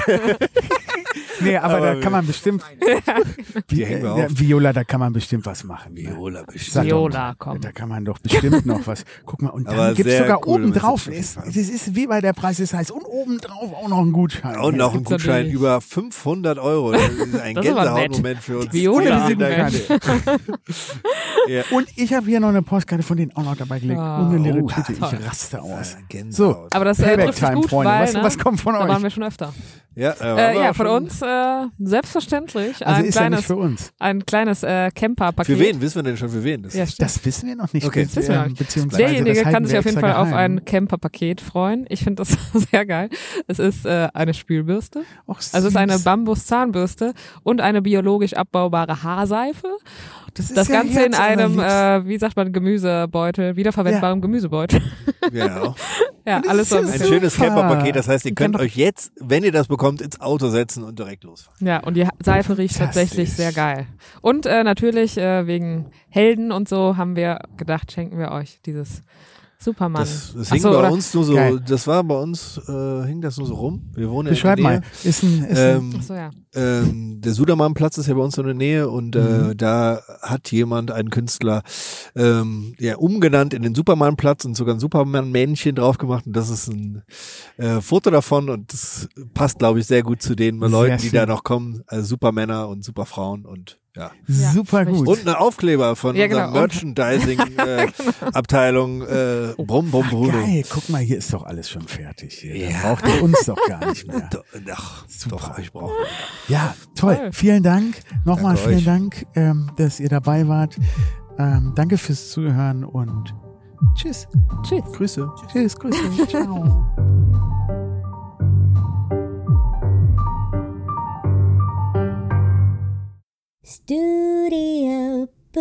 [SPEAKER 1] Nee, aber,
[SPEAKER 3] Aber
[SPEAKER 1] da kann man bestimmt.
[SPEAKER 3] Die hängen wir
[SPEAKER 1] Ja,
[SPEAKER 3] auf.
[SPEAKER 1] Viola, da kann man bestimmt was machen. ne?
[SPEAKER 3] Viola bestimmt.
[SPEAKER 4] Viola, komm.
[SPEAKER 1] Da kann man doch bestimmt noch was. Guck mal, und
[SPEAKER 3] Aber
[SPEAKER 1] dann gibt's
[SPEAKER 3] sehr
[SPEAKER 1] sogar
[SPEAKER 3] cool,
[SPEAKER 1] oben drauf.
[SPEAKER 3] das
[SPEAKER 1] Es
[SPEAKER 3] ist
[SPEAKER 1] es ist wie bei der Preis ist heiß. Und oben drauf auch noch ein Gutschein.
[SPEAKER 3] Und noch ein
[SPEAKER 4] gibt's
[SPEAKER 3] Gutschein
[SPEAKER 4] natürlich.
[SPEAKER 3] über 500 Euro. Das ist ein
[SPEAKER 4] ist aber.
[SPEAKER 3] Gänsehautmoment für uns.
[SPEAKER 4] Viola.
[SPEAKER 3] Ja.
[SPEAKER 1] Und ich habe hier noch eine Postkarte von denen auch noch dabei gelegt.
[SPEAKER 4] Ah,
[SPEAKER 1] Und eine leere
[SPEAKER 3] oh,
[SPEAKER 1] Tüte. Ich raste aus.
[SPEAKER 3] Gänsehaut.
[SPEAKER 4] Aber das äh,
[SPEAKER 1] Payback Time,
[SPEAKER 4] gut,
[SPEAKER 1] Freunde.
[SPEAKER 4] weil,
[SPEAKER 1] Was-
[SPEAKER 4] ne,
[SPEAKER 1] was kommt von
[SPEAKER 4] da
[SPEAKER 1] euch?
[SPEAKER 4] waren wir schon öfter.
[SPEAKER 3] Ja, äh,
[SPEAKER 4] Äh, ja, von uns äh, selbstverständlich
[SPEAKER 1] Also
[SPEAKER 4] ein
[SPEAKER 1] ist ja nicht
[SPEAKER 4] kleines,
[SPEAKER 1] für uns.
[SPEAKER 4] ein kleines äh, Camper-Paket.
[SPEAKER 3] Für wen? Wissen wir denn schon für wen das
[SPEAKER 4] Ja,
[SPEAKER 3] ist?
[SPEAKER 1] Das wissen wir noch nicht.
[SPEAKER 3] Okay.
[SPEAKER 1] Be-
[SPEAKER 4] Wissen wir noch nicht.
[SPEAKER 1] beziehungsweise
[SPEAKER 4] Derjenige
[SPEAKER 1] das
[SPEAKER 4] kann sich auf jeden Fall auf
[SPEAKER 1] geheim.
[SPEAKER 4] ein Camper-Paket freuen. Ich finde das sehr geil. Es ist äh, eine Spülbürste,
[SPEAKER 1] Och,
[SPEAKER 4] also es ist eine. Bambus-Zahnbürste und eine biologisch abbaubare Haarseife.
[SPEAKER 1] Das, ist
[SPEAKER 4] Das
[SPEAKER 1] ja
[SPEAKER 4] Ganze in einem, äh, wie sagt man, Gemüsebeutel, wiederverwendbarem Gemüsebeutel.
[SPEAKER 3] Genau.
[SPEAKER 4] ja,
[SPEAKER 1] Das
[SPEAKER 4] alles so ein
[SPEAKER 1] ja
[SPEAKER 3] schönes. Camperpaket. Das heißt, ihr könnt euch jetzt, wenn ihr das bekommt, ins Auto setzen und direkt losfahren.
[SPEAKER 4] Ja, und die Seife riecht tatsächlich sehr geil. Und äh, natürlich äh, wegen Helden und so haben wir gedacht, schenken wir euch dieses Superman.
[SPEAKER 3] Das, das hing
[SPEAKER 4] so,
[SPEAKER 3] bei
[SPEAKER 4] oder-
[SPEAKER 3] uns nur so,
[SPEAKER 1] Geil.
[SPEAKER 3] das war bei uns, äh, hing das nur so rum. Wir wohnen
[SPEAKER 1] Beschreib
[SPEAKER 3] in der
[SPEAKER 1] mal.
[SPEAKER 3] Nähe.
[SPEAKER 1] Ist ein, ist ein,
[SPEAKER 3] Ähm,
[SPEAKER 4] Ach so, ja.
[SPEAKER 3] ähm, der Sudermannplatz ist ja bei uns in der Nähe und äh,
[SPEAKER 1] Mhm.
[SPEAKER 3] da hat jemand, ein Künstler, ähm, ja, umgenannt in den Supermannplatz und sogar ein Superman-Männchen drauf gemacht und das ist ein äh, Foto davon und das passt, glaube ich, sehr gut zu den
[SPEAKER 1] Sehr
[SPEAKER 3] Leuten, die
[SPEAKER 1] schön.
[SPEAKER 3] da noch kommen, also Supermänner und Superfrauen und ja.
[SPEAKER 4] Ja,
[SPEAKER 1] super gut.
[SPEAKER 3] Und eine Aufkleber von
[SPEAKER 4] Ja,
[SPEAKER 3] unserer
[SPEAKER 4] genau.
[SPEAKER 3] Merchandising-Abteilung äh, Brumm Brumm Bruno.
[SPEAKER 1] Geil, guck mal, hier ist doch alles schon fertig. Hier. Dann
[SPEAKER 3] Ja.
[SPEAKER 1] braucht ihr uns doch gar nicht mehr.
[SPEAKER 3] Doch, doch,
[SPEAKER 1] Super.
[SPEAKER 3] doch, ich brauche.
[SPEAKER 1] Ja, toll.
[SPEAKER 4] Toll.
[SPEAKER 1] Vielen Dank. Nochmal
[SPEAKER 3] Danke
[SPEAKER 1] vielen
[SPEAKER 3] euch.
[SPEAKER 1] Dank, ähm, dass ihr dabei wart. Ähm, danke fürs Zuhören und tschüss.
[SPEAKER 4] Tschüss.
[SPEAKER 3] Grüße.
[SPEAKER 1] Tschüss, Grüße. Ciao.
[SPEAKER 6] Studio Boo.